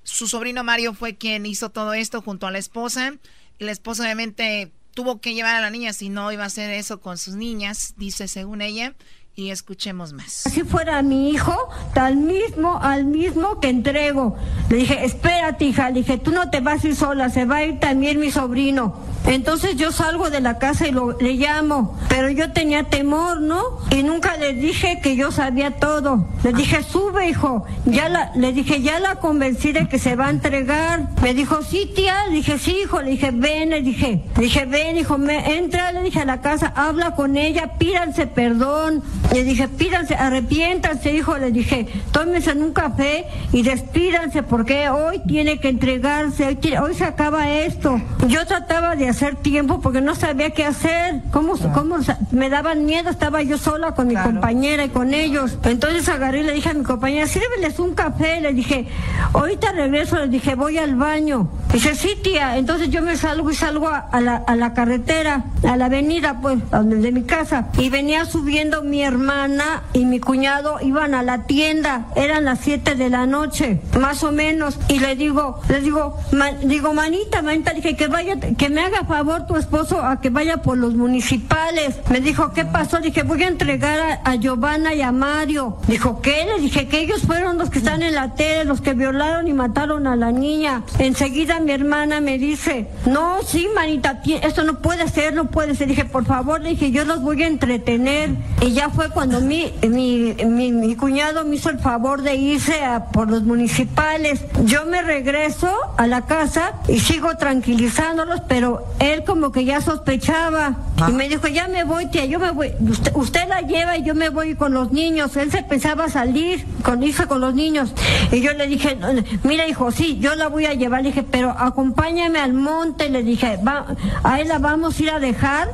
Speaker 12: Su sobrino Mario fue quien hizo todo esto junto a la esposa. La esposa obviamente tuvo que llevar a la niña, si no iba a hacer eso con sus niñas, dice según ella. Y escuchemos más.
Speaker 32: si fuera mi hijo, tal mismo, al mismo que entrego. Le dije, espérate, hija, le dije, tú no te vas a ir sola, se va a ir también mi sobrino. Entonces yo salgo de la casa y lo, le llamo, pero yo tenía temor, ¿no? Y nunca le dije que yo sabía todo. Le dije, sube, hijo. Ya la, le dije, ya la convencí de que se va a entregar. Me dijo, sí, tía. Le dije, sí, hijo. Le dije, ven, le dije. Le dije, ven, hijo, me, entra, le dije a la casa, habla con ella, pídanse perdón. Le dije, pídanse, arrepiéntanse, hijo. Le dije, tómense en un café y despídanse porque hoy tiene que entregarse, hoy, tiene- hoy se acaba esto. Yo trataba de hacer tiempo porque no sabía qué hacer. ¿Cómo, cómo me daban miedo? Estaba yo sola con mi compañera y con ellos. Entonces agarré y le dije a mi compañera, sírveles un café. Le dije, ahorita regreso. Le dije, voy al baño. Dice, sí, tía. Entonces yo me salgo y salgo a, a la, a la carretera, a la avenida, pues, donde- de mi casa. Y venía subiendo mi hermana y mi cuñado, iban a la tienda. Eran las 7 de la noche, más o menos. Y le digo, le digo, "Ma- digo, manita, manita, dije que vaya, que me haga favor tu esposo a que vaya por los municipales. Me dijo, ¿qué pasó? Dije, voy a entregar a, a Giovanna y a Mario. Dijo, ¿qué? Le dije que ellos fueron los que están en la tele, los que violaron y mataron a la niña. Enseguida mi hermana me dice, no, sí, manita, esto no puede ser, no puede ser. Dije, por favor, le dije, yo los voy a entretener. Y ya fue cuando mi, mi, mi, mi cuñado me hizo el favor de irse a, por los municipales. Yo me regreso a la casa y sigo tranquilizándolos, pero él como que ya sospechaba. Y me dijo, ya me voy, tía, yo me voy. Usted, usted la lleva y yo me voy con los niños. Él se pensaba salir con irse con los niños. Y yo le dije, "No, no, mira hijo, sí, yo la voy a llevar. Le dije, pero acompáñame al monte. Le dije, va, ahí la vamos a ir a dejar.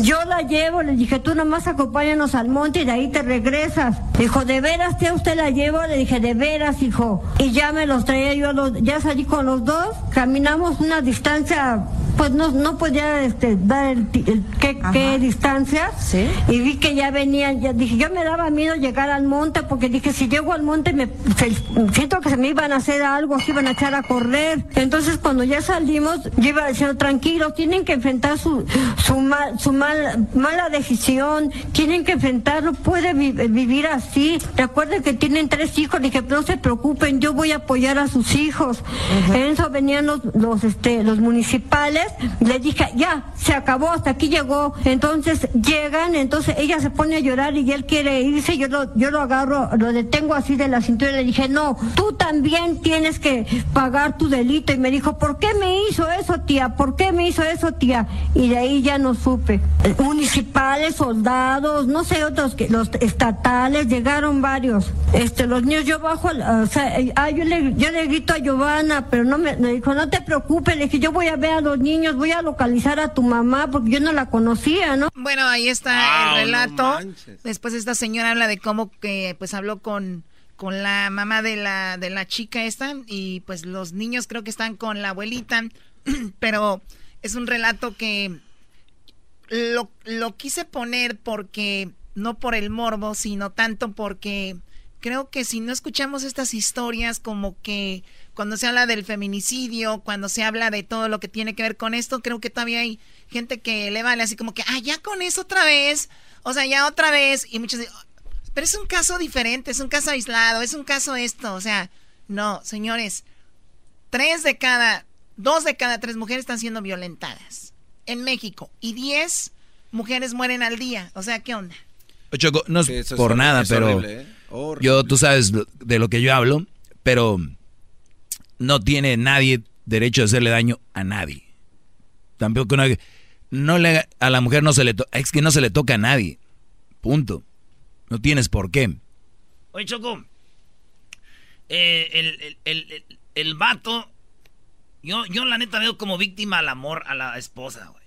Speaker 32: Yo la llevo. Le dije, tú nomás acompáñanos al monte y de ahí te regresas. Dijo, ¿de veras, tía, usted la llevo? Le dije, de veras, hijo. Y ya me los traía yo, a los, ya salí con los dos. Caminamos una distancia pues no, no podía este, dar el, el qué, qué distancia y vi que ya venían, ya dije, yo me daba miedo llegar al monte porque dije, si llego al monte me se- siento que se me iban a hacer algo, se iban a echar a correr. Entonces cuando ya salimos, yo iba diciendo, tranquilos, tienen que enfrentar su, su, mal, su mal, mala decisión, tienen que enfrentar, no puede vi- vivir así. Recuerden que tienen tres hijos, dije, no se preocupen, yo voy a apoyar a sus hijos. En eso venían los, los, este, los municipales, le dije, ya, se acabó, hasta aquí llegó. Entonces llegan, entonces ella se pone a llorar y él quiere irse, yo lo, yo lo agarro, lo detengo así de la cintura y le dije, no, tú también tienes que pagar tu delito. Y me dijo, ¿por qué me hizo eso, tía? ¿Por qué me hizo eso, tía? Y de ahí ya no supe. Municipales, soldados, no sé, otros, que los estatales, llegaron varios. Este, los niños, yo bajo, al- o sea, ah, yo le, yo le grito a Giovanna, pero no me, me dijo, no te preocupes, le dije, yo voy a ver a los niños, voy a localizar a tu mamá, porque yo no la conocía, ¿no?
Speaker 12: Bueno, ahí está el relato. Después esta señora habla de cómo que pues habló con, con la mamá de la, de la chica esta y pues los niños creo que están con la abuelita, [clears throat] pero es un relato que lo, lo quise poner porque no por el morbo, sino tanto porque creo que si no escuchamos estas historias como que cuando se habla del feminicidio, cuando se habla de todo lo que tiene que ver con esto, creo que todavía hay gente que le vale así como que, ah, ya con eso otra vez, o sea, ya otra vez, y muchos dicen, "Oh, pero es un caso diferente, es un caso aislado, es un caso esto, o sea, no, señores, tres de cada, dos de cada tres mujeres están siendo violentadas en México y diez mujeres mueren al día, o sea, ¿qué onda?
Speaker 17: Choco, no es
Speaker 2: eso
Speaker 17: por nada, pero
Speaker 2: horrible, ¿eh? Horrible.
Speaker 17: yo, tú sabes de lo que yo hablo, pero no tiene nadie derecho a hacerle daño a nadie. Tampoco no, no le a la mujer no se le to- es que no se le toca a nadie. Punto. No tienes por qué.
Speaker 3: Oye, Choco. eh, el, el, el, el- el vato. Yo, yo la neta veo como víctima al amor a la esposa, güey.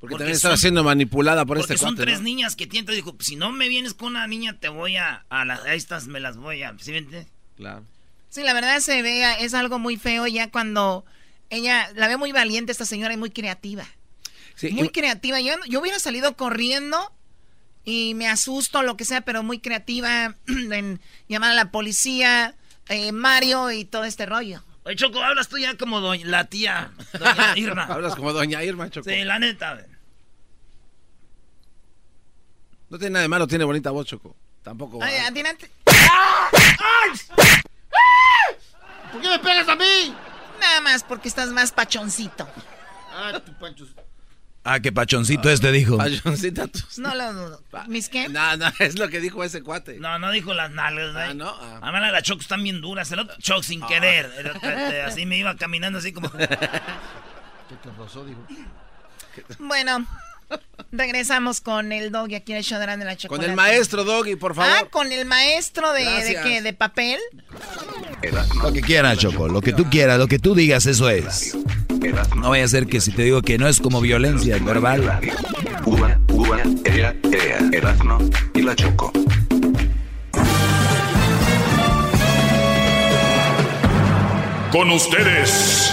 Speaker 2: Porque, también estaba siendo manipulada por
Speaker 3: Porque
Speaker 2: este
Speaker 3: son
Speaker 2: cuate,
Speaker 3: tres
Speaker 2: ¿no?
Speaker 3: niñas que tienen. Dijo, si no me vienes con una niña, te voy a. A, las, a estas me las voy a. ¿Sí me entiendes?
Speaker 2: Claro.
Speaker 12: Sí, la verdad se ve, es algo muy feo ya cuando ella, la ve muy valiente esta señora y muy creativa. muy
Speaker 2: y-
Speaker 12: creativa. Yo, yo hubiera salido corriendo y me asusto, lo que sea, pero muy creativa [clears throat] en llamar a la policía, eh, Mario y todo este rollo.
Speaker 3: Oye, Choco, hablas tú ya como doña- la tía. Doña [laughs] Irma.
Speaker 2: Hablas como doña Irma, Choco.
Speaker 3: Sí, la neta. güey.
Speaker 2: No tiene nada de malo, tiene bonita voz, Choco. Tampoco.
Speaker 12: Ay,
Speaker 2: ah,
Speaker 12: adelante.
Speaker 30: ¿Por qué me pegas a mí?
Speaker 12: Nada más porque estás más pachoncito.
Speaker 30: Ah, tu pancho.
Speaker 17: Ah, que pachoncito este dijo.
Speaker 2: Pachoncita tú.
Speaker 12: No lo dudo. ¿Mis qué?
Speaker 2: No, no, [laughs] es lo que dijo ese cuate.
Speaker 3: No, no dijo las nalgas, güey.
Speaker 2: Ah, no. Ah.
Speaker 3: Además, las Choco están bien duras. El otro Choco sin querer. El otro, este, Así me iba caminando así como. [laughs]
Speaker 13: ¿Qué te pasó? Dijo.
Speaker 12: Bueno, Regresamos con el doggy aquí en el show de la chocolate.
Speaker 2: Con el maestro doggy, por favor.
Speaker 12: Ah, con el maestro de, de qué, de papel.
Speaker 17: Lo que quieras, Choco, lo que tú quieras, lo que tú digas, eso es. No vaya a ser que si te digo que no es como violencia verbal.
Speaker 33: Uva, uva, ea, ea, Erasmo y la Choco.
Speaker 18: Con ustedes.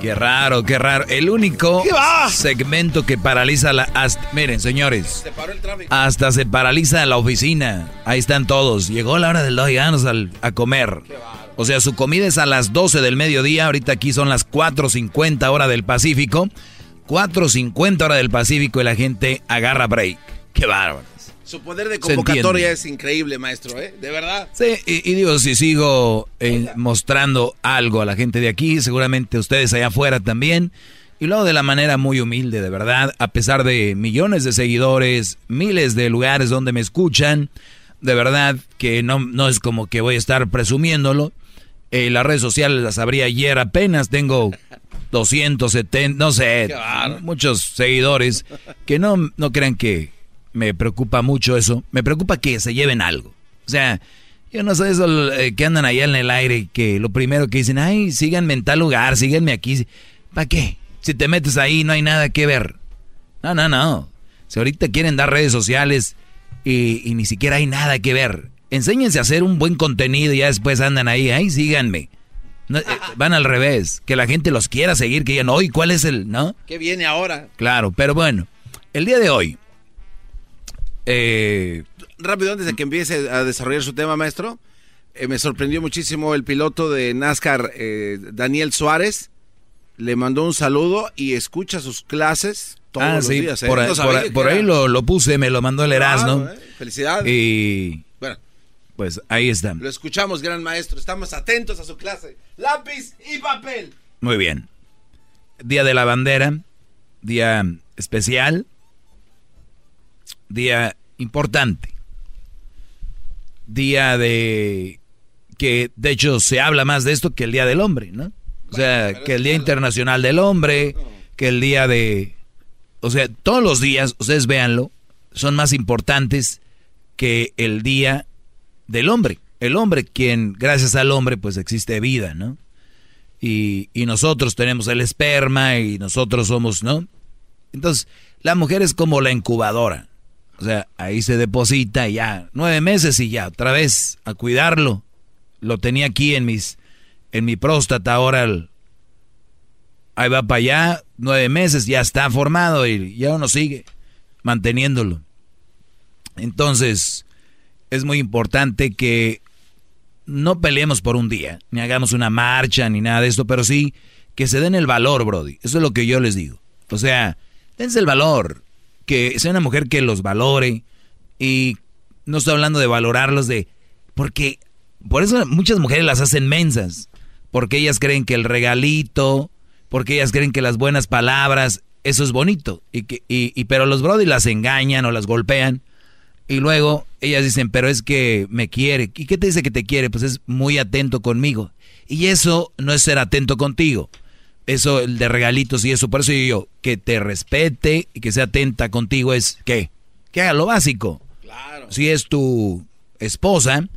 Speaker 17: Qué raro, qué raro. El único segmento que paraliza la... hasta- miren, señores.
Speaker 2: Se paró el tráfico.
Speaker 17: Hasta se paraliza la oficina. Ahí están todos. Llegó la hora del doggy, vámonos al- a comer. O sea, su comida es a las 12 del mediodía. Ahorita aquí son las 4.50 hora del Pacífico. 4.50 hora del Pacífico y la gente agarra break. Qué bárbaro.
Speaker 2: Su poder de convocatoria es increíble, maestro, ¿eh? De verdad.
Speaker 17: Sí, y, y digo, si sigo eh, mostrando algo a la gente de aquí, seguramente ustedes allá afuera también. Y luego de la manera muy humilde, de verdad, a pesar de millones de seguidores, miles de lugares donde me escuchan, de verdad que no, no es como que voy a estar presumiéndolo. Eh, las redes sociales las abrí ayer apenas, tengo 270, no sé, muchos seguidores, que no, no crean que me preocupa mucho eso, me preocupa que se lleven algo. O sea, yo no sé eso eh, que andan allá en el aire, que lo primero que dicen, ay, síganme en tal lugar, síganme aquí. ¿Para qué? Si te metes ahí no hay nada que ver. No, no, no. Si ahorita quieren dar redes sociales y, y ni siquiera hay nada que ver. Enséñense a hacer un buen contenido y ya después andan ahí, ay, síganme. No, eh, [laughs] van al revés, que la gente los quiera seguir, que digan, hoy, ¿cuál es el, no?
Speaker 2: ¿Qué viene ahora?
Speaker 17: Claro, pero bueno, el día de hoy, eh,
Speaker 2: Rápido, antes de que empiece a desarrollar su tema, maestro, eh, me sorprendió muchísimo el piloto de NASCAR, eh, Daniel Suárez. Le mandó un saludo y escucha sus clases todos
Speaker 17: ah,
Speaker 2: los
Speaker 17: sí,
Speaker 2: días. ¿eh?
Speaker 17: por,
Speaker 2: No
Speaker 17: ahí lo, lo puse, me lo mandó el Erasmo.
Speaker 2: Felicidades.
Speaker 17: Y
Speaker 2: Bueno,
Speaker 17: pues ahí está.
Speaker 2: lo escuchamos, gran maestro. Estamos atentos a su clase. Lápiz y papel.
Speaker 17: Muy bien. Día de la bandera, día especial, día importante. Día de que de hecho se habla más de esto que el Día del Hombre, ¿no? O sea, que el Día Internacional del Hombre, que el día de... O sea, todos los días, ustedes véanlo, son más importantes que el Día del Hombre. El hombre, quien gracias al hombre pues existe vida, ¿no? y, y nosotros tenemos el esperma y nosotros somos, ¿no? Entonces, la mujer es como la incubadora. O sea, ahí se deposita y ya, nueve meses y ya, otra vez, a cuidarlo. Lo tenía aquí en mis, en mi próstata, ahora ahí va para allá, nueve meses, ya está formado y ya uno sigue manteniéndolo. Entonces, es muy importante que no peleemos por un día, ni hagamos una marcha, ni nada de esto, pero sí que se den el valor, Brody. Eso es lo que yo les digo. O sea, dense el valor, que sea una mujer que los valore y no estoy hablando de valorarlos de... Porque por eso muchas mujeres las hacen mensas, porque ellas creen que el regalito, porque ellas creen que las buenas palabras, eso es bonito, y que, y, y- pero los Brody las engañan o las golpean. Y luego ellas dicen, pero es que me quiere. ¿Y qué te dice que te quiere? Pues es muy atento conmigo. Y eso no es ser atento contigo. Eso, el de regalitos y eso. Por eso digo yo, que te respete y que sea atenta contigo es, ¿qué? Que haga lo básico. Si es tu esposa,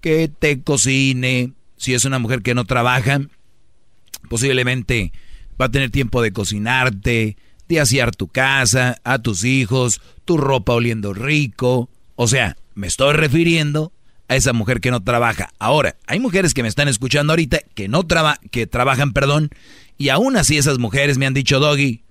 Speaker 17: que te cocine. Si es una mujer que no trabaja, posiblemente va a tener tiempo de cocinarte, de asear tu casa, a tus hijos, tu ropa oliendo rico. O sea, me estoy refiriendo a esa mujer que no trabaja. Ahora, hay mujeres que me están escuchando ahorita que no traba que trabajan, perdón, y aún así esas mujeres me han dicho, Doggy,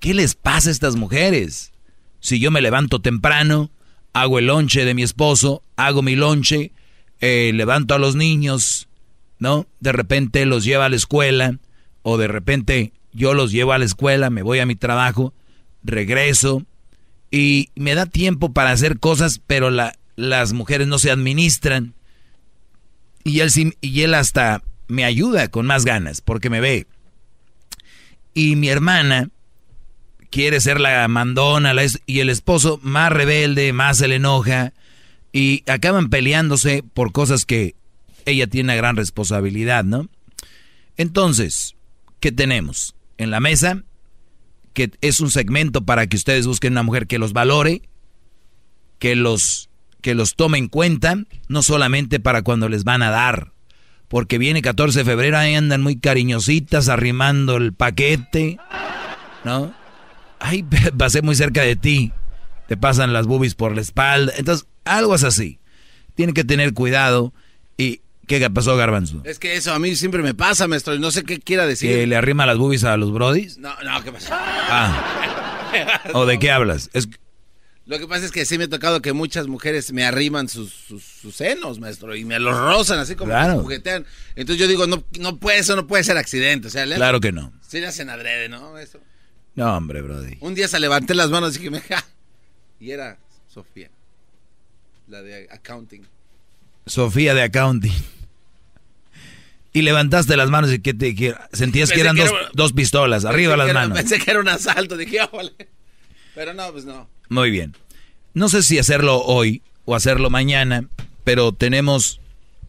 Speaker 17: ¿qué les pasa a estas mujeres? Si yo me levanto temprano, hago el lonche de mi esposo, hago mi lonche, eh, levanto a los niños, ¿no? De repente los llevo a la escuela, o de repente yo los llevo a la escuela, me voy a mi trabajo, regreso, Y me da tiempo para hacer cosas, pero la, las mujeres no se administran. Y él, y él hasta me ayuda con más ganas, porque me ve. Y mi hermana quiere ser la mandona, y el esposo más rebelde, más se le enoja, y acaban peleándose por cosas que ella tiene una gran responsabilidad, ¿no? Entonces, ¿qué tenemos? En la mesa, que es un segmento para que ustedes busquen una mujer que los valore, que los, que los tome en cuenta, no solamente para cuando les van a dar, porque viene 14 de febrero, ahí andan muy cariñositas, arrimando el paquete, ¿no? Ay, [laughs] pasé muy cerca de ti, te pasan las boobies por la espalda, entonces, algo es así. Tienen que tener cuidado y ¿Qué pasó, Garbanzo?
Speaker 2: Es que eso a mí siempre me pasa, maestro, no sé qué quiera decir.
Speaker 17: ¿Que le arrima las boobies a los brodis?
Speaker 2: No, no, ¿qué pasó?
Speaker 17: Ah. [laughs] ¿O de qué hablas? Es...
Speaker 2: Lo que pasa es que sí me ha tocado que muchas mujeres me arriman sus, senos, maestro, y me los rozan así como claro. juguetean. Entonces yo digo, no, no puede, eso no puede ser accidente. O sea,
Speaker 17: claro que no.
Speaker 2: Sí le hacen adrede, ¿no?
Speaker 17: No, hombre, brody.
Speaker 2: Un día se levanté las manos y dije, [laughs] me... y era Sofía, la de accounting.
Speaker 17: Sofía de accounting. Y levantaste las manos y que te sentías que eran dos, pistolas, arriba las manos.
Speaker 2: pensé que era un asalto, dije, vale. Pero no, pues no.
Speaker 17: Muy bien. No sé si hacerlo hoy o hacerlo mañana, pero tenemos,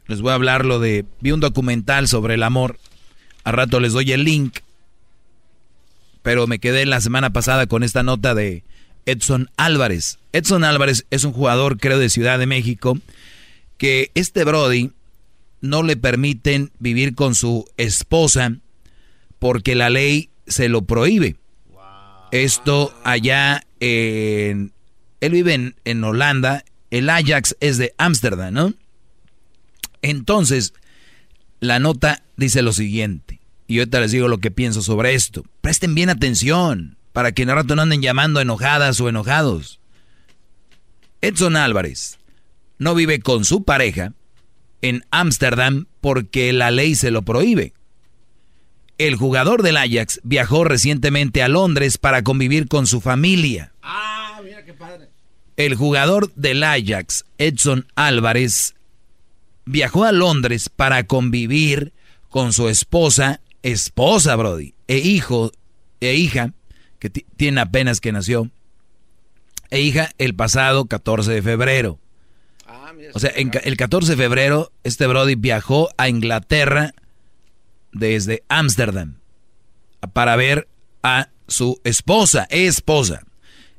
Speaker 17: les voy a hablar lo de, vi un documental sobre el amor, a rato les doy el link, pero me quedé la semana pasada con esta nota de Edson Álvarez. Edson Álvarez es un jugador, creo, de Ciudad de México, que este Brody no le permiten vivir con su esposa porque la ley se lo prohíbe. Esto allá en... Él vive en, Holanda, el Ajax es de Ámsterdam, ¿no? Entonces, la nota dice lo siguiente, y ahorita les digo lo que pienso sobre esto. Presten bien atención, para que en rato no anden llamando enojadas o enojados. Edson Álvarez no vive con su pareja, en Ámsterdam porque la ley se lo prohíbe. El jugador del Ajax viajó recientemente a Londres para convivir con su familia.
Speaker 2: Ah, mira qué padre.
Speaker 17: El jugador del Ajax, Edson Álvarez, viajó a Londres para convivir con su esposa, esposa, Brody, e hijo, e hija, que tiene apenas que nació, e hija el pasado 14 de febrero. O sea, el 14 de febrero, este Brody viajó a Inglaterra desde Ámsterdam para ver a su esposa, esposa.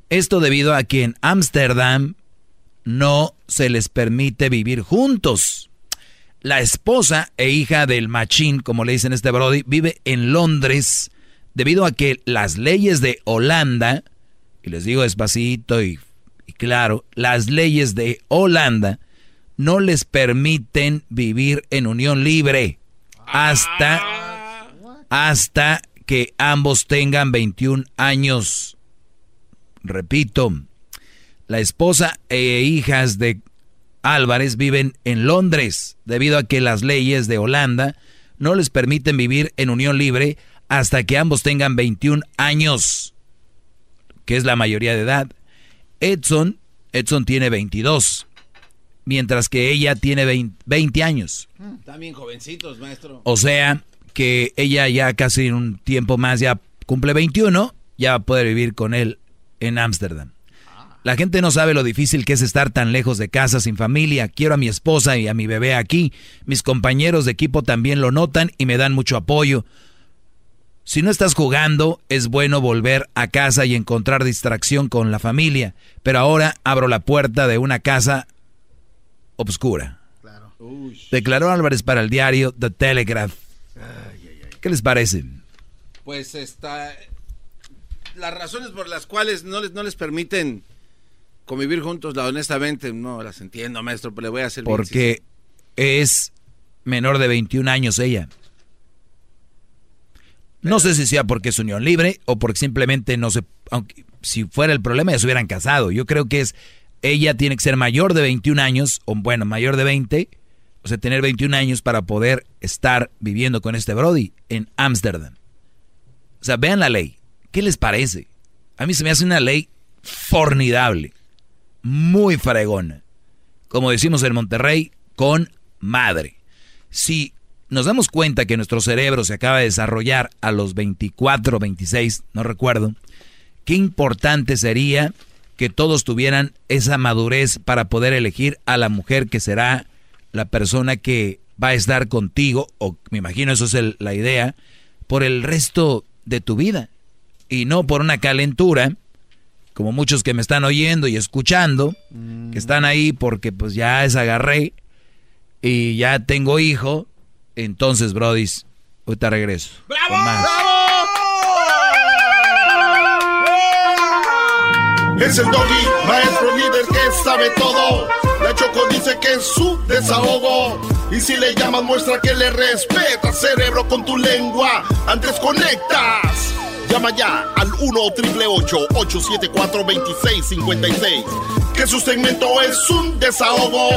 Speaker 17: Esto debido a que en Ámsterdam no se les permite vivir juntos. La esposa e hija del machín, como le dicen este Brody, vive en Londres debido a que las leyes de Holanda, y les digo despacito y, y claro, las leyes de Holanda no les permiten vivir en unión libre hasta, hasta que ambos tengan 21 años. Repito, la esposa e hijas de Álvarez viven en Londres debido a que las leyes de Holanda no les permiten vivir en unión libre hasta que ambos tengan 21 años, que es la mayoría de edad. Edson, Edson tiene 22 mientras que ella tiene 20, años.
Speaker 2: También jovencitos, maestro.
Speaker 17: O sea, que ella ya casi en un tiempo más ya cumple 21, ya poder vivir con él en Ámsterdam. La gente no sabe lo difícil que es estar tan lejos de casa, sin familia. Quiero a mi esposa y a mi bebé aquí. Mis compañeros de equipo también lo notan y me dan mucho apoyo. Si no estás jugando, es bueno volver a casa y encontrar distracción con la familia. Pero ahora abro la puerta de una casa obscura. Declaró Álvarez para el diario The Telegraph. ¿Qué les parece?
Speaker 2: Pues está... Las razones por las cuales no les, no les permiten convivir juntos, la, honestamente, no las entiendo, maestro, pero le voy a hacer...
Speaker 17: Porque es menor de 21 años ella. No sé si sea porque es unión libre o porque simplemente no se... Aunque, si fuera el problema ya se hubieran casado. Yo creo que es ella tiene que ser mayor de 21 años, o bueno, mayor de 20, o sea, tener 21 años para poder estar viviendo con este Brody en Ámsterdam. O sea, vean la ley. ¿Qué les parece? A mí se me hace una ley formidable, muy fregona. Como decimos en Monterrey, con madre. Si nos damos cuenta que nuestro cerebro se acaba de desarrollar a los 24, 26, no recuerdo, qué importante sería que todos tuvieran esa madurez para poder elegir a la mujer que será la persona que va a estar contigo, o me imagino eso es la idea, por el resto de tu vida. Y no por una calentura, como muchos que me están oyendo y escuchando, que están ahí porque pues ya agarré y ya tengo hijo. Entonces, Brodis, ahorita regreso.
Speaker 10: ¡Bravo! Es el doggy, maestro líder que sabe todo. La Choco dice que es su desahogo. Y si le llamas, muestra que le respeta, cerebro, con tu lengua. Antes conectas. Llama ya al 1-888-874-2656. Que su segmento es un
Speaker 26: desahogo.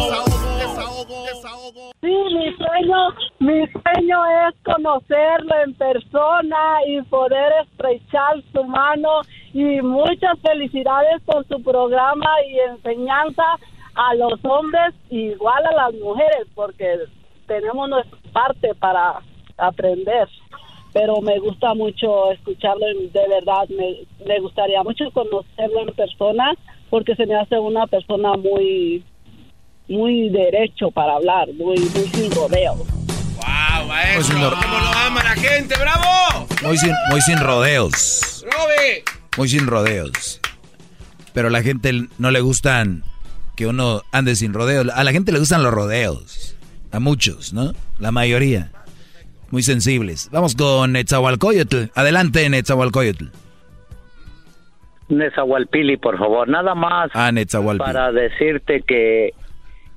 Speaker 26: Sí, mi sueño, mi sueño es conocerlo en persona y poder estrechar su mano. Y muchas felicidades por su programa y enseñanza a los hombres igual a las mujeres porque tenemos nuestra parte para aprender. Pero me gusta mucho escucharlo de verdad me, me gustaría mucho conocerlo en persona porque se me hace una persona muy muy derecho para hablar muy muy sin rodeos
Speaker 10: wow maestro cómo lo ama la gente bravo
Speaker 17: muy sin muy sin rodeos muy sin rodeos. Pero a la gente no le gustan que uno ande sin rodeos. A la gente le gustan los rodeos. A muchos, ¿no? La mayoría. Muy sensibles. Vamos con Netzahualcoyotl. Adelante, Netzahualcoyotl.
Speaker 34: Netzahualpili, por favor. Nada más
Speaker 17: ah,
Speaker 34: para decirte que,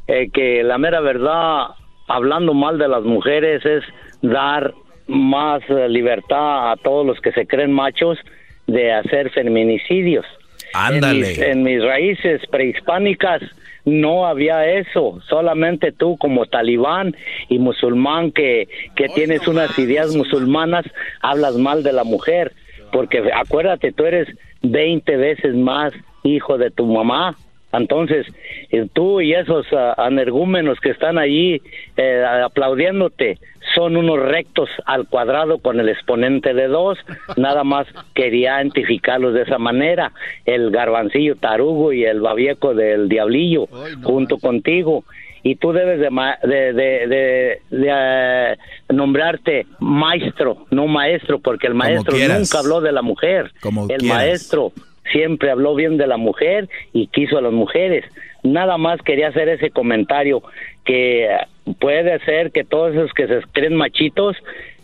Speaker 34: eh, que la mera verdad, hablando mal de las mujeres, es dar más eh, libertad a todos los que se creen machos de hacer feminicidios.
Speaker 17: Ándale.
Speaker 34: En mis, raíces prehispánicas no había eso, solamente tú como talibán y musulmán que, que tienes unas ideas musulmanas, hablas mal de la mujer, porque acuérdate, tú eres 20 veces más hijo de tu mamá. Entonces, eh, tú y esos uh, anergúmenos que están allí eh, aplaudiéndote son unos rectos al cuadrado con el exponente de dos. [laughs] Nada más quería identificarlos de esa manera. El garbancillo tarugo y el babieco del diablillo junto contigo. Y tú debes de, de, de, nombrarte maestro, no maestro, porque el maestro nunca habló de la mujer. el maestro siempre habló bien de la mujer y quiso a las mujeres. Nada más quería hacer ese comentario que puede ser que todos esos que se creen machitos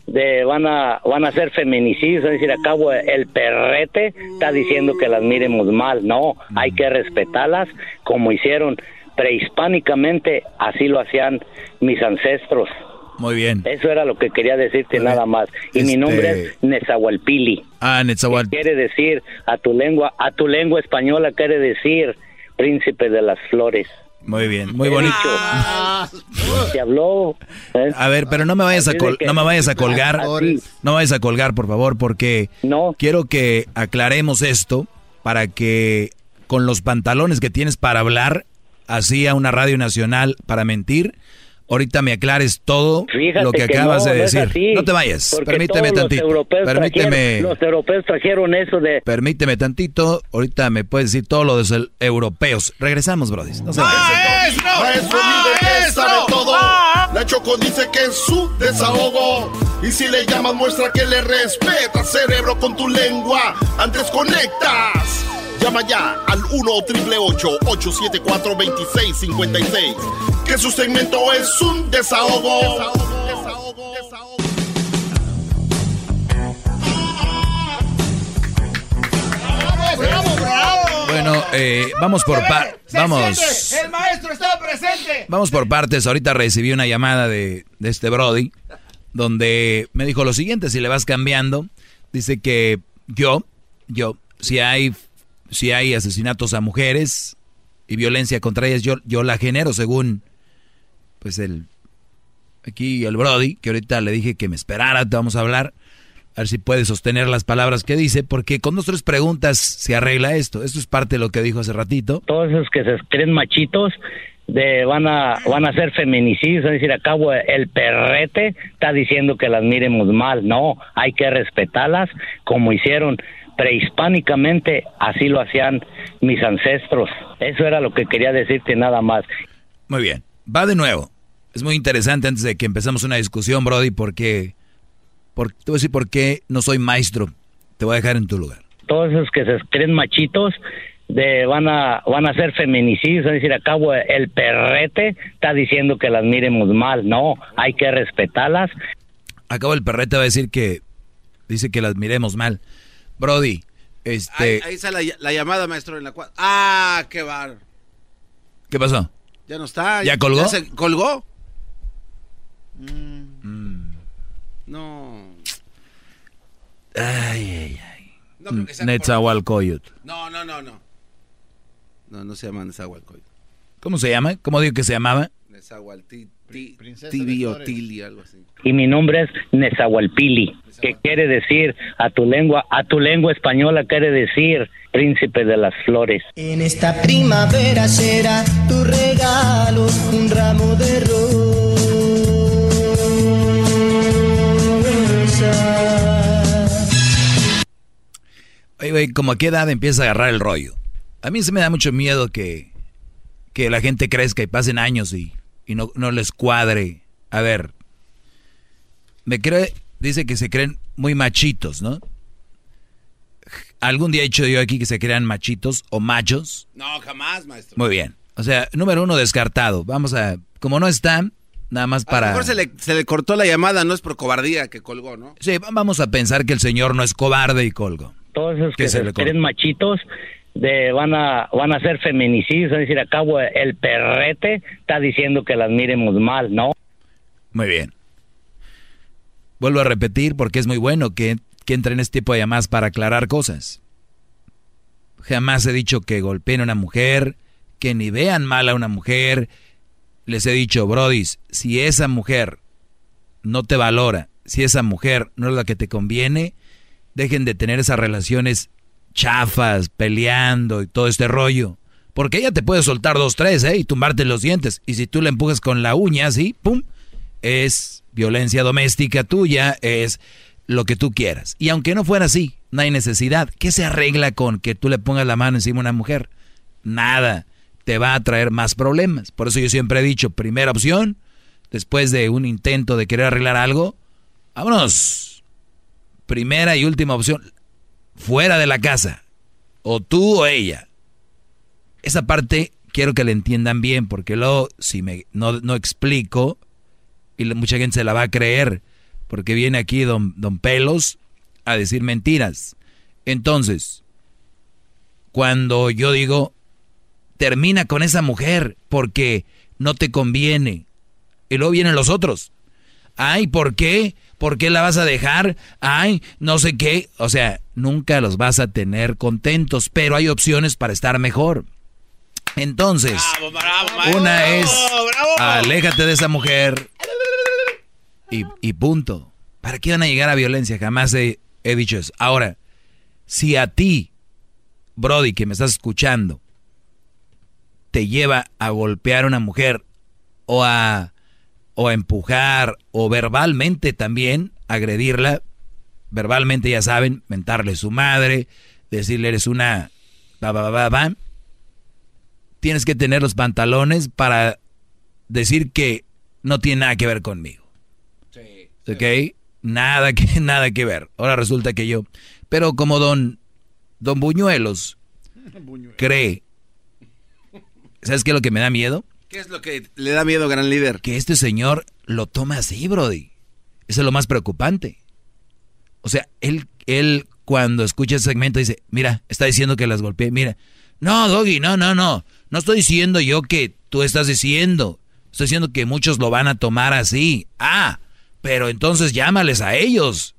Speaker 34: de, van a van a ser feminicidios, es decir, acabo el perrete está diciendo que las miremos mal, no, hay que respetarlas como hicieron prehispánicamente, así lo hacían mis ancestros.
Speaker 17: Muy bien.
Speaker 34: Eso era lo que quería decirte nada más. Y mi nombre es este, Nezahualpili.
Speaker 17: Ah, Nezahualpili.
Speaker 34: Quiere decir a tu lengua, a tu lengua española quiere decir príncipe de las flores.
Speaker 17: Muy bien, muy bonito. [laughs]
Speaker 34: Se habló.
Speaker 17: ¿eh? A ver, pero no me vayas a no me vayas a colgar, no me vayas a colgar, por favor, porque
Speaker 34: no.
Speaker 17: quiero que aclaremos esto para que con los pantalones que tienes para hablar así a una radio nacional para mentir, ahorita me aclares todo lo que, acabas de decir. No, te vayas, permíteme tantito. permíteme.
Speaker 34: los europeos trajeron eso de.
Speaker 17: Permíteme tantito, ahorita me puedes decir todo lo de los europeos. Regresamos, Brody. No se
Speaker 10: ¡Maestro! ¡Maestro! ¡Maestro! sabe todo! La Choco dice que es su desahogo. Y si le llamas, muestra que le respeta, cerebro, con tu lengua. Antes conectas. Llama ya al 1-888-874-2656. Que su segmento es un desahogo. Desahogo, desahogo, desahogo.
Speaker 17: Bueno, eh, vamos por partes. Vamos.
Speaker 30: El maestro está presente.
Speaker 17: Vamos por partes. Ahorita recibí una llamada de, de este Brody donde me dijo lo siguiente: si le vas cambiando, dice que yo, yo, si hay si hay asesinatos a mujeres y violencia contra ellas, yo, yo la genero según, pues el, aquí el Brody, que ahorita le dije que me esperara, te vamos a hablar. A ver si puede sostener las palabras que dice, porque con dos tres preguntas se arregla esto. Esto es parte de lo que dijo hace ratito.
Speaker 34: Todos esos que se creen machitos de van a van a ser feminicidios, es decir, acabo el perrete está diciendo que las miremos mal, no, hay que respetarlas como hicieron prehispánicamente, así lo hacían mis ancestros. Eso era lo que quería decirte nada más.
Speaker 17: Muy bien, va de nuevo. Es muy interesante antes de que empezamos una discusión, Brody, porque por, te voy a decir por qué no soy maestro. Te voy a dejar en tu lugar.
Speaker 34: Todos esos que se creen machitos de van a van a ser feminicidios, es decir, acabo el perrete está diciendo que las miremos mal, no, hay que respetarlas.
Speaker 17: Acabo el perrete va a decir que dice que las miremos mal. Brody, este
Speaker 2: ahí, está la, llamada, maestro, en la cual Ah, qué bar.
Speaker 17: ¿Qué pasó?
Speaker 2: Ya no está.
Speaker 17: ¿Ya colgó?
Speaker 2: ¿Ya se colgó? Mm. No.
Speaker 17: Ay, ay, ay. No creo que sea Netzahualcoyot.
Speaker 2: No, no, no, no. No, no se llama Netzahualcoyot.
Speaker 17: ¿Cómo se llama? ¿Cómo digo que se llamaba?
Speaker 2: Nezahualtili, algo así.
Speaker 34: Y mi nombre es Nezahualpili, que quiere decir a tu lengua, a tu lengua española quiere decir príncipe de las flores.
Speaker 35: En esta primavera será tu regalo un ramo de rosas.
Speaker 17: Oye, güey, como a qué edad empieza a agarrar el rollo. A mí se me da mucho miedo que, que la gente crezca y pasen años y, y no, no les cuadre. A ver, me cree, dice que se creen muy machitos, ¿no? ¿Algún día he dicho yo aquí que se crean machitos o machos?
Speaker 2: No, jamás, maestro.
Speaker 17: Muy bien. O sea, número uno, descartado. Vamos a, como no están, nada más para...
Speaker 2: A lo mejor se le, se le cortó la llamada, no es por cobardía que colgó, ¿no?
Speaker 17: Sí, vamos a pensar que el señor no es cobarde y colgó.
Speaker 34: Todos esos que se, creen machitos de van a van a ser feminicidios, es decir, acabo el perrete está diciendo que las miremos mal, ¿no?
Speaker 17: Muy bien. Vuelvo a repetir porque es muy bueno que, que entren este tipo de llamadas para aclarar cosas. Jamás he dicho que golpeen a una mujer, que ni vean mal a una mujer. Les he dicho, brodis, si esa mujer no te valora, si esa mujer no es la que te conviene, dejen de tener esas relaciones chafas, peleando y todo este rollo. Porque ella te puede soltar dos, tres, ¿eh? Y tumbarte los dientes. Y si tú le empujas con la uña, así, pum, es violencia doméstica tuya, es lo que tú quieras. Y aunque no fuera así, no hay necesidad. ¿Qué se arregla con que tú le pongas la mano encima a una mujer? Nada. Te va a traer más problemas. Por eso yo siempre he dicho, primera opción, después de un intento de querer arreglar algo, vámonos. Primera y última opción, fuera de la casa. O tú o ella. Esa parte quiero que la entiendan bien, porque luego, si me, no, no explico, y mucha gente se la va a creer, porque viene aquí don, don Pelos a decir mentiras. Entonces, cuando yo digo, termina con esa mujer porque no te conviene, y luego vienen los otros. Ay, ¿por qué? ¿Por qué la vas a dejar? Ay, no sé qué. O sea, nunca los vas a tener contentos, pero hay opciones para estar mejor. Entonces, una es, aléjate de esa mujer y, punto. ¿Para qué van a llegar a violencia? Jamás he, he dicho eso. Ahora, si a ti, Brody, que me estás escuchando, te lleva a golpear a una mujer o a o a empujar o verbalmente también agredirla, verbalmente ya saben, mentarle su madre, decirle eres una Tienes que tener los pantalones para decir que no tiene nada que ver conmigo. Sí. ¿Ok? Nada que, [laughs] nada que ver. Ahora resulta que yo. Pero como don, don Buñuelos [laughs] cree. ¿Sabes qué es lo que me da miedo?
Speaker 2: ¿Qué es lo que le da miedo, gran líder?
Speaker 17: Que este señor lo toma así, Brody. Eso es lo más preocupante. O sea, él, él cuando escucha ese segmento dice, mira, está diciendo que las golpeé. Mira, no, Doggy, no, no, no. No estoy diciendo yo que tú estás diciendo. Estoy diciendo que muchos lo van a tomar así. Ah, pero entonces llámales a ellos.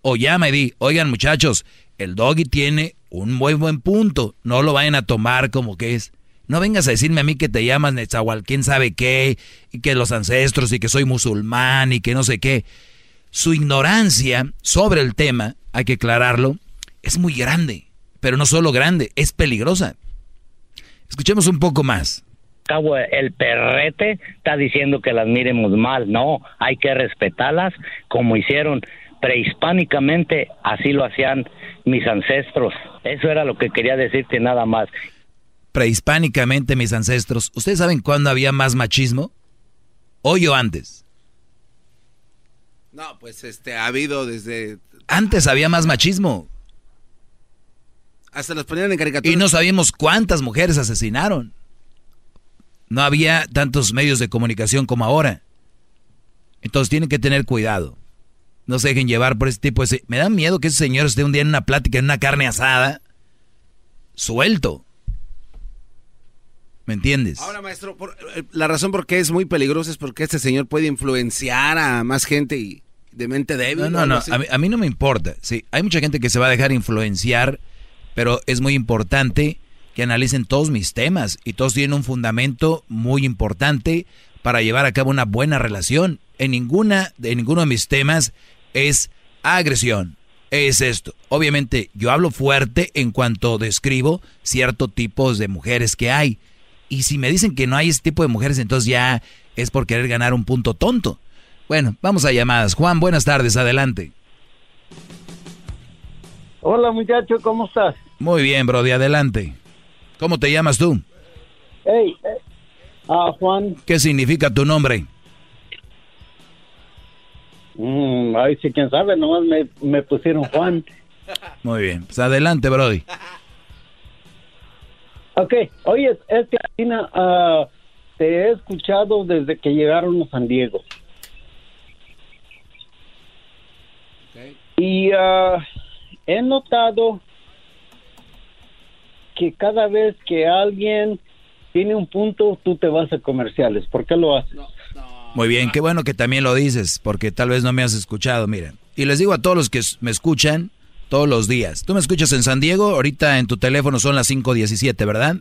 Speaker 17: O llama y di, oigan muchachos, el Doggy tiene un muy buen punto. No lo vayan a tomar como que es. No vengas a decirme a mí que te llamas Netzahual, quién sabe qué, y que los ancestros, y que soy musulmán, y que no sé qué. su ignorancia sobre el tema, hay que aclararlo, es muy grande. Pero no solo grande, es peligrosa. Escuchemos un poco más.
Speaker 34: Cabo, el perrete está diciendo que las miremos mal. No, hay que respetarlas como hicieron prehispánicamente, así lo hacían mis ancestros. Eso era lo que quería decirte nada más.
Speaker 17: Prehispánicamente mis ancestros. ¿Ustedes saben cuándo había más machismo? ¿Hoy o antes?
Speaker 2: No, pues este, ha habido desde...
Speaker 17: Antes había más machismo.
Speaker 2: Hasta los ponían en caricatura.
Speaker 17: Y no sabíamos cuántas mujeres asesinaron. No había tantos medios de comunicación como ahora. Entonces tienen que tener cuidado. No se dejen llevar por ese tipo de... Me da miedo que ese señor esté un día en una plática, en una carne asada, suelto. ¿Me entiendes?
Speaker 2: Ahora, maestro, eh, la razón por qué es muy peligroso es porque este señor puede influenciar a más gente y de mente débil.
Speaker 17: No, no, no. A mí, a mí, no me importa. Sí, hay mucha gente que se va a dejar influenciar, pero es muy importante que analicen todos mis temas y todos tienen un fundamento muy importante para llevar a cabo una buena relación. En ninguna de ninguno de mis temas es agresión. Es esto. Obviamente yo hablo fuerte en cuanto describo ciertos tipos de mujeres que hay. Y si me dicen que no hay ese tipo de mujeres, entonces ya es por querer ganar un punto tonto. Bueno, vamos a llamadas. Juan, buenas tardes, adelante.
Speaker 36: Hola muchacho, ¿cómo estás?
Speaker 17: Muy bien, Brody, adelante. ¿Cómo te llamas tú?
Speaker 36: Hey, eh, ah, Juan.
Speaker 17: ¿Qué significa tu nombre?
Speaker 36: Mm, ay, sí, quién sabe, nomás me, me pusieron Juan.
Speaker 17: Muy bien, pues adelante, Brody. [laughs]
Speaker 36: Ok, oye, es que uh, te he escuchado desde que llegaron a San Diego. Y uh, he notado que cada vez que alguien tiene un punto, tú te vas a comerciales. ¿Por qué lo haces?
Speaker 17: Muy bien, qué bueno que también lo dices, porque tal vez no me has escuchado, miren. Y les digo a todos los que me escuchan todos los días. Tú me escuchas en San Diego, ahorita en tu teléfono son las 5.17, ¿verdad?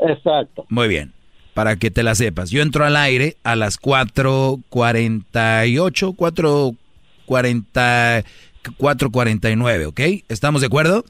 Speaker 36: Exacto.
Speaker 17: Muy bien, para que te la sepas. Yo entro al aire a las 4.48, 4.40, 4.49, ¿ok? ¿Estamos de acuerdo?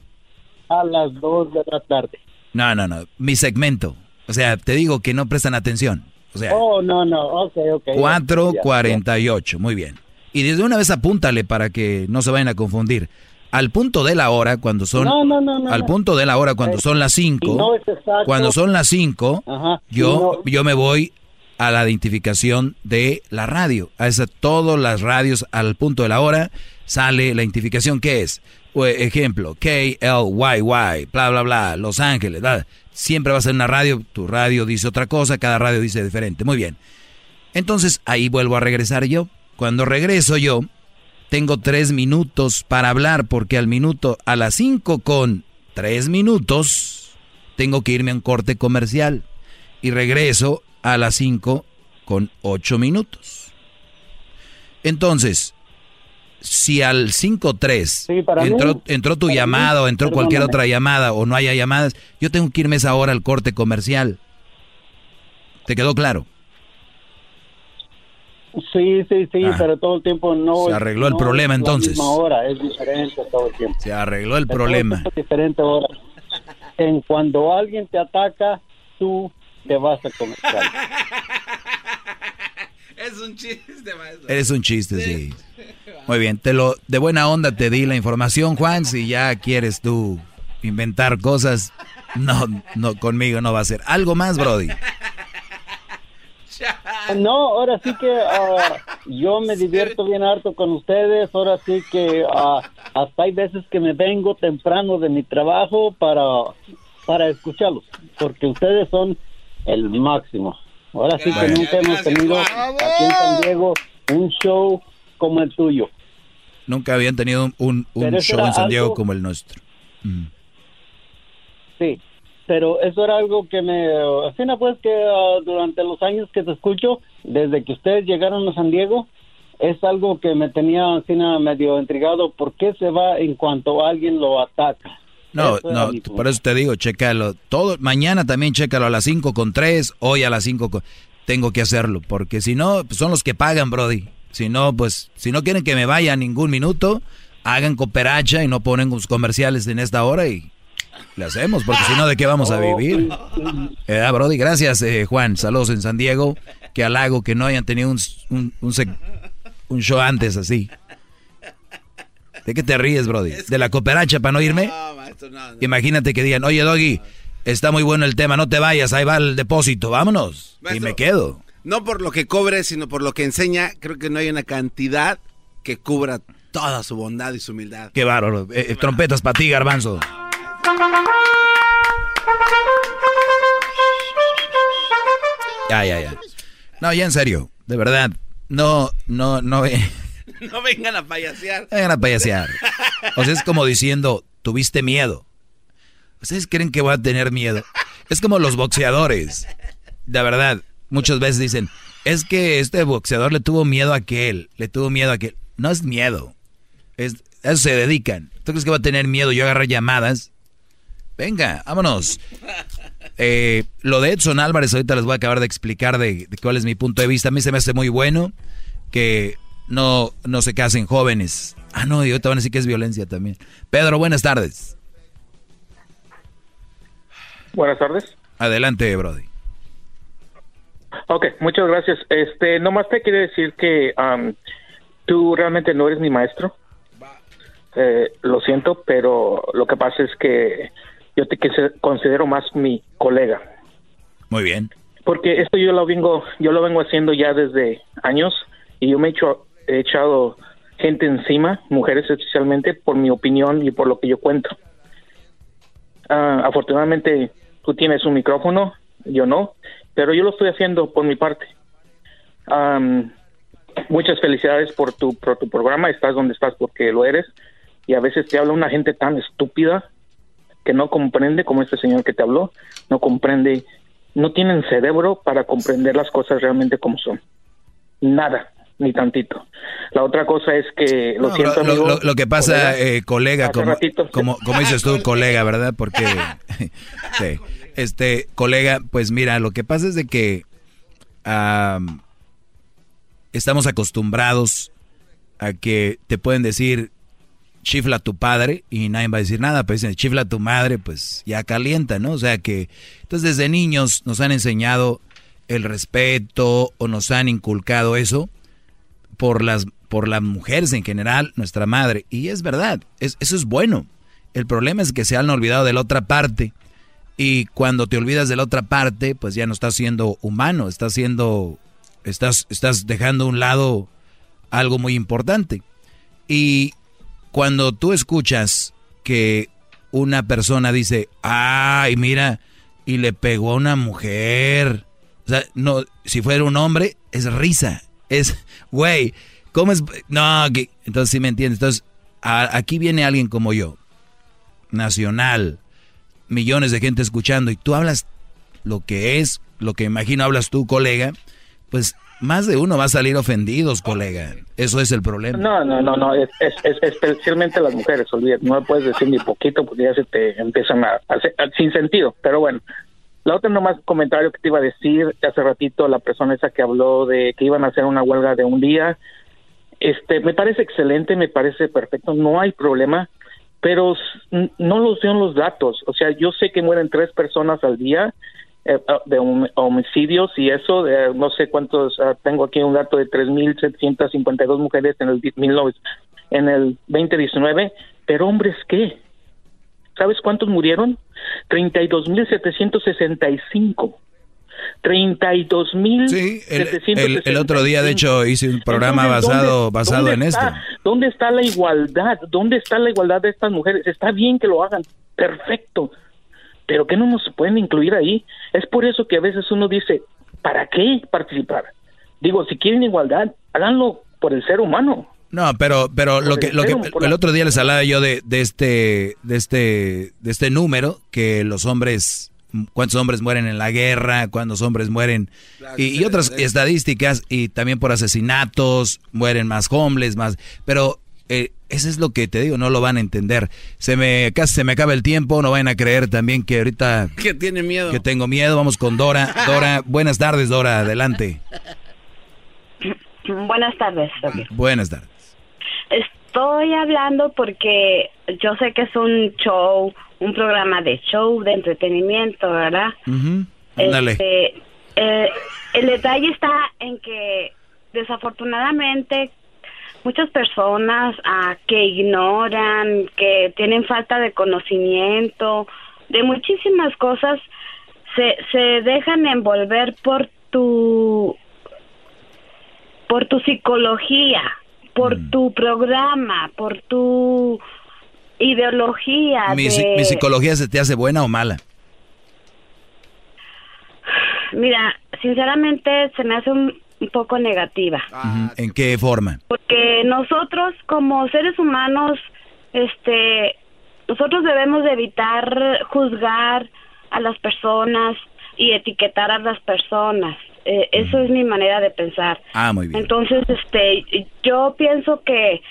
Speaker 36: A las 2 de la tarde.
Speaker 17: No, no, no, mi segmento. O sea, te digo que no prestan atención. O sea,
Speaker 36: oh, no, no, ok, ok.
Speaker 17: 4.48, muy bien. Y desde una vez apúntale para que no se vayan a confundir. Al punto de la hora, cuando son...
Speaker 36: No, no, no,
Speaker 17: al punto de la hora, cuando son las 5... cuando son las 5, yo, yo me voy a la identificación de la radio. A esa, todas las radios al punto de la hora sale la identificación que es. Ejemplo, K-L-Y-Y, bla, bla, bla, Los Ángeles, bla. Siempre va a ser una radio, tu radio dice otra cosa, cada radio dice diferente. Muy bien. Entonces ahí vuelvo a regresar yo. Cuando regreso yo, tengo tres minutos para hablar porque al minuto, a las cinco con tres minutos, tengo que irme a un corte comercial. Y regreso a las cinco con ocho minutos. Entonces, si al 5-3 entró, entró tu llamada o entró cualquier otra llamada o no haya llamadas, yo tengo que irme esa hora al corte comercial. ¿Te quedó claro?
Speaker 36: Sí, sí, sí, ah. pero todo el tiempo no.
Speaker 17: Se arregló el problema entonces.
Speaker 36: hora, es diferente todo el tiempo.
Speaker 17: Se arregló el problema.
Speaker 36: Es diferente hora. En cuando alguien te ataca, tú te vas a comercial. [laughs]
Speaker 2: es un chiste, maestro.
Speaker 17: Eres un chiste, sí. Muy bien, te lo de buena onda te di la información, Juan. Si ya quieres tú inventar cosas, no, no conmigo no va a ser. Algo más, Brody.
Speaker 36: No, ahora sí que yo me divierto bien harto con ustedes. Ahora sí que uh, hasta hay veces que me vengo temprano de mi trabajo para, para escucharlos, porque ustedes son el máximo. Ahora sí que nunca hemos tenido aquí en San Diego un show como el tuyo.
Speaker 17: Nunca habían tenido un, show en San Diego como el nuestro. Mm.
Speaker 36: Sí, pero eso era algo que me... Así pues que ah, durante los años que te escucho, desde que ustedes llegaron a San Diego, es algo que me tenía así medio intrigado. ¿Por qué se va en cuanto alguien lo ataca?
Speaker 17: No, no, por eso te digo, chécalo. Todo, mañana también chécalo a las 5 con 3, hoy a las 5 con... Tengo que hacerlo, porque si no, pues son los que pagan, Brody. Si no, pues, si no quieren que me vaya ningún minuto, hagan cooperacha y no ponen sus comerciales en esta hora y le hacemos, porque si no, ¿de qué vamos a vivir? Eh, Brody, gracias, eh, Juan. Saludos en San Diego. Que halago que no hayan tenido un, un, un, show antes así. ¿De qué te ríes, Brody? ¿De la cooperacha para no irme? Imagínate que digan, oye, Doggy, está muy bueno el tema, no te vayas, ahí va el depósito, vámonos. y me quedo.
Speaker 2: No por lo que cobre, sino por lo que enseña, creo que no hay una cantidad que cubra toda su bondad y su humildad.
Speaker 17: Qué bárbaro. Eh, eh, trompetas para ti, garbanzo. Ya, ya, ya. No, ya en serio, de verdad. No, no, no. [laughs]
Speaker 2: no vengan a payasear.
Speaker 17: vengan a payasear. O sea, es como diciendo, tuviste miedo. ¿Ustedes creen que voy a tener miedo? Es como los boxeadores. De verdad, muchas veces dicen, es que este boxeador le tuvo miedo a aquel, le tuvo miedo a aquel. No es miedo. Es, a eso se dedican. ¿Tú crees que va a tener miedo yo agarrar llamadas? Venga, vámonos. Eh, lo de Edson Álvarez ahorita les voy a acabar de explicar de, cuál es mi punto de vista. A mí se me hace muy bueno que no, no se casen jóvenes. Ah, no, y ahorita van a decir que es violencia también. Pedro, buenas tardes.
Speaker 37: Buenas tardes.
Speaker 17: Adelante, Brody.
Speaker 37: Ok, muchas gracias. Este, nomás te quiero decir que tú realmente no eres mi maestro. Eh, lo siento, pero lo que pasa es que yo te considero más mi colega.
Speaker 17: Muy bien.
Speaker 37: Porque esto yo lo vengo, yo lo vengo haciendo ya desde años y yo me he, hecho, he echado gente encima, mujeres especialmente, por mi opinión y por lo que yo cuento. Ah, afortunadamente tú tienes un micrófono, yo no, pero yo lo estoy haciendo por mi parte. muchas felicidades por tu, por tu programa, estás donde estás porque lo eres y a veces te habla una gente tan estúpida que no comprende, como este señor que te habló, no comprende, no tienen cerebro para comprender las cosas realmente como son. Nada, ni tantito. La otra cosa es que, lo siento,
Speaker 17: lo, que pasa, eh, colega, como, como, como, dices tú, colega, ¿verdad? Porque, [laughs] este, colega, pues mira, lo que pasa es de que estamos acostumbrados a que te pueden decir chifla tu padre y nadie va a decir nada, pero dicen chifla tu madre, pues ya calienta, ¿no? O sea que, entonces desde niños nos han enseñado el respeto o nos han inculcado eso por las, por las mujeres en general, nuestra madre. Y es verdad, es, eso es bueno. El problema es que se han olvidado de la otra parte. Y cuando te olvidas de la otra parte, pues ya no estás siendo humano, estás siendo, estás, estás dejando a un lado algo muy importante. Y cuando tú escuchas que una persona dice, ay, mira, y le pegó a una mujer. O sea, no, si fuera un hombre, es risa. Es, güey, ¿cómo es? No, entonces sí me entiendes. Entonces, aquí viene alguien como yo, nacional, millones de gente escuchando, y tú hablas lo que es, lo que imagino hablas tú, colega, pues más de uno va a salir ofendidos, colega. Eso es el problema.
Speaker 37: No, no, no, no. Es, especialmente las mujeres, olvídate. No puedes decir ni poquito porque ya se te empiezan a, hacer sin sentido. Pero bueno, la otra nomás comentario que te iba a decir hace ratito, la persona esa que habló de que iban a hacer una huelga de un día. Este, me parece excelente, me parece perfecto, no hay problema, pero no los veo los datos. O sea, yo sé que mueren tres personas al día de homicidios y eso, no sé cuántos, ah, tengo aquí un dato de 3.752 mujeres en el, en el 2019, pero hombres, ¿qué? ¿Sabes cuántos murieron? 32.765. 32 mil.
Speaker 17: Sí, el, el, otro día, de hecho, hice un programa basado, basado en esto.
Speaker 37: ¿Dónde está la igualdad? ¿Dónde está la igualdad de estas mujeres? Está bien que lo hagan, perfecto, pero que no nos pueden incluir ahí. Es por eso que a veces uno dice, ¿para qué participar? Digo, si quieren igualdad, háganlo por el ser humano.
Speaker 17: No, pero pero lo que, lo que el otro día les hablaba yo de, de este de este de este número que los hombres cuántos hombres mueren en la guerra, cuántos hombres mueren y, y, otras estadísticas y también por asesinatos mueren más hombres, más, pero eh, eso es lo que te digo, no lo van a entender. Se me casi se me acaba el tiempo, no van a creer también que ahorita [laughs]
Speaker 2: que tiene miedo.
Speaker 17: Que tengo miedo. Vamos con Dora. Dora, buenas tardes, Dora, adelante. [laughs]
Speaker 38: Buenas tardes.
Speaker 17: Buenas tardes.
Speaker 38: Estoy hablando porque yo sé que es un show, un programa de show, de entretenimiento, ¿verdad?
Speaker 17: Dale.
Speaker 38: Este, eh, el detalle está en que desafortunadamente muchas personas ah, que ignoran, que tienen falta de conocimiento, de muchísimas cosas, se, se dejan envolver por tu por tu psicología, por
Speaker 17: Mm.
Speaker 38: tu programa, por tu ideología.
Speaker 17: ¿Mi,
Speaker 38: de-
Speaker 17: mi psicología se te hace buena o mala?
Speaker 38: Mira, sinceramente se me hace un, un poco negativa.
Speaker 17: Ujú. ¿En qué forma?
Speaker 38: porque nosotros como seres humanos este nosotros debemos de evitar juzgar a las personas y etiquetar a las personas Eh, eso es mi manera de pensar
Speaker 17: Ah, muy bien.
Speaker 38: entonces este yo pienso que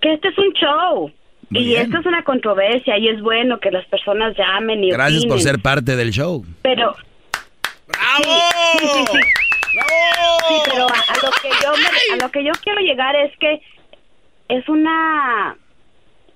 Speaker 38: que este es un show
Speaker 17: Muy
Speaker 38: y
Speaker 17: bien.
Speaker 38: esto es una controversia y es bueno que las personas llamen y
Speaker 17: Gracias por ser parte del show.
Speaker 38: Pero. ¡Bravo! Sí, sí, sí, sí. Pero a, a lo que yo me- a lo que yo quiero llegar es que es una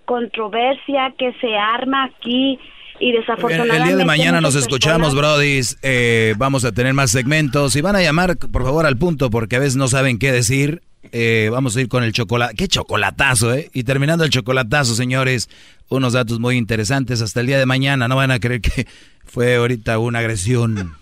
Speaker 38: controversia que se arma aquí y desafortunadamente
Speaker 17: El día de mañana nos escuchamos, brodis. Eh, vamos a tener más segmentos. Y van a llamar, por favor, al punto, porque a veces no saben qué decir. Eh, vamos a ir con el chocolate. ¡Qué chocolatazo, eh! Y terminando el chocolatazo, señores, unos datos muy interesantes. Hasta el día de mañana. No van a creer que fue ahorita una agresión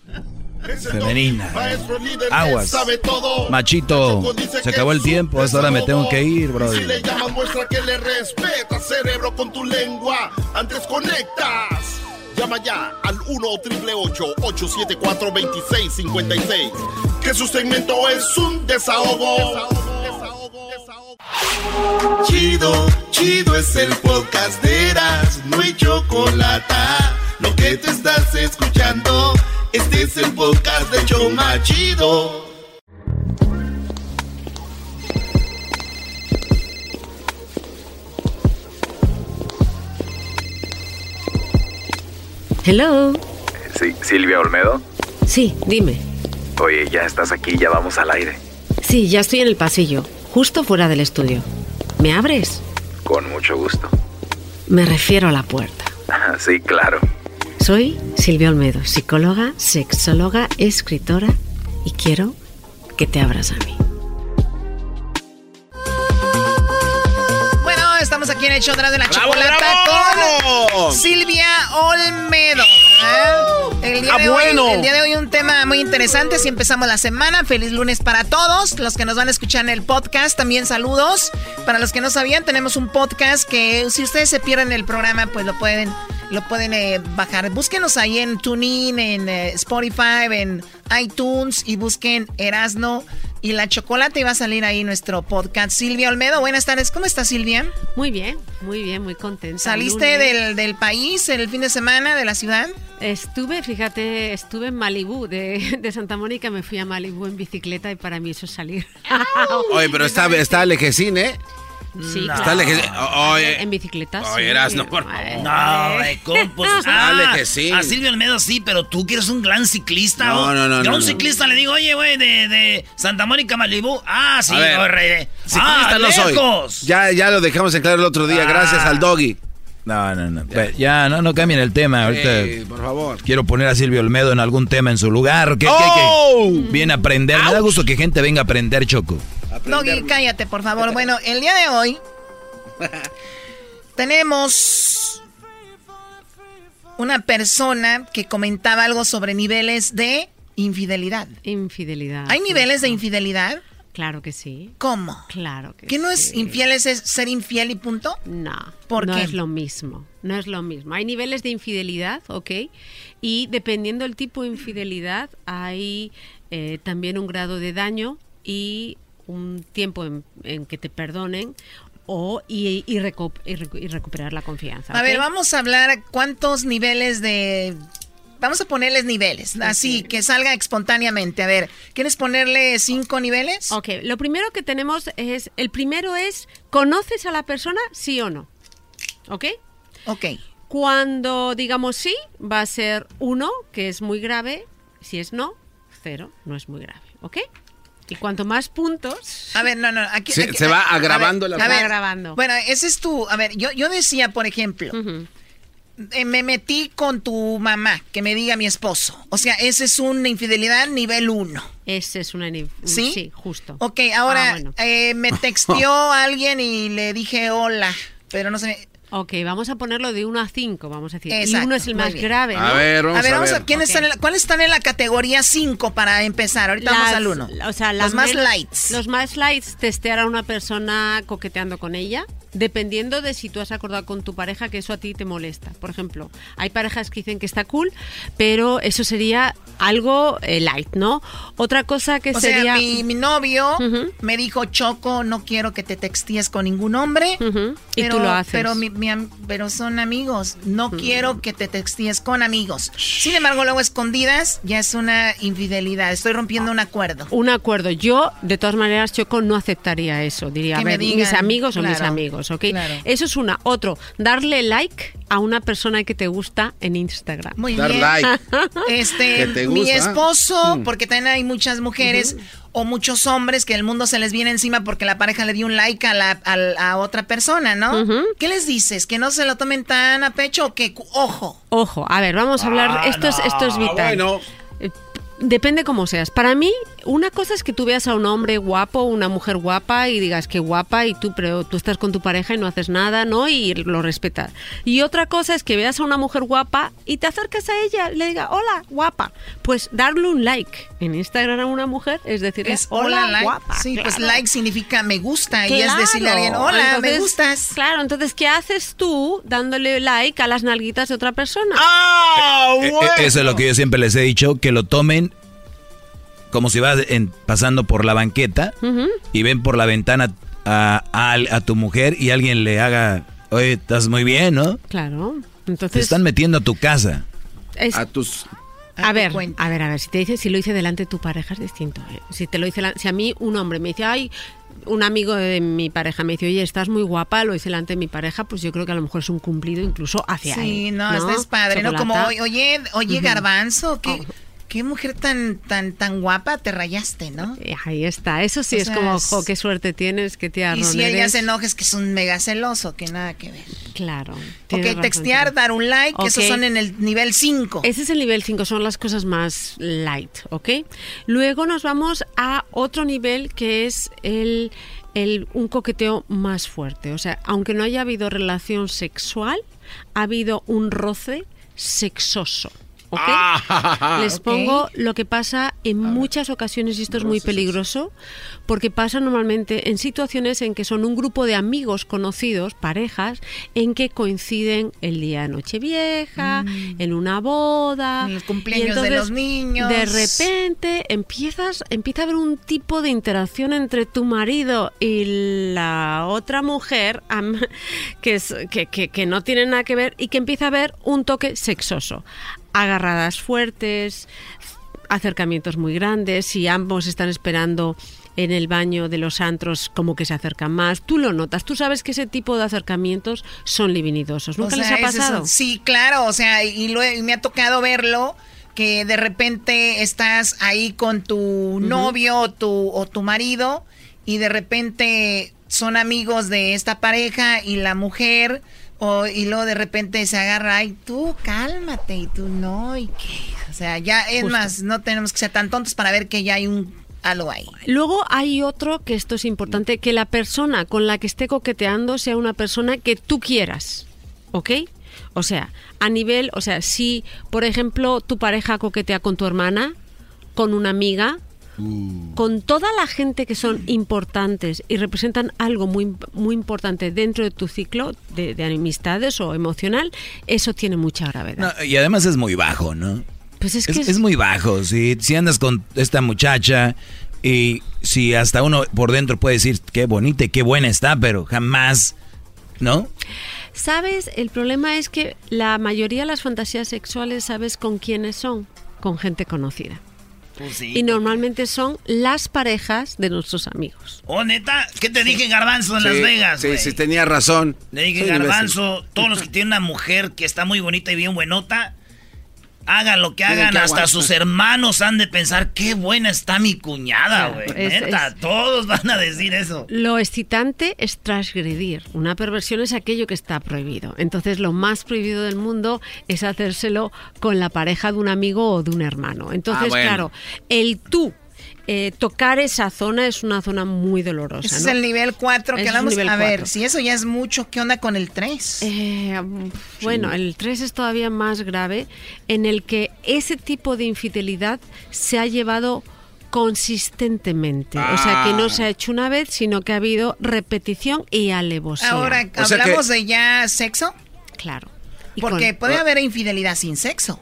Speaker 17: femenina.
Speaker 10: Maestro líder
Speaker 17: Aguas.
Speaker 10: sabe todo.
Speaker 17: Machito, se acabó el tiempo. Hasta ahora me tengo que ir,
Speaker 10: Si
Speaker 17: brody.
Speaker 10: le llamas, muestra que le respeta, cerebro, con tu lengua. Antes conectas. Llama ya al 1 874 2656 Que su segmento es un desahogo. Chido, chido es el podcast de Eras, no hay chocolate. Lo que te estás escuchando, este es el podcast de Choma Chido.
Speaker 39: Hello.
Speaker 40: Sí, Silvia Olmedo.
Speaker 39: Sí, dime.
Speaker 40: Oye, ya estás aquí, ya vamos al aire.
Speaker 39: Sí, ya estoy en el pasillo, justo fuera del estudio. ¿Me abres?
Speaker 40: Con mucho gusto.
Speaker 39: Me refiero a la puerta. [laughs]
Speaker 40: Sí, claro.
Speaker 39: Soy Silvia Olmedo, psicóloga, sexóloga, escritora y quiero que te abras a mí.
Speaker 12: Bueno, estamos aquí en el show de la de la
Speaker 3: ¡Bravo,
Speaker 12: chocolata con Silvia Olmedo. El día,
Speaker 3: Ah,
Speaker 12: de
Speaker 3: bueno.
Speaker 12: hoy, el día de hoy un tema muy interesante. Si empezamos la semana, feliz lunes para todos. Los que nos van a escuchar en el podcast, también saludos. Para los que no sabían, tenemos un podcast que si ustedes se pierden el programa, pues lo pueden, lo pueden eh, bajar. Búsquenos ahí en TuneIn, en eh, Spotify, en iTunes y busquen Erasno y la chocolate y va a salir ahí nuestro podcast. Silvia Olmedo, buenas tardes. ¿Cómo estás, Silvia?
Speaker 39: Muy bien, muy bien, muy contenta.
Speaker 12: ¿Saliste del, del país el fin de semana, de la ciudad?
Speaker 39: Estuve, fíjate, estuve en Malibú, de, [laughs] de Santa Mónica me fui a Malibú en bicicleta y para mí eso es salir.
Speaker 2: Oye, pero está, está lejesín, ¿eh?
Speaker 39: Sí,
Speaker 2: Está
Speaker 39: claro.
Speaker 2: Oye,
Speaker 39: En bicicleta, sí.
Speaker 2: oye, Erasno, por favor.
Speaker 3: No. Pues, [laughs]
Speaker 2: Dale
Speaker 3: ah,
Speaker 2: que sí.
Speaker 3: A Silvio Olmedo sí, pero tú que eres un gran ciclista.
Speaker 2: No,
Speaker 3: ¿o?
Speaker 2: no, no,
Speaker 3: Yo a
Speaker 2: no,
Speaker 3: un
Speaker 2: no.
Speaker 3: ciclista le digo, oye, güey, de, de Santa Mónica, Malibú. Ah, sí, corre.
Speaker 2: Ciclista
Speaker 3: ah,
Speaker 2: no soy.
Speaker 3: lejos.
Speaker 2: Ya, ya lo dejamos en claro el otro día,
Speaker 3: Ah.
Speaker 2: gracias al doggy.
Speaker 17: No, no, no. Ya, ya no, no cambien el tema. Ahorita
Speaker 2: Ey, por favor.
Speaker 17: quiero poner a Silvio Olmedo en algún tema en su lugar. ¿Qué, qué,
Speaker 2: ¡Oh!
Speaker 17: qué? Viene a aprender. Me da gusto que gente venga a aprender, Choco.
Speaker 12: Doggy, cállate, por favor. Bueno, el día de hoy [laughs] tenemos una persona que comentaba algo sobre niveles de infidelidad.
Speaker 39: Infidelidad.
Speaker 12: ¿Hay niveles de infidelidad?
Speaker 39: Claro que sí.
Speaker 12: ¿Cómo?
Speaker 39: Claro que
Speaker 12: ¿Que no es infiel es es ser infiel y punto?
Speaker 39: No.
Speaker 12: ¿Por
Speaker 39: no
Speaker 12: qué?
Speaker 39: es lo mismo. No es lo mismo. Hay niveles de infidelidad, ¿ok? Y dependiendo del tipo de infidelidad, hay eh, también un grado de daño y un tiempo en, en que te perdonen o y, y recu- y recu- y recuperar la confianza.
Speaker 12: A ver, vamos a hablar cuántos niveles de... Vamos a ponerles niveles, así, que salga espontáneamente. A ver, ¿quieres ponerle cinco niveles?
Speaker 39: Ok, lo primero que tenemos es, el primero es, ¿conoces a la persona, sí o no? ¿Ok?
Speaker 12: Ok.
Speaker 39: Cuando digamos sí, va a ser uno, que es muy grave. Si es no, cero, no es muy grave. ¿Ok? Y cuanto más puntos...
Speaker 12: A ver, no, no, aquí...
Speaker 2: Se-
Speaker 12: aquí-
Speaker 2: se va
Speaker 12: a- a
Speaker 2: agravando
Speaker 12: ver,
Speaker 2: la-
Speaker 12: a ver,
Speaker 39: Va agravando.
Speaker 12: Bueno, ese es tu... A ver, yo, yo decía, por ejemplo, eh, me metí con tu mamá, que me diga mi esposo. O sea, ese es una infidelidad nivel uno.
Speaker 39: Ese es una... ni-
Speaker 12: ¿Sí?
Speaker 39: Sí, justo.
Speaker 12: Ok, ahora
Speaker 39: Ah, bueno.
Speaker 12: eh, me texteó [laughs] alguien y le dije hola, pero no sé...
Speaker 39: Ok, vamos a ponerlo de 1 a 5, vamos a decir.
Speaker 12: Exacto,
Speaker 39: y uno es el más
Speaker 12: bien.
Speaker 39: grave, ¿no?
Speaker 2: A ver, vamos
Speaker 12: a ver,
Speaker 2: a
Speaker 12: vamos
Speaker 2: ver.
Speaker 12: a, ¿quiénes están en la- ¿cuáles están en la categoría 5 para empezar? Ahorita vamos al 1.
Speaker 39: O sea, las
Speaker 12: Los más lights.
Speaker 39: Los más lights, testear a una persona coqueteando con ella, dependiendo de si tú has acordado con tu pareja que eso a ti te molesta. Por ejemplo, hay parejas que dicen que está cool, pero eso sería algo eh, light, ¿no? Otra cosa que
Speaker 12: O
Speaker 39: sería...
Speaker 12: sea, mi, mi novio me dijo, Choco, no quiero que te textíes con ningún hombre.
Speaker 39: Y
Speaker 12: pero,
Speaker 39: tú lo haces.
Speaker 12: Pero, mi- mi am- pero son amigos. No quiero que te textíes con amigos. Sin embargo, luego escondidas ya es una infidelidad. Estoy rompiendo un acuerdo.
Speaker 39: Un acuerdo. Yo, de todas maneras, Choco, no aceptaría eso. Diría, a mis amigos o mis amigos, ¿ok?
Speaker 12: claro.
Speaker 39: Eso es una. Otro, darle like a una persona que te gusta en Instagram.
Speaker 12: Muy bien. Este,
Speaker 39: Que te
Speaker 12: mi esposo,
Speaker 39: Mm.
Speaker 12: porque también hay muchas mujeres o muchos hombres que el mundo se les viene encima porque la pareja le dio un like a, la, a, a otra persona, ¿no? ¿Qué les dices? ¿Que no se lo tomen tan a pecho o que, cu- ojo?
Speaker 39: Ojo, a ver, vamos a hablar.
Speaker 12: Ah,
Speaker 39: esto, es, esto es vital.
Speaker 12: bueno.
Speaker 39: Depende cómo seas. Para mí, una cosa es que tú veas a un hombre guapo, una mujer guapa y digas que guapa y tú, pero tú estás con tu pareja y no haces nada, ¿no? Y lo respetas. Y otra cosa es que veas a una mujer guapa y te acercas a ella y le digas, hola, guapa. Pues darle un like en Instagram a una mujer es decirle,
Speaker 12: Es
Speaker 39: hola,
Speaker 12: hola, like.
Speaker 39: guapa.
Speaker 12: Sí, pues
Speaker 39: Claro.
Speaker 12: like significa me gusta y es
Speaker 39: Claro.
Speaker 12: decirle a alguien, hola, me
Speaker 39: Entonces,
Speaker 12: gustas.
Speaker 39: Claro, entonces, ¿qué haces tú dándole like a las nalguitas de otra persona?
Speaker 17: Eh, eh, Eso es lo que yo siempre les he dicho, que lo tomen como si vas en- pasando por la banqueta y ven por la ventana a, a- a tu mujer y alguien le haga, oye, estás muy bien, ¿no?
Speaker 39: Claro.
Speaker 17: Te
Speaker 39: Entonces,
Speaker 17: están metiendo a tu casa.
Speaker 39: es-
Speaker 2: A tus...
Speaker 39: A ver, a ver, a ver, si te dice, si lo hice delante de tu pareja es distinto. ¿eh? Si te lo dice, si a mí un hombre me dice, ay, un amigo de mi pareja me dice, oye, estás muy guapa, lo hice delante de mi pareja, pues yo creo que a lo mejor es un cumplido incluso hacia él.
Speaker 12: Sí, no, esto es padre, ¿no? Como, oye, oye. Garbanzo, ¿qué, qué mujer tan, tan, tan guapa te rayaste, ¿no?
Speaker 39: Eh, Ahí está, eso sí
Speaker 12: O
Speaker 39: es
Speaker 12: sea,
Speaker 39: como,
Speaker 12: es-
Speaker 39: jo, qué suerte tienes, qué tía
Speaker 12: Y si ella se enoja es que es un mega celoso, que nada que ver.
Speaker 39: Claro.
Speaker 12: Ok, textear, dar un like, esos
Speaker 39: Ok.
Speaker 12: son en el nivel 5.
Speaker 39: Ese es el nivel 5, son las cosas más light, ¿ok? Luego nos vamos a otro nivel que es el, el- un coqueteo más fuerte. O sea, aunque no haya habido relación sexual, ha habido un roce sexoso.
Speaker 12: Ah,
Speaker 39: Les pongo lo que pasa en muchas ocasiones, y esto es muy peligroso, porque pasa normalmente en situaciones en que son un grupo de amigos conocidos, parejas, en que coinciden el día de Nochevieja, en una boda,
Speaker 12: En
Speaker 39: y
Speaker 12: cumpleaños de los niños.
Speaker 39: De repente empiezas, empieza a haber un tipo de interacción entre tu marido y la otra mujer [laughs] que, es, que, que- que no tiene nada que ver y que empieza a haber un toque sexoso. Agarradas fuertes, acercamientos muy grandes, si ambos están esperando en el baño de los antros como que se acercan más, tú lo notas, tú sabes que ese tipo de acercamientos son libidinosos. ¿Nunca
Speaker 12: O
Speaker 39: les
Speaker 12: sea,
Speaker 39: ha
Speaker 12: ese es un-
Speaker 39: pasado?
Speaker 12: sí, claro, o sea, y, lo he- me ha tocado verlo que de repente estás ahí con tu novio o tu, o tu marido y de repente son amigos de esta pareja y la mujer o, y luego de repente se agarra, ay, tú cálmate y tú no, y qué, o sea, ya es
Speaker 39: Justo.
Speaker 12: más, no tenemos que ser tan tontos para ver que ya hay un algo ahí.
Speaker 39: Luego hay otro que esto es importante, que la persona con la que esté coqueteando sea una persona que tú quieras, ¿ok? O sea, a nivel, o sea, si por ejemplo tu pareja coquetea con tu hermana, con una amiga, con toda la gente que son importantes y representan algo muy, muy importante dentro de tu ciclo de, de amistades o emocional, eso tiene mucha gravedad.
Speaker 17: No, y además es muy bajo, ¿no?
Speaker 39: Pues es
Speaker 17: Es,
Speaker 39: que
Speaker 17: es muy bajo. Si, si andas con esta muchacha y si hasta uno por dentro puede decir qué bonita y qué buena está, pero jamás, ¿no?
Speaker 39: ¿Sabes? El problema es que la mayoría de las fantasías sexuales, ¿sabes con quiénes son? Con gente conocida. Y normalmente son las parejas de nuestros amigos.
Speaker 3: Oh, neta, ¿qué te dije Garbanzo en
Speaker 2: Sí,
Speaker 3: Las Vegas?
Speaker 2: Sí, sí, tenía razón.
Speaker 3: Le dije
Speaker 2: Soy imbécil.
Speaker 3: Garbanzo, todos los que tienen una mujer que está muy bonita y bien buenota, Hagan lo que hagan,
Speaker 2: que
Speaker 3: hasta sus hermanos han de pensar, qué buena está mi cuñada, güey.
Speaker 39: es-
Speaker 3: Neta,
Speaker 39: es-
Speaker 3: todos van a decir eso.
Speaker 39: Lo excitante es transgredir. Una perversión es aquello que está prohibido. Entonces, lo más prohibido del mundo es hacérselo con la pareja de un amigo o de un hermano. Entonces,
Speaker 12: Ah, bueno.
Speaker 39: claro, el tú eh, tocar esa zona es una zona muy dolorosa.
Speaker 12: Ese es el nivel 4 que hablamos.
Speaker 39: nivel
Speaker 12: A ver,
Speaker 39: cuatro.
Speaker 12: si eso ya es mucho, ¿qué onda con el 3?
Speaker 39: Eh, Bueno, el 3 es todavía más grave, en el que ese tipo de infidelidad se ha llevado consistentemente. O sea, que no se ha hecho una vez, sino que ha habido repetición y alevosía.
Speaker 12: Ahora, ¿hablamos de ya sexo?
Speaker 39: Claro. Y
Speaker 12: Porque
Speaker 39: con-
Speaker 12: puede haber infidelidad sin sexo.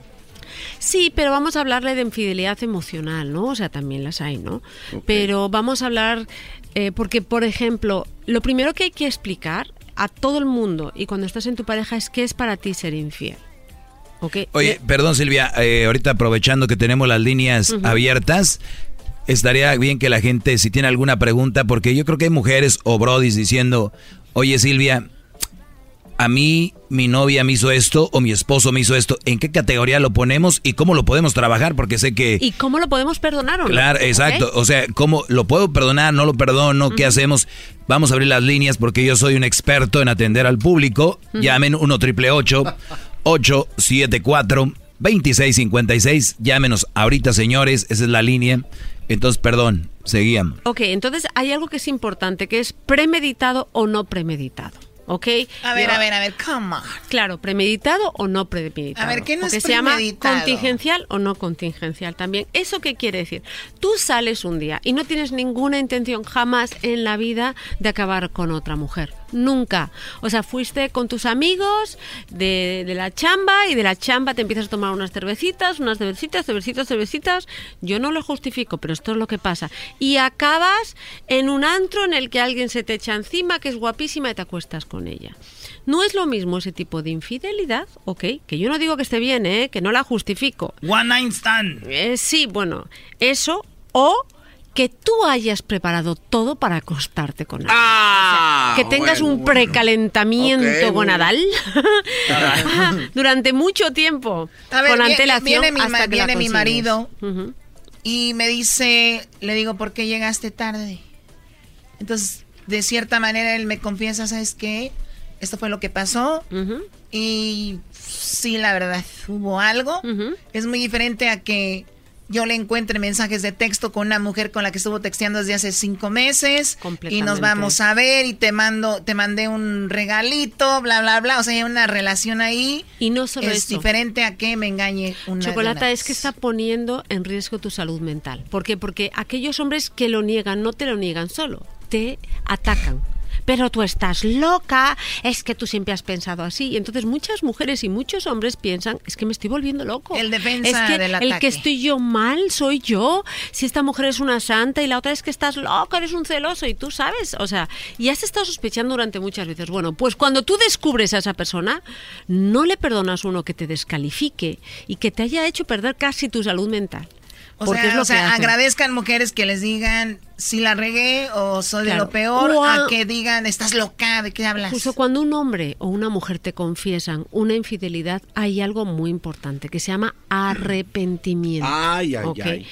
Speaker 39: Sí, pero vamos a hablarle de infidelidad emocional, ¿no? O sea, también las hay, ¿no? Pero vamos a hablar, eh, porque, por ejemplo, lo primero que hay que explicar a todo el mundo y cuando estás en tu pareja es qué es para ti ser infiel. ¿Ok?
Speaker 17: Oye, perdón Silvia, eh, ahorita aprovechando que tenemos las líneas abiertas, estaría bien que la gente, si tiene alguna pregunta, porque yo creo que hay mujeres o brodis diciendo, oye Silvia, a mí mi novia me hizo esto o mi esposo me hizo esto, ¿en qué categoría lo ponemos y cómo lo podemos trabajar? Porque sé que...
Speaker 39: ¿Y cómo lo podemos perdonar o no?
Speaker 17: Claro, exacto. O sea, ¿cómo lo puedo perdonar? ¿No lo perdono? ¿Qué hacemos? Vamos a abrir las líneas porque yo soy un experto en atender al público.
Speaker 39: Ujú.
Speaker 17: Llamen 1 triple 874 2656. Llámenos ahorita, señores. Esa es la línea. Entonces, perdón, seguíamos.
Speaker 39: Ok, entonces hay algo que es importante, que es premeditado o no premeditado. ¿Ok?
Speaker 12: A ver,
Speaker 39: Yo-
Speaker 12: a ver, a ver, come on.
Speaker 39: Claro, premeditado o no premeditado.
Speaker 12: A ver, ¿qué no es
Speaker 39: Porque se llama
Speaker 12: premeditado?
Speaker 39: contingencial o no contingencial también. ¿Eso qué quiere decir? Tú sales un día y no tienes ninguna intención jamás en la vida de acabar con otra mujer. Nunca. O sea, fuiste con tus amigos de, de la chamba y de la chamba te empiezas a tomar unas cervecitas, unas cervecitas, cervecitas, cervecitas. Yo no lo justifico, pero esto es lo que pasa. Y acabas en un antro en el que alguien se te echa encima, que es guapísima y te acuestas con ella. No es lo mismo ese tipo de infidelidad, ¿ok? Que yo no digo que esté bien, ¿eh? Que no la justifico.
Speaker 3: One night stand.
Speaker 39: Eh, sí, bueno, eso o que tú hayas preparado todo para acostarte con alguien.
Speaker 3: Ah,
Speaker 39: O sea, que tengas
Speaker 3: bueno,
Speaker 39: un precalentamiento
Speaker 3: Ok,
Speaker 39: con
Speaker 3: bueno.
Speaker 39: Nadal [laughs] durante mucho tiempo.
Speaker 12: A ver,
Speaker 39: con
Speaker 12: viene-
Speaker 39: antelación
Speaker 12: viene mi,
Speaker 39: hasta
Speaker 12: ma-
Speaker 39: que la
Speaker 12: viene mi marido y me dice, le digo, ¿por qué llegaste tarde? Entonces, de cierta manera, él me confiesa, ¿sabes qué? Esto fue lo que pasó. Y sí, la verdad, hubo algo. Es muy diferente a que yo le encuentre mensajes de texto con una mujer con la que estuvo texteando desde hace cinco meses y nos vamos a ver y te mando, te mandé un regalito, bla bla bla, o sea, hay una relación ahí.
Speaker 39: Y no solo
Speaker 12: es
Speaker 39: eso.
Speaker 12: diferente a que me engañe una
Speaker 39: Chocolata es que está poniendo en riesgo tu salud mental. ¿Por qué? Porque aquellos hombres que lo niegan no te lo niegan solo, te atacan. Pero tú estás loca, es que tú siempre has pensado así. Y entonces muchas mujeres y muchos hombres piensan, es que me estoy volviendo loco.
Speaker 12: El defensa
Speaker 39: es que
Speaker 12: del
Speaker 39: el
Speaker 12: ataque.
Speaker 39: que estoy yo mal soy yo. Si esta mujer es una santa y la otra es que estás loca, eres un celoso y tú sabes. O sea, y has estado sospechando durante muchas veces. Bueno, pues cuando tú descubres a esa persona, no le perdonas uno que te descalifique y que te haya hecho perder casi tu salud mental.
Speaker 12: O
Speaker 39: Porque
Speaker 12: sea,
Speaker 39: es lo
Speaker 12: o sea,
Speaker 39: que
Speaker 12: agradezcan mujeres que les digan si la regué o soy de lo peor,
Speaker 39: O a-
Speaker 12: a que digan estás loca, ¿de qué hablas?
Speaker 39: Justo cuando un hombre o una mujer te confiesan una infidelidad, hay algo muy importante que se llama arrepentimiento.
Speaker 2: Ay, ay,
Speaker 39: ¿ok?
Speaker 2: ay.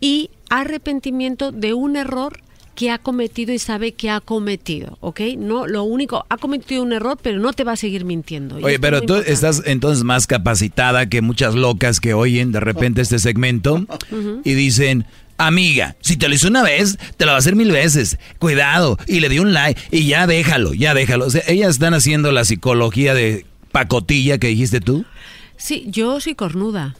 Speaker 39: Y arrepentimiento de un error que ha cometido y sabe que ha cometido, ¿ok? No, lo único, ha cometido un error, pero no te va a seguir mintiendo.
Speaker 17: Oye, pero tú
Speaker 39: importante.
Speaker 17: estás entonces más capacitada que muchas locas que oyen de repente este segmento [laughs] y dicen, amiga, si te lo hizo una vez, te lo va a hacer mil veces. Cuidado. Y le di un like y ya déjalo, ya déjalo. O sea, ellas están haciendo la psicología de pacotilla que dijiste tú.
Speaker 39: Sí, yo soy cornuda.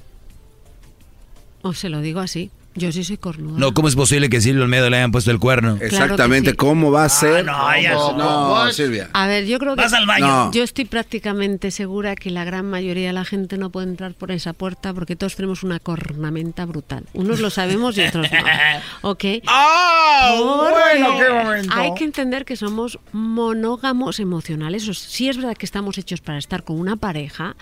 Speaker 39: O se lo digo así. Yo sí soy cornuda.
Speaker 17: No, ¿cómo es posible que Silvio Olmedo le hayan puesto el cuerno?
Speaker 2: Exactamente,
Speaker 39: sí.
Speaker 2: ¿cómo va a ser?
Speaker 3: no, ya
Speaker 2: no, Silvia.
Speaker 39: A ver, yo creo que
Speaker 3: Vas al baño.
Speaker 2: No.
Speaker 39: yo estoy prácticamente segura que la gran mayoría de la gente no puede entrar por esa puerta porque todos tenemos una cornamenta brutal. Unos lo sabemos y otros no. [laughs] ¿Ok?
Speaker 12: ¡Ah!
Speaker 39: Porque
Speaker 12: bueno, qué momento.
Speaker 39: Hay que entender que somos monógamos emocionales. O sea, sí es verdad que estamos hechos para estar con una pareja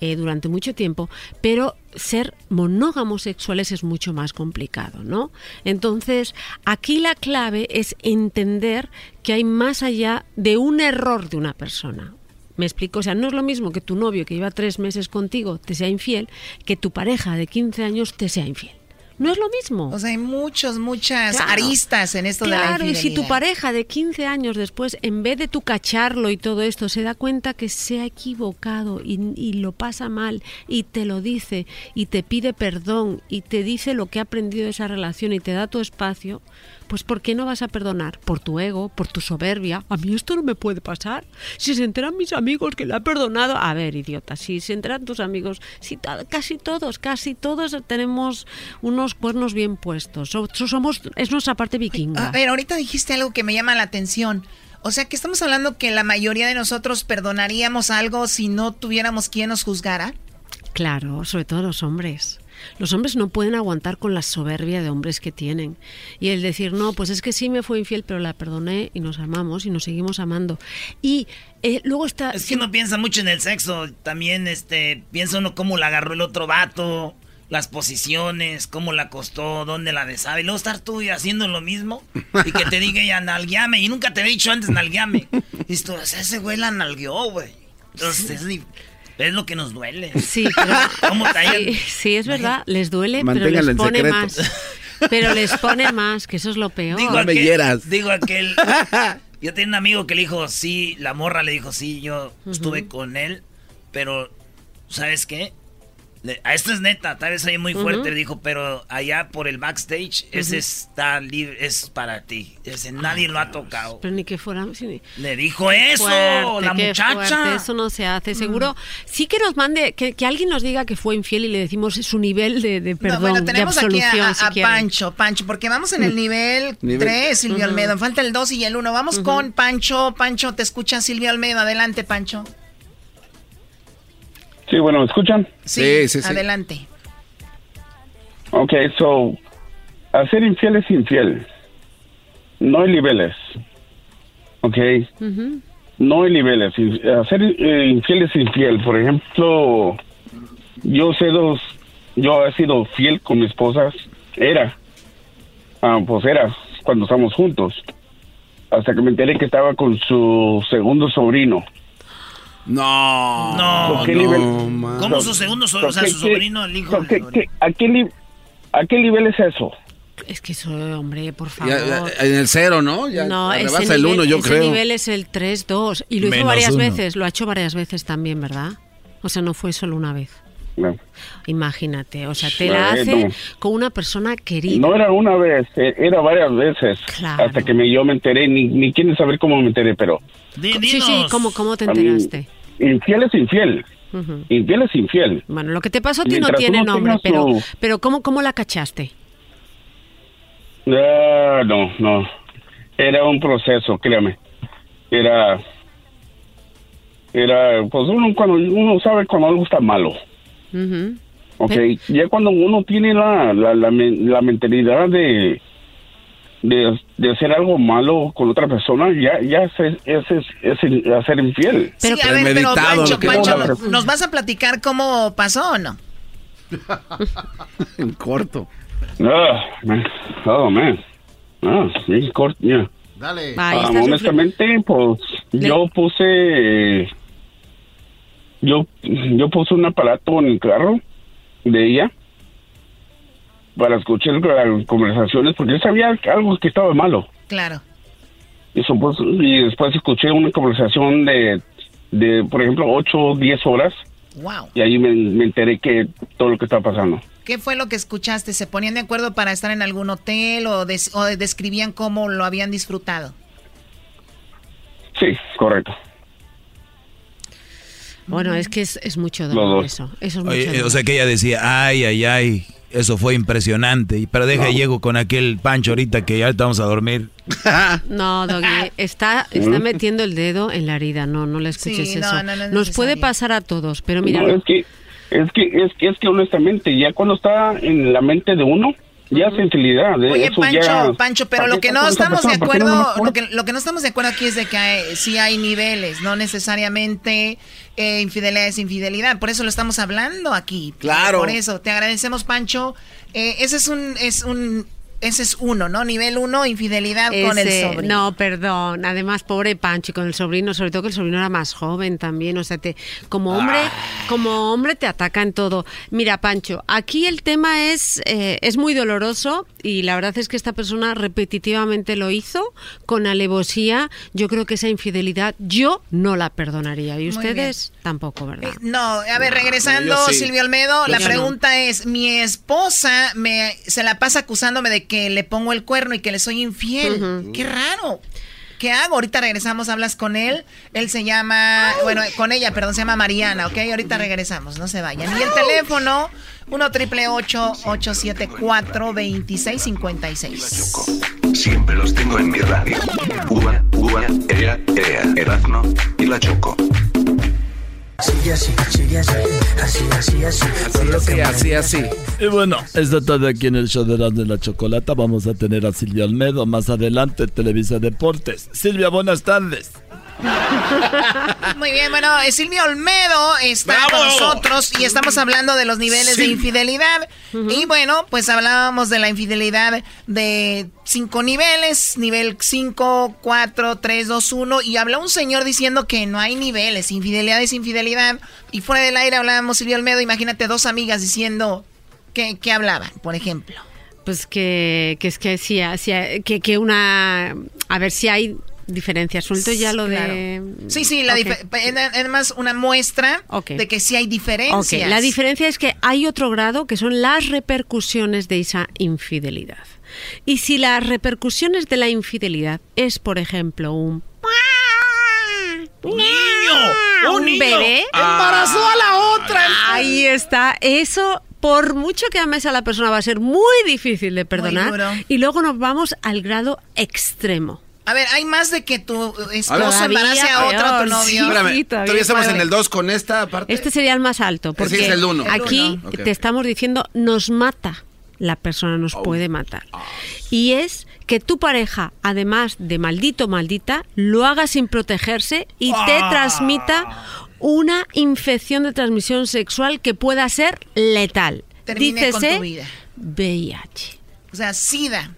Speaker 39: eh, durante mucho tiempo, pero ser monógamos sexuales es mucho más complicado, ¿no? Entonces, aquí la clave es entender que hay más allá de un error de una persona. Me explico, o sea, no es lo mismo que tu novio que lleva tres meses contigo te sea infiel, que tu pareja de 15 años te sea infiel. No es lo mismo.
Speaker 12: O sea, hay muchos, muchas
Speaker 39: Claro.
Speaker 12: aristas en esto de la
Speaker 39: Claro, y si tu pareja de 15 años después, en vez de tu cacharlo y todo esto, se da cuenta que se ha equivocado y, y lo pasa mal y te lo dice y te pide perdón y te dice lo que ha aprendido de esa relación y te da tu espacio, pues ¿por qué no vas a perdonar? ¿Por tu ego? ¿Por tu soberbia? A mí esto no me puede pasar. Si se enteran mis amigos que le ha perdonado... A ver, idiota, si se enteran tus amigos, si casi todos, casi todos tenemos unos cuernos bien puestos. So- Somos, es nuestra parte vikinga.
Speaker 12: A ver, ahorita dijiste algo que me llama la atención. O sea, que estamos hablando que la mayoría de nosotros perdonaríamos algo si no tuviéramos quien nos juzgara.
Speaker 39: Claro, sobre todo los hombres. Los hombres no pueden aguantar con la soberbia de hombres que tienen. Y el decir, no, pues es que sí me fue infiel, pero la perdoné y nos amamos y nos seguimos amando. Y eh, luego está...
Speaker 3: Es que uno piensa mucho en el sexo. También este, piensa uno cómo la agarró el otro vato, las posiciones, cómo la acostó, dónde la besaba. Y luego estar tú haciendo lo mismo y que te diga ella nalgueame. Y nunca te he dicho antes nalgueame. Y tú, ese güey la nalgueó, güey. Entonces es, di- es lo que nos duele.
Speaker 39: Sí, [laughs] pero...
Speaker 3: ¿Cómo te hayan-
Speaker 39: sí, sí, es verdad, les duele, pero les pone
Speaker 2: secreto.
Speaker 39: más. Pero les pone más, que eso es lo peor.
Speaker 3: Digo, aquel, digo aquel. [laughs] Yo tenía un amigo que le dijo, sí, la morra le dijo, sí, yo estuve con él, pero, ¿sabes qué? A esto es neta, tal vez ahí muy fuerte, dijo, pero allá por el backstage, ese está libre, es para ti. Ese nadie lo ha tocado.
Speaker 39: Pero ni que fuera...
Speaker 3: Le dijo eso,
Speaker 39: Fuerte,
Speaker 3: la muchacha.
Speaker 39: fuerte, eso no se hace. Seguro, sí que nos mande, que, que alguien nos diga que fue infiel y le decimos su nivel de, de perdón,
Speaker 12: no, bueno,
Speaker 39: de
Speaker 12: tenemos aquí a, a-
Speaker 39: si
Speaker 12: a
Speaker 39: quieren.
Speaker 12: Pancho, Pancho, porque vamos en el nivel
Speaker 39: Nivel-
Speaker 12: 3, Silvio
Speaker 39: Ujú.
Speaker 12: Almeida. Falta el 2 y el 1. Vamos con Pancho. Pancho, te escucha Silvio Almeida. Adelante, Pancho.
Speaker 41: Sí, bueno, ¿me escuchan?
Speaker 12: Sí, adelante.
Speaker 41: Ok, so, hacer infiel es infiel. No hay niveles. Ok, no hay niveles. Hacer eh, infiel es infiel. Por ejemplo, yo sé dos, yo he sido fiel con mi esposa. Era, ah, pues era, cuando estamos juntos. Hasta que me enteré que estaba con su segundo sobrino.
Speaker 2: No.
Speaker 3: No,
Speaker 41: ¿Por qué
Speaker 3: no.
Speaker 41: nivel?
Speaker 3: ¿Cómo su segundo so- o sea,
Speaker 41: ¿Qué-
Speaker 3: su sobrino, el hijo?
Speaker 41: ¿qué- qué- ¿A qué, ¿A qué nivel es eso?
Speaker 39: Es que eso, hombre, por favor.
Speaker 2: Ya, ya, en el cero, ¿no? Ya
Speaker 39: no, ese
Speaker 2: el uno, yo
Speaker 39: ese
Speaker 2: creo.
Speaker 39: nivel es el 3-2. Y lo hizo varias
Speaker 2: uno.
Speaker 39: veces, lo ha hecho varias veces también, ¿verdad? O sea, no fue solo una vez.
Speaker 41: No.
Speaker 39: Imagínate, o sea, te la
Speaker 41: Eh,
Speaker 39: hace
Speaker 41: no.
Speaker 39: con una persona querida.
Speaker 41: No era una vez, eh, era varias veces.
Speaker 39: Claro.
Speaker 41: Hasta que me, yo me enteré, ni, ni quieren saber cómo me enteré, pero...
Speaker 39: Sí, sí, ¿cómo, cómo te
Speaker 41: mí,
Speaker 39: enteraste?
Speaker 41: Infiel es infiel. Infiel es infiel.
Speaker 39: Bueno, lo que te pasó a ti no tiene nombre, pero,
Speaker 41: su-
Speaker 39: pero ¿cómo, ¿cómo la cachaste?
Speaker 41: Ah, no, no. Era un proceso, créame. Era... Era, pues uno cuando uno sabe cuando algo está malo,
Speaker 39: Ujú.
Speaker 41: ¿ok? Ya cuando uno tiene la, la, la mentalidad de, de, de hacer algo malo con otra persona, ya, ya ese es, es, es hacer infiel.
Speaker 12: sí, a ver, pero Pancho, Pancho, ¿no- ¿nos vas a platicar cómo pasó o no? [laughs]
Speaker 2: en corto.
Speaker 41: Ah, man. Oh, man. Ah, bien corto, ya.
Speaker 13: Dale.
Speaker 41: Ah, honestamente, pues yo puse yo yo puse un aparato en el carro de ella para escuchar las conversaciones porque yo sabía algo que estaba malo
Speaker 12: Claro.
Speaker 41: y, supos- y después escuché una conversación de de por ejemplo 8 o 10 horas
Speaker 12: Wow.
Speaker 41: y ahí me, me enteré que todo lo que estaba pasando
Speaker 12: ¿Qué fue lo que escuchaste? ¿Se ponían de acuerdo para estar en algún hotel o, des- o describían cómo lo habían disfrutado?
Speaker 41: sí correcto
Speaker 39: Bueno, es que es, es mucho dolor eso. Eso es mucho
Speaker 17: Oye,
Speaker 39: dolor.
Speaker 17: o sea que ella decía, ay, ay, ay, eso fue impresionante. Y- Pero deja,
Speaker 39: No.
Speaker 17: llego con aquel pancho ahorita que ya estamos a dormir. [laughs]
Speaker 39: No, Doggy, está, está metiendo el dedo en la herida. No, no le escuches
Speaker 12: Sí,
Speaker 39: eso.
Speaker 12: no, no es
Speaker 39: Nos puede pasar a todos, pero mira,
Speaker 41: No, es que es que es que es que honestamente ya cuando está en la mente de uno ya es infidelidad de
Speaker 12: Oye,
Speaker 41: eso
Speaker 12: Pancho,
Speaker 41: ya
Speaker 12: Pancho, pero
Speaker 41: ¿para
Speaker 12: lo que no estamos de acuerdo, lo que, lo que no estamos de acuerdo aquí es de que hay- sí hay niveles, no necesariamente eh, infidelidad es infidelidad. Por eso lo estamos hablando aquí.
Speaker 2: Claro.
Speaker 12: Por eso, te agradecemos, Pancho. Eh, ese es un, es un ese es uno, ¿no? Nivel uno, infidelidad con el sobrino.
Speaker 39: No, perdón. Además, pobre Pancho y con el sobrino, sobre todo que el sobrino era más joven también. O sea, te, como hombre, como hombre te ataca en todo. Mira, Pancho, aquí el tema es, eh, es muy doloroso y la verdad es que esta persona repetitivamente lo hizo con alevosía. Yo creo que esa infidelidad yo no la perdonaría y ustedes tampoco, ¿verdad?
Speaker 12: No, a ver, regresando,
Speaker 39: sí.
Speaker 12: Silvio Olmedo,
Speaker 39: Yo
Speaker 12: la pregunta es, mi esposa me se la pasa acusándome de que le pongo el cuerno y que le soy infiel. Qué raro. ¿Qué hago? Ahorita regresamos, hablas con él. Él se llama, bueno, con ella, perdón, se llama Mariana, ¿ok? Ahorita regresamos, no se vayan. Y el teléfono, 1 triple 874 2656
Speaker 33: Siempre los tengo en mi radio. Uva, uva, ea, ea, Erazno y la Choco.
Speaker 35: Sigue así, sigue así, así, así, así.
Speaker 2: Así, así, así.
Speaker 42: Y bueno, esto todo aquí en el show de Erasmo y la Chocolata. Vamos a tener a Silvia Olmedo más adelante, Televisa Deportes. Silvia, buenas tardes. [laughs]
Speaker 12: Muy bien, bueno, eh, Silvio Olmedo está con nosotros y estamos hablando de los niveles de infidelidad. Y bueno, pues hablábamos de la infidelidad de cinco niveles, nivel 5, 4, 3, 2, 1. Y habló un señor diciendo que no hay niveles, infidelidad es infidelidad. Y fuera del aire hablábamos Silvio Olmedo, imagínate dos amigas diciendo que, que hablaban, por ejemplo.
Speaker 39: Pues que, que es que sí, sí, que, que una... A ver si hay diferencias. Suelto ya lo de...
Speaker 12: Sí, sí, la
Speaker 39: Ok.
Speaker 12: dife- eh, además una muestra de que sí hay diferencias.
Speaker 39: La diferencia es que hay otro grado que son las repercusiones de esa infidelidad. Y si las repercusiones de la infidelidad es, por ejemplo, un...
Speaker 10: ¡Un niño!
Speaker 39: un
Speaker 10: niño!
Speaker 39: bebé.
Speaker 10: ¡Embarazó a la otra!
Speaker 39: Ahí está. Eso, por mucho que ames a la persona, va a ser muy difícil de perdonar. Y luego nos vamos al grado extremo.
Speaker 12: A ver, hay más de que tu esposo
Speaker 39: Todavía
Speaker 12: embarace a otro, a tu
Speaker 39: peor,
Speaker 12: novio.
Speaker 39: sí,
Speaker 2: Espérame,
Speaker 39: sí,
Speaker 2: todavía, estamos en el 2 con esta parte.
Speaker 39: Este sería el más alto, porque
Speaker 2: es el uno.
Speaker 39: aquí
Speaker 2: El uno. Ok,
Speaker 39: te estamos diciendo nos mata. La persona nos puede matar. Y es que tu pareja, además de maldito maldita, lo haga sin protegerse y te
Speaker 12: Ah.
Speaker 39: transmita una infección de transmisión sexual que pueda ser letal.
Speaker 12: Termine con
Speaker 39: Dícese
Speaker 12: tu vida.
Speaker 39: VIH.
Speaker 12: O sea, SIDA.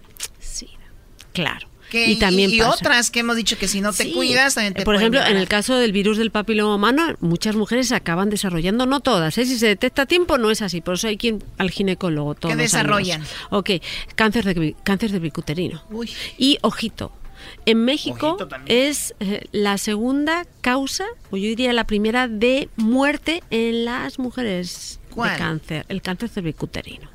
Speaker 39: Claro.
Speaker 12: Que-
Speaker 39: y también
Speaker 12: y otras que hemos dicho que si no te
Speaker 39: Sí.
Speaker 12: cuidas también te
Speaker 39: Por ejemplo, en el caso del virus del papiloma humano, muchas mujeres se acaban desarrollando, no todas, ¿eh? si se detecta a tiempo no es así, por eso hay quien al ginecólogo todos
Speaker 12: ¿Qué desarrollan?
Speaker 39: años. Ok, cáncer de cáncer de bicuterino.
Speaker 12: Uy.
Speaker 39: Y ojito, en México es eh, la segunda causa, o yo diría la primera de muerte en las mujeres
Speaker 12: ¿Cuál?
Speaker 39: de cáncer, el cáncer cervicuterino.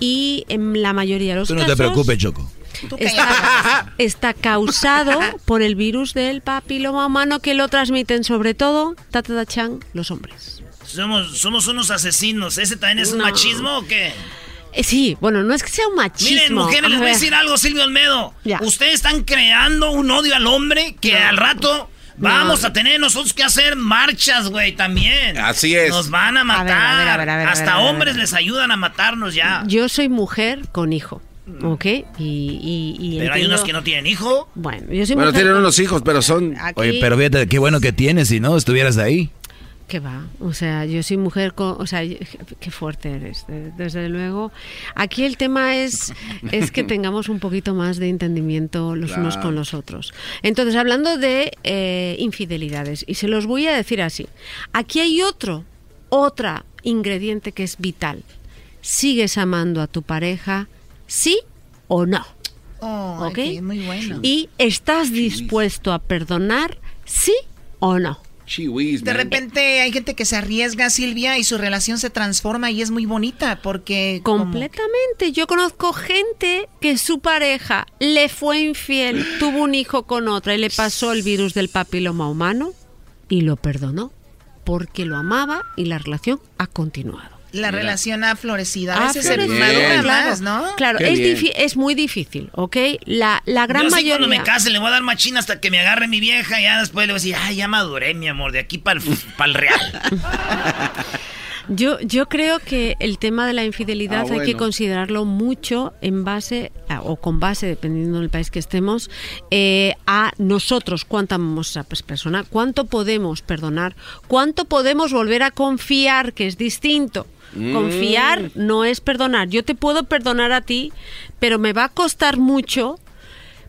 Speaker 39: Y en la mayoría de los
Speaker 17: Tú no te
Speaker 39: casos
Speaker 17: preocupes, Choco.
Speaker 39: Está, [laughs] está causado por el virus del papiloma humano que lo transmiten sobre todo, tatatachan, los hombres.
Speaker 3: Somos, somos unos asesinos. ¿Ese también es un
Speaker 39: No.
Speaker 3: machismo o qué?
Speaker 39: Eh, sí, bueno, no es que sea un machismo.
Speaker 3: Miren, mujeres, les voy a decir algo, Silvio Olmedo. Ustedes están creando un odio al hombre que al rato vamos a tener nosotros que hacer marchas, güey, también.
Speaker 2: Así es.
Speaker 3: Nos van a matar.
Speaker 39: ver, a ver, a ver, a ver, a
Speaker 3: Hasta hombres les ayudan a matarnos ya.
Speaker 39: Yo soy mujer con hijo, ¿ok? Y, y, y
Speaker 3: Pero hay
Speaker 39: entiendo-
Speaker 3: unos que no tienen hijo.
Speaker 39: Bueno, yo soy
Speaker 2: Bueno, tienen
Speaker 39: con-
Speaker 2: unos hijos, pero son...
Speaker 39: Aquí-
Speaker 17: Oye, pero fíjate, qué bueno que tienes, si no, estuvieras ahí.
Speaker 39: Que va, o sea, yo soy mujer con, o sea, qué fuerte eres, de- desde luego. Aquí el tema es, [laughs] es que tengamos un poquito más de entendimiento los unos
Speaker 43: Claro.
Speaker 39: con los otros. Entonces, hablando de eh, infidelidades, y se los voy a decir así, aquí hay otro, otra ingrediente que es vital. ¿Sigues amando a tu pareja? ¿Sí o no?
Speaker 12: Oh,
Speaker 39: ¿Ok?
Speaker 12: ok, muy bueno.
Speaker 39: ¿Y estás dispuesto a perdonar? ¿Sí o no?
Speaker 12: De repente hay gente que se arriesga, Silvia, y su relación se transforma y es muy bonita porque...
Speaker 39: Completamente. Yo conozco gente que su pareja le fue infiel, tuvo un hijo con otra y le pasó el virus del papiloma humano y lo perdonó porque lo amaba y la relación ha continuado.
Speaker 12: La relación ha florecido. A
Speaker 39: Ha
Speaker 12: veces se madura más, ¿no?
Speaker 39: Claro,
Speaker 3: Qué
Speaker 39: es,
Speaker 3: bien.
Speaker 39: es muy difícil, ¿ok? La, la gran
Speaker 3: Yo sí
Speaker 39: mayoría...
Speaker 3: cuando me case le voy a dar machina hasta que me agarre mi vieja y ya después le voy a decir, ay, ya maduré, mi amor, de aquí para el real. [laughs]
Speaker 39: Yo, yo creo que el tema de la infidelidad
Speaker 2: Ah,
Speaker 39: hay que considerarlo mucho en base, a- o con base, dependiendo del país que estemos, eh, a nosotros, cuánto amamos a esa persona, cuánto podemos perdonar, cuánto podemos volver a confiar, que es distinto.
Speaker 2: Mm.
Speaker 39: Confiar no es perdonar. Yo te puedo perdonar a ti, pero me va a costar mucho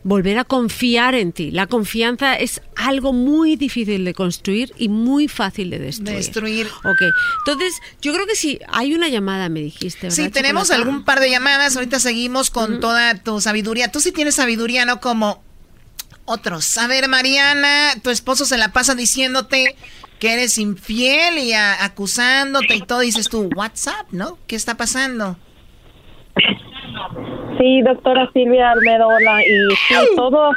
Speaker 39: volver a confiar en ti. La confianza es algo muy difícil de construir y muy fácil de destruir.
Speaker 12: Destruir.
Speaker 39: Ok, entonces yo creo que sí, hay una llamada, me dijiste. ¿verdad,
Speaker 12: Sí, tenemos algún par de llamadas. Ahorita seguimos con toda tu sabiduría. Tú sí tienes sabiduría, no como otros. A ver, Mariana, tu esposo se la pasa diciéndote que eres infiel y a- acusándote y todo. Dices tú, WhatsApp, ¿no? ¿Qué está pasando?
Speaker 43: Sí, doctora Silvia Almedola, y sí, todo,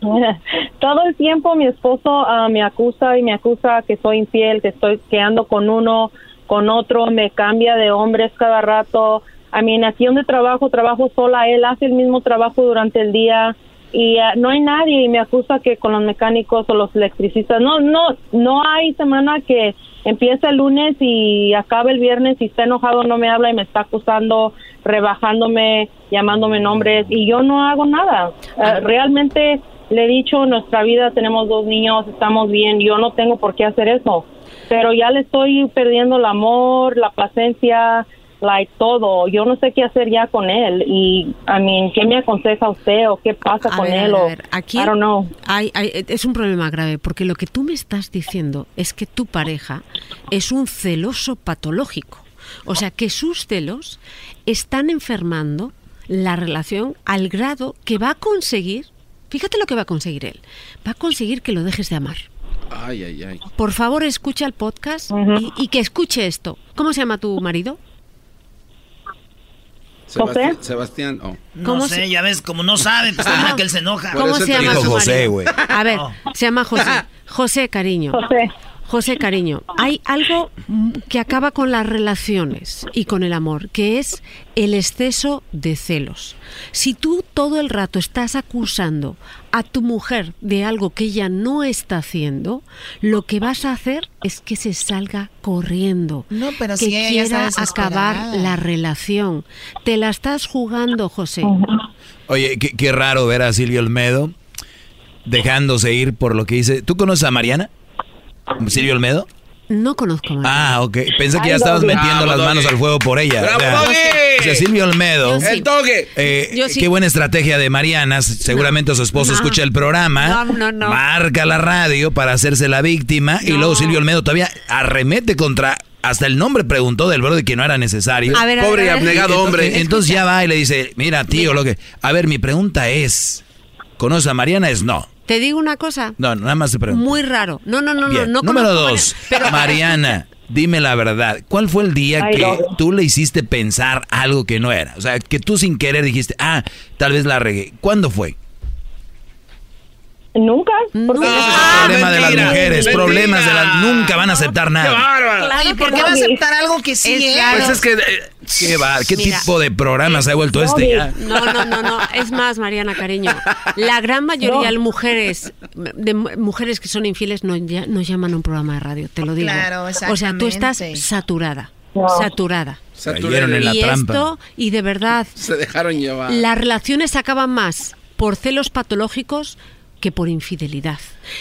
Speaker 43: [laughs] todo el tiempo mi esposo ah, me acusa y me acusa que soy infiel, que estoy que ando con uno, con otro, me cambia de hombres cada rato. A mí, aquí donde trabajo, trabajo sola, él hace el mismo trabajo durante el día y ah, no hay nadie y me acusa que con los mecánicos o los electricistas, no, no, no hay semana que empieza el lunes y acaba el viernes y está enojado, no me habla y me está acusando, rebajándome, llamándome nombres y yo no hago nada. Eh, realmente le he dicho, nuestra vida tenemos dos niños, estamos bien, yo no tengo por qué hacer eso, pero ya le estoy perdiendo el amor, la paciencia, like todo. Yo no sé qué hacer ya con él y, I mean, ¿qué me aconseja usted o qué pasa
Speaker 39: A
Speaker 43: con
Speaker 39: ver, a
Speaker 43: él? o,
Speaker 39: a ver, aquí
Speaker 43: I don't know.
Speaker 39: hay- hay- es un problema grave porque lo que tú me estás diciendo es que tu pareja es un celoso patológico. O sea, que sus celos están enfermando la relación al grado que va a conseguir, fíjate lo que va a conseguir él, va a conseguir que lo dejes de amar.
Speaker 2: Ay, ay, ay.
Speaker 39: Por favor, escucha el podcast y, y que escuche esto. ¿Cómo se llama tu marido?
Speaker 2: Sebastián, Sebastián, oh.
Speaker 3: No sé, ya ves, como no sabe, pues también que él se enoja.
Speaker 39: ¿Cómo se llama su marido? A ver,
Speaker 3: Oh.
Speaker 39: se llama José. [laughs] José, cariño.
Speaker 43: José.
Speaker 39: José, cariño, hay algo que acaba con las relaciones y con el amor, que es el exceso de celos. Si tú todo el rato estás acusando a tu mujer de algo que ella no está haciendo, lo que vas a hacer es que se salga corriendo.
Speaker 12: No, pero
Speaker 39: que
Speaker 12: si
Speaker 39: quiera acabar la relación. Te la estás jugando, José.
Speaker 17: Oye, qué, qué raro ver a Silvio Olmedo dejándose ir por lo que dice. ¿Tú conoces a Mariana? ¿Silvio Olmedo?
Speaker 39: No conozco a Mariana.
Speaker 17: Ah, ok. Pensé que ya estabas
Speaker 39: Doggy.
Speaker 17: metiendo las manos al fuego por ella.
Speaker 39: Bravo,
Speaker 17: O sea,
Speaker 39: Doggy.
Speaker 17: o sea, Silvio Olmedo.
Speaker 39: Yo sí. El Doggy.
Speaker 17: Eh,
Speaker 39: Yo sí.
Speaker 17: Qué buena estrategia de Mariana. Seguramente su esposo
Speaker 39: No.
Speaker 17: escucha el programa.
Speaker 39: No, no, no.
Speaker 17: Marca la radio para hacerse la víctima. Y luego Silvio Olmedo todavía arremete contra. Hasta el nombre preguntó del de que no era necesario.
Speaker 39: A ver, a ver,
Speaker 2: Pobre y
Speaker 39: a ver.
Speaker 2: abnegado
Speaker 17: Entonces-
Speaker 2: hombre.
Speaker 17: Entonces ya va y le dice, mira, tío, lo que. A ver, mi pregunta es: ¿conoces a Mariana? Es no.
Speaker 39: Te digo una cosa,
Speaker 17: No, nada más te pregunto.
Speaker 39: muy raro. No, no, no, no.
Speaker 17: Bien.
Speaker 39: no
Speaker 17: Número dos,
Speaker 39: Mariana, pero-
Speaker 17: Mariana, dime la verdad. ¿Cuál fue el día
Speaker 39: Ay,
Speaker 17: que
Speaker 39: no.
Speaker 17: tú le hiciste pensar algo que no era? O sea, que tú sin querer dijiste, ah, tal vez la regué. ¿Cuándo fue?
Speaker 43: Nunca. Porque
Speaker 17: problema de las mujeres,
Speaker 43: mentira.
Speaker 17: problemas de las... Nunca van a aceptar nada.
Speaker 12: Claro, ¿Y por qué va a aceptar algo que sí es?
Speaker 17: Pues es que... eh, ¿Qué? ¿Qué
Speaker 39: Mira.
Speaker 17: tipo de programa se ha vuelto este ya?
Speaker 39: No, no, no, no. Es más, Mariana, cariño. La gran mayoría de mujeres, de mu- mujeres que son infieles, no, ya- no llaman a un programa de radio, te lo digo.
Speaker 12: Claro,
Speaker 39: O sea, tú estás saturada.
Speaker 12: No.
Speaker 39: Saturada.
Speaker 17: Cayeron en la
Speaker 39: y
Speaker 17: trampa.
Speaker 39: esto, y de verdad,
Speaker 2: Se dejaron llevar.
Speaker 39: las relaciones acaban más por celos patológicos que por infidelidad.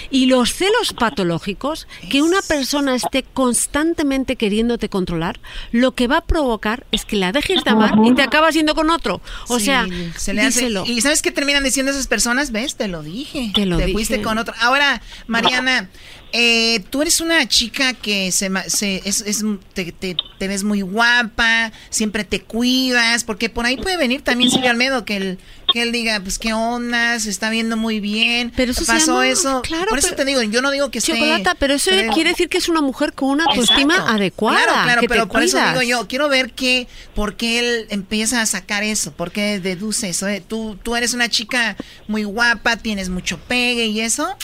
Speaker 39: Y los celos patológicos, que una persona esté constantemente queriéndote controlar, lo que va a provocar es que la dejes de amar y te acabas yendo con otro. O
Speaker 12: Sí,
Speaker 39: sea,
Speaker 12: se le hace-
Speaker 39: díselo.
Speaker 12: ¿Y sabes qué terminan diciendo esas personas? ¿Ves? Te lo dije.
Speaker 39: Te lo dije.
Speaker 12: fuiste con otro. Ahora, Mariana, eh, tú eres una chica que se, se- es, es- te, te- te ves muy guapa, siempre te cuidas, porque por ahí puede venir también Silvio Almedo que él, que él diga, pues qué onda, se está viendo muy bien.
Speaker 39: Pero eso
Speaker 12: pasó
Speaker 39: llama-
Speaker 12: eso.
Speaker 39: claro,
Speaker 12: por eso te digo, yo no digo que esté-
Speaker 39: Chocolata, pero eso
Speaker 12: pero-
Speaker 39: quiere decir que es una mujer con una autoestima
Speaker 12: Exacto.
Speaker 39: adecuada.
Speaker 12: Claro, claro,
Speaker 39: que
Speaker 12: pero
Speaker 39: te
Speaker 12: por eso digo yo, quiero ver qué, por qué él empieza a sacar eso, por qué deduce eso. eh. Tú, tú eres una chica muy guapa, tienes mucho pegue y eso.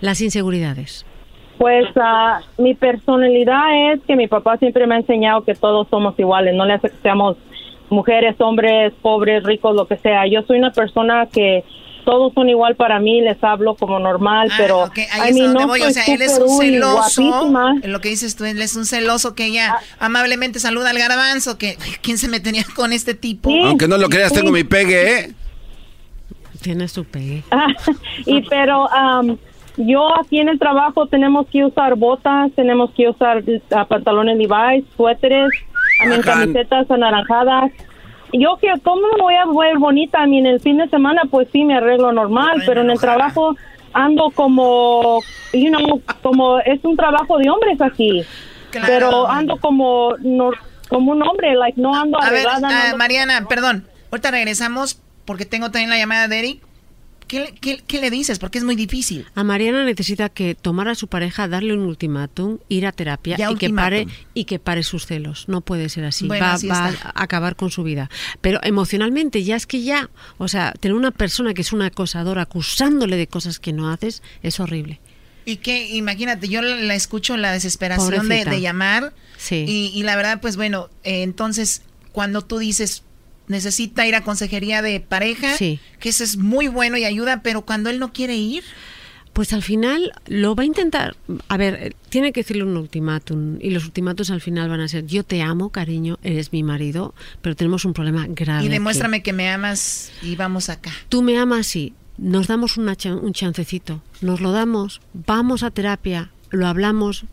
Speaker 39: Las inseguridades.
Speaker 43: Pues ah, mi personalidad es que mi papá siempre me ha enseñado que todos somos iguales, no le hace que seamos mujeres, hombres, pobres, ricos, lo que sea. Yo soy una persona que todos son igual para mí, les hablo como normal, pero
Speaker 12: Ah, Ok, ahí es a donde voy. O sea, él es un celoso. Lo que dices tú, él es un celoso que ella amablemente saluda al garbanzo. Que, ¿Quién se metería con este tipo?
Speaker 2: Aunque no lo creas, tengo mi pegue, ¿eh?
Speaker 39: Tiene su pegue. [laughs]
Speaker 43: y pero am, yo aquí en el trabajo tenemos que usar botas, tenemos que usar ah, pantalones Levi's, suéteres, camisetas anaranjadas. Yo que cómo me voy a ver bonita, a mí en el fin de semana pues sí me arreglo normal, pero en el trabajo ando como, you know, como es un trabajo de hombres aquí.
Speaker 12: Claro.
Speaker 43: Pero ando como no, como un hombre, like no ando
Speaker 12: A ver,
Speaker 43: arreglada. no
Speaker 12: ah,
Speaker 43: ando-
Speaker 12: Mariana, perdón. Ahorita regresamos porque tengo también la llamada de Eric. ¿Qué, le- qué- qué le dices? Porque es muy difícil.
Speaker 39: A Mariana necesita que tomar a su pareja, darle un ultimátum, ir a terapia
Speaker 12: Ya
Speaker 39: y que pare y que pare sus celos. No puede ser así.
Speaker 12: Bueno,
Speaker 39: va
Speaker 12: así
Speaker 39: va
Speaker 12: está.
Speaker 39: a acabar con su vida. Pero emocionalmente ya es que ya, o sea, tener una persona que es una acosadora acusándole de cosas que no haces es horrible.
Speaker 12: Y que, imagínate, yo la, la escucho la desesperación de, llamar.
Speaker 39: Sí.
Speaker 12: Y, y la verdad, pues bueno, eh, entonces, cuando tú dices, necesita ir a consejería de pareja,
Speaker 39: Sí.
Speaker 12: que eso es muy bueno y ayuda, pero cuando él no quiere ir,
Speaker 39: Pues al final lo va a intentar. A ver, eh, tiene que decirle un ultimátum. Y los ultimátumos al final van a ser: Yo te amo, cariño, eres mi marido, pero tenemos un problema grave.
Speaker 12: y
Speaker 39: aquí.
Speaker 12: demuéstrame que me amas y vamos acá.
Speaker 39: Tú me amas, sí. Nos damos una chan- un chancecito. Nos lo damos. Vamos a terapia. Lo hablamos.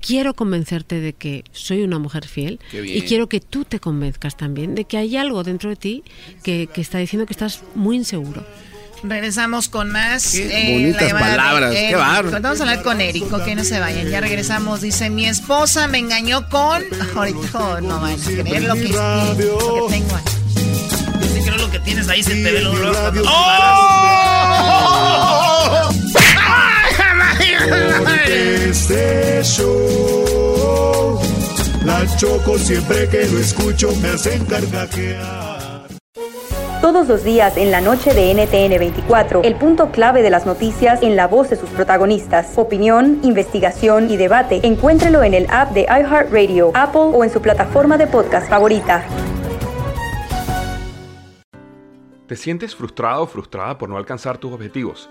Speaker 39: Quiero convencerte de que soy una mujer fiel. Y quiero que tú te convenzcas también de que hay algo dentro de ti que, que está diciendo que estás muy inseguro.
Speaker 12: Regresamos con más.
Speaker 39: Qué
Speaker 12: eh,
Speaker 39: bonitas
Speaker 12: la llamada de
Speaker 39: palabras, qué bárbaro.
Speaker 12: Vamos a hablar con Eric, ok, no se vayan. Ya regresamos. Dice: Mi esposa me engañó con. [laughs] Ahorita oh, no van a creer lo que, lo que tengo aquí.
Speaker 3: Yo sí creo lo que tienes ahí se te ve lo.
Speaker 10: ¡Oh! Este show, la choco siempre que lo escucho me hacen.
Speaker 44: Todos los días en la noche de NTN 24, el punto clave de las noticias en la voz de sus protagonistas. Opinión, investigación y debate. Encuéntrelo en el app de iHeartRadio, Apple o en su plataforma de podcast favorita.
Speaker 45: ¿Te sientes frustrado o frustrada por no alcanzar tus objetivos?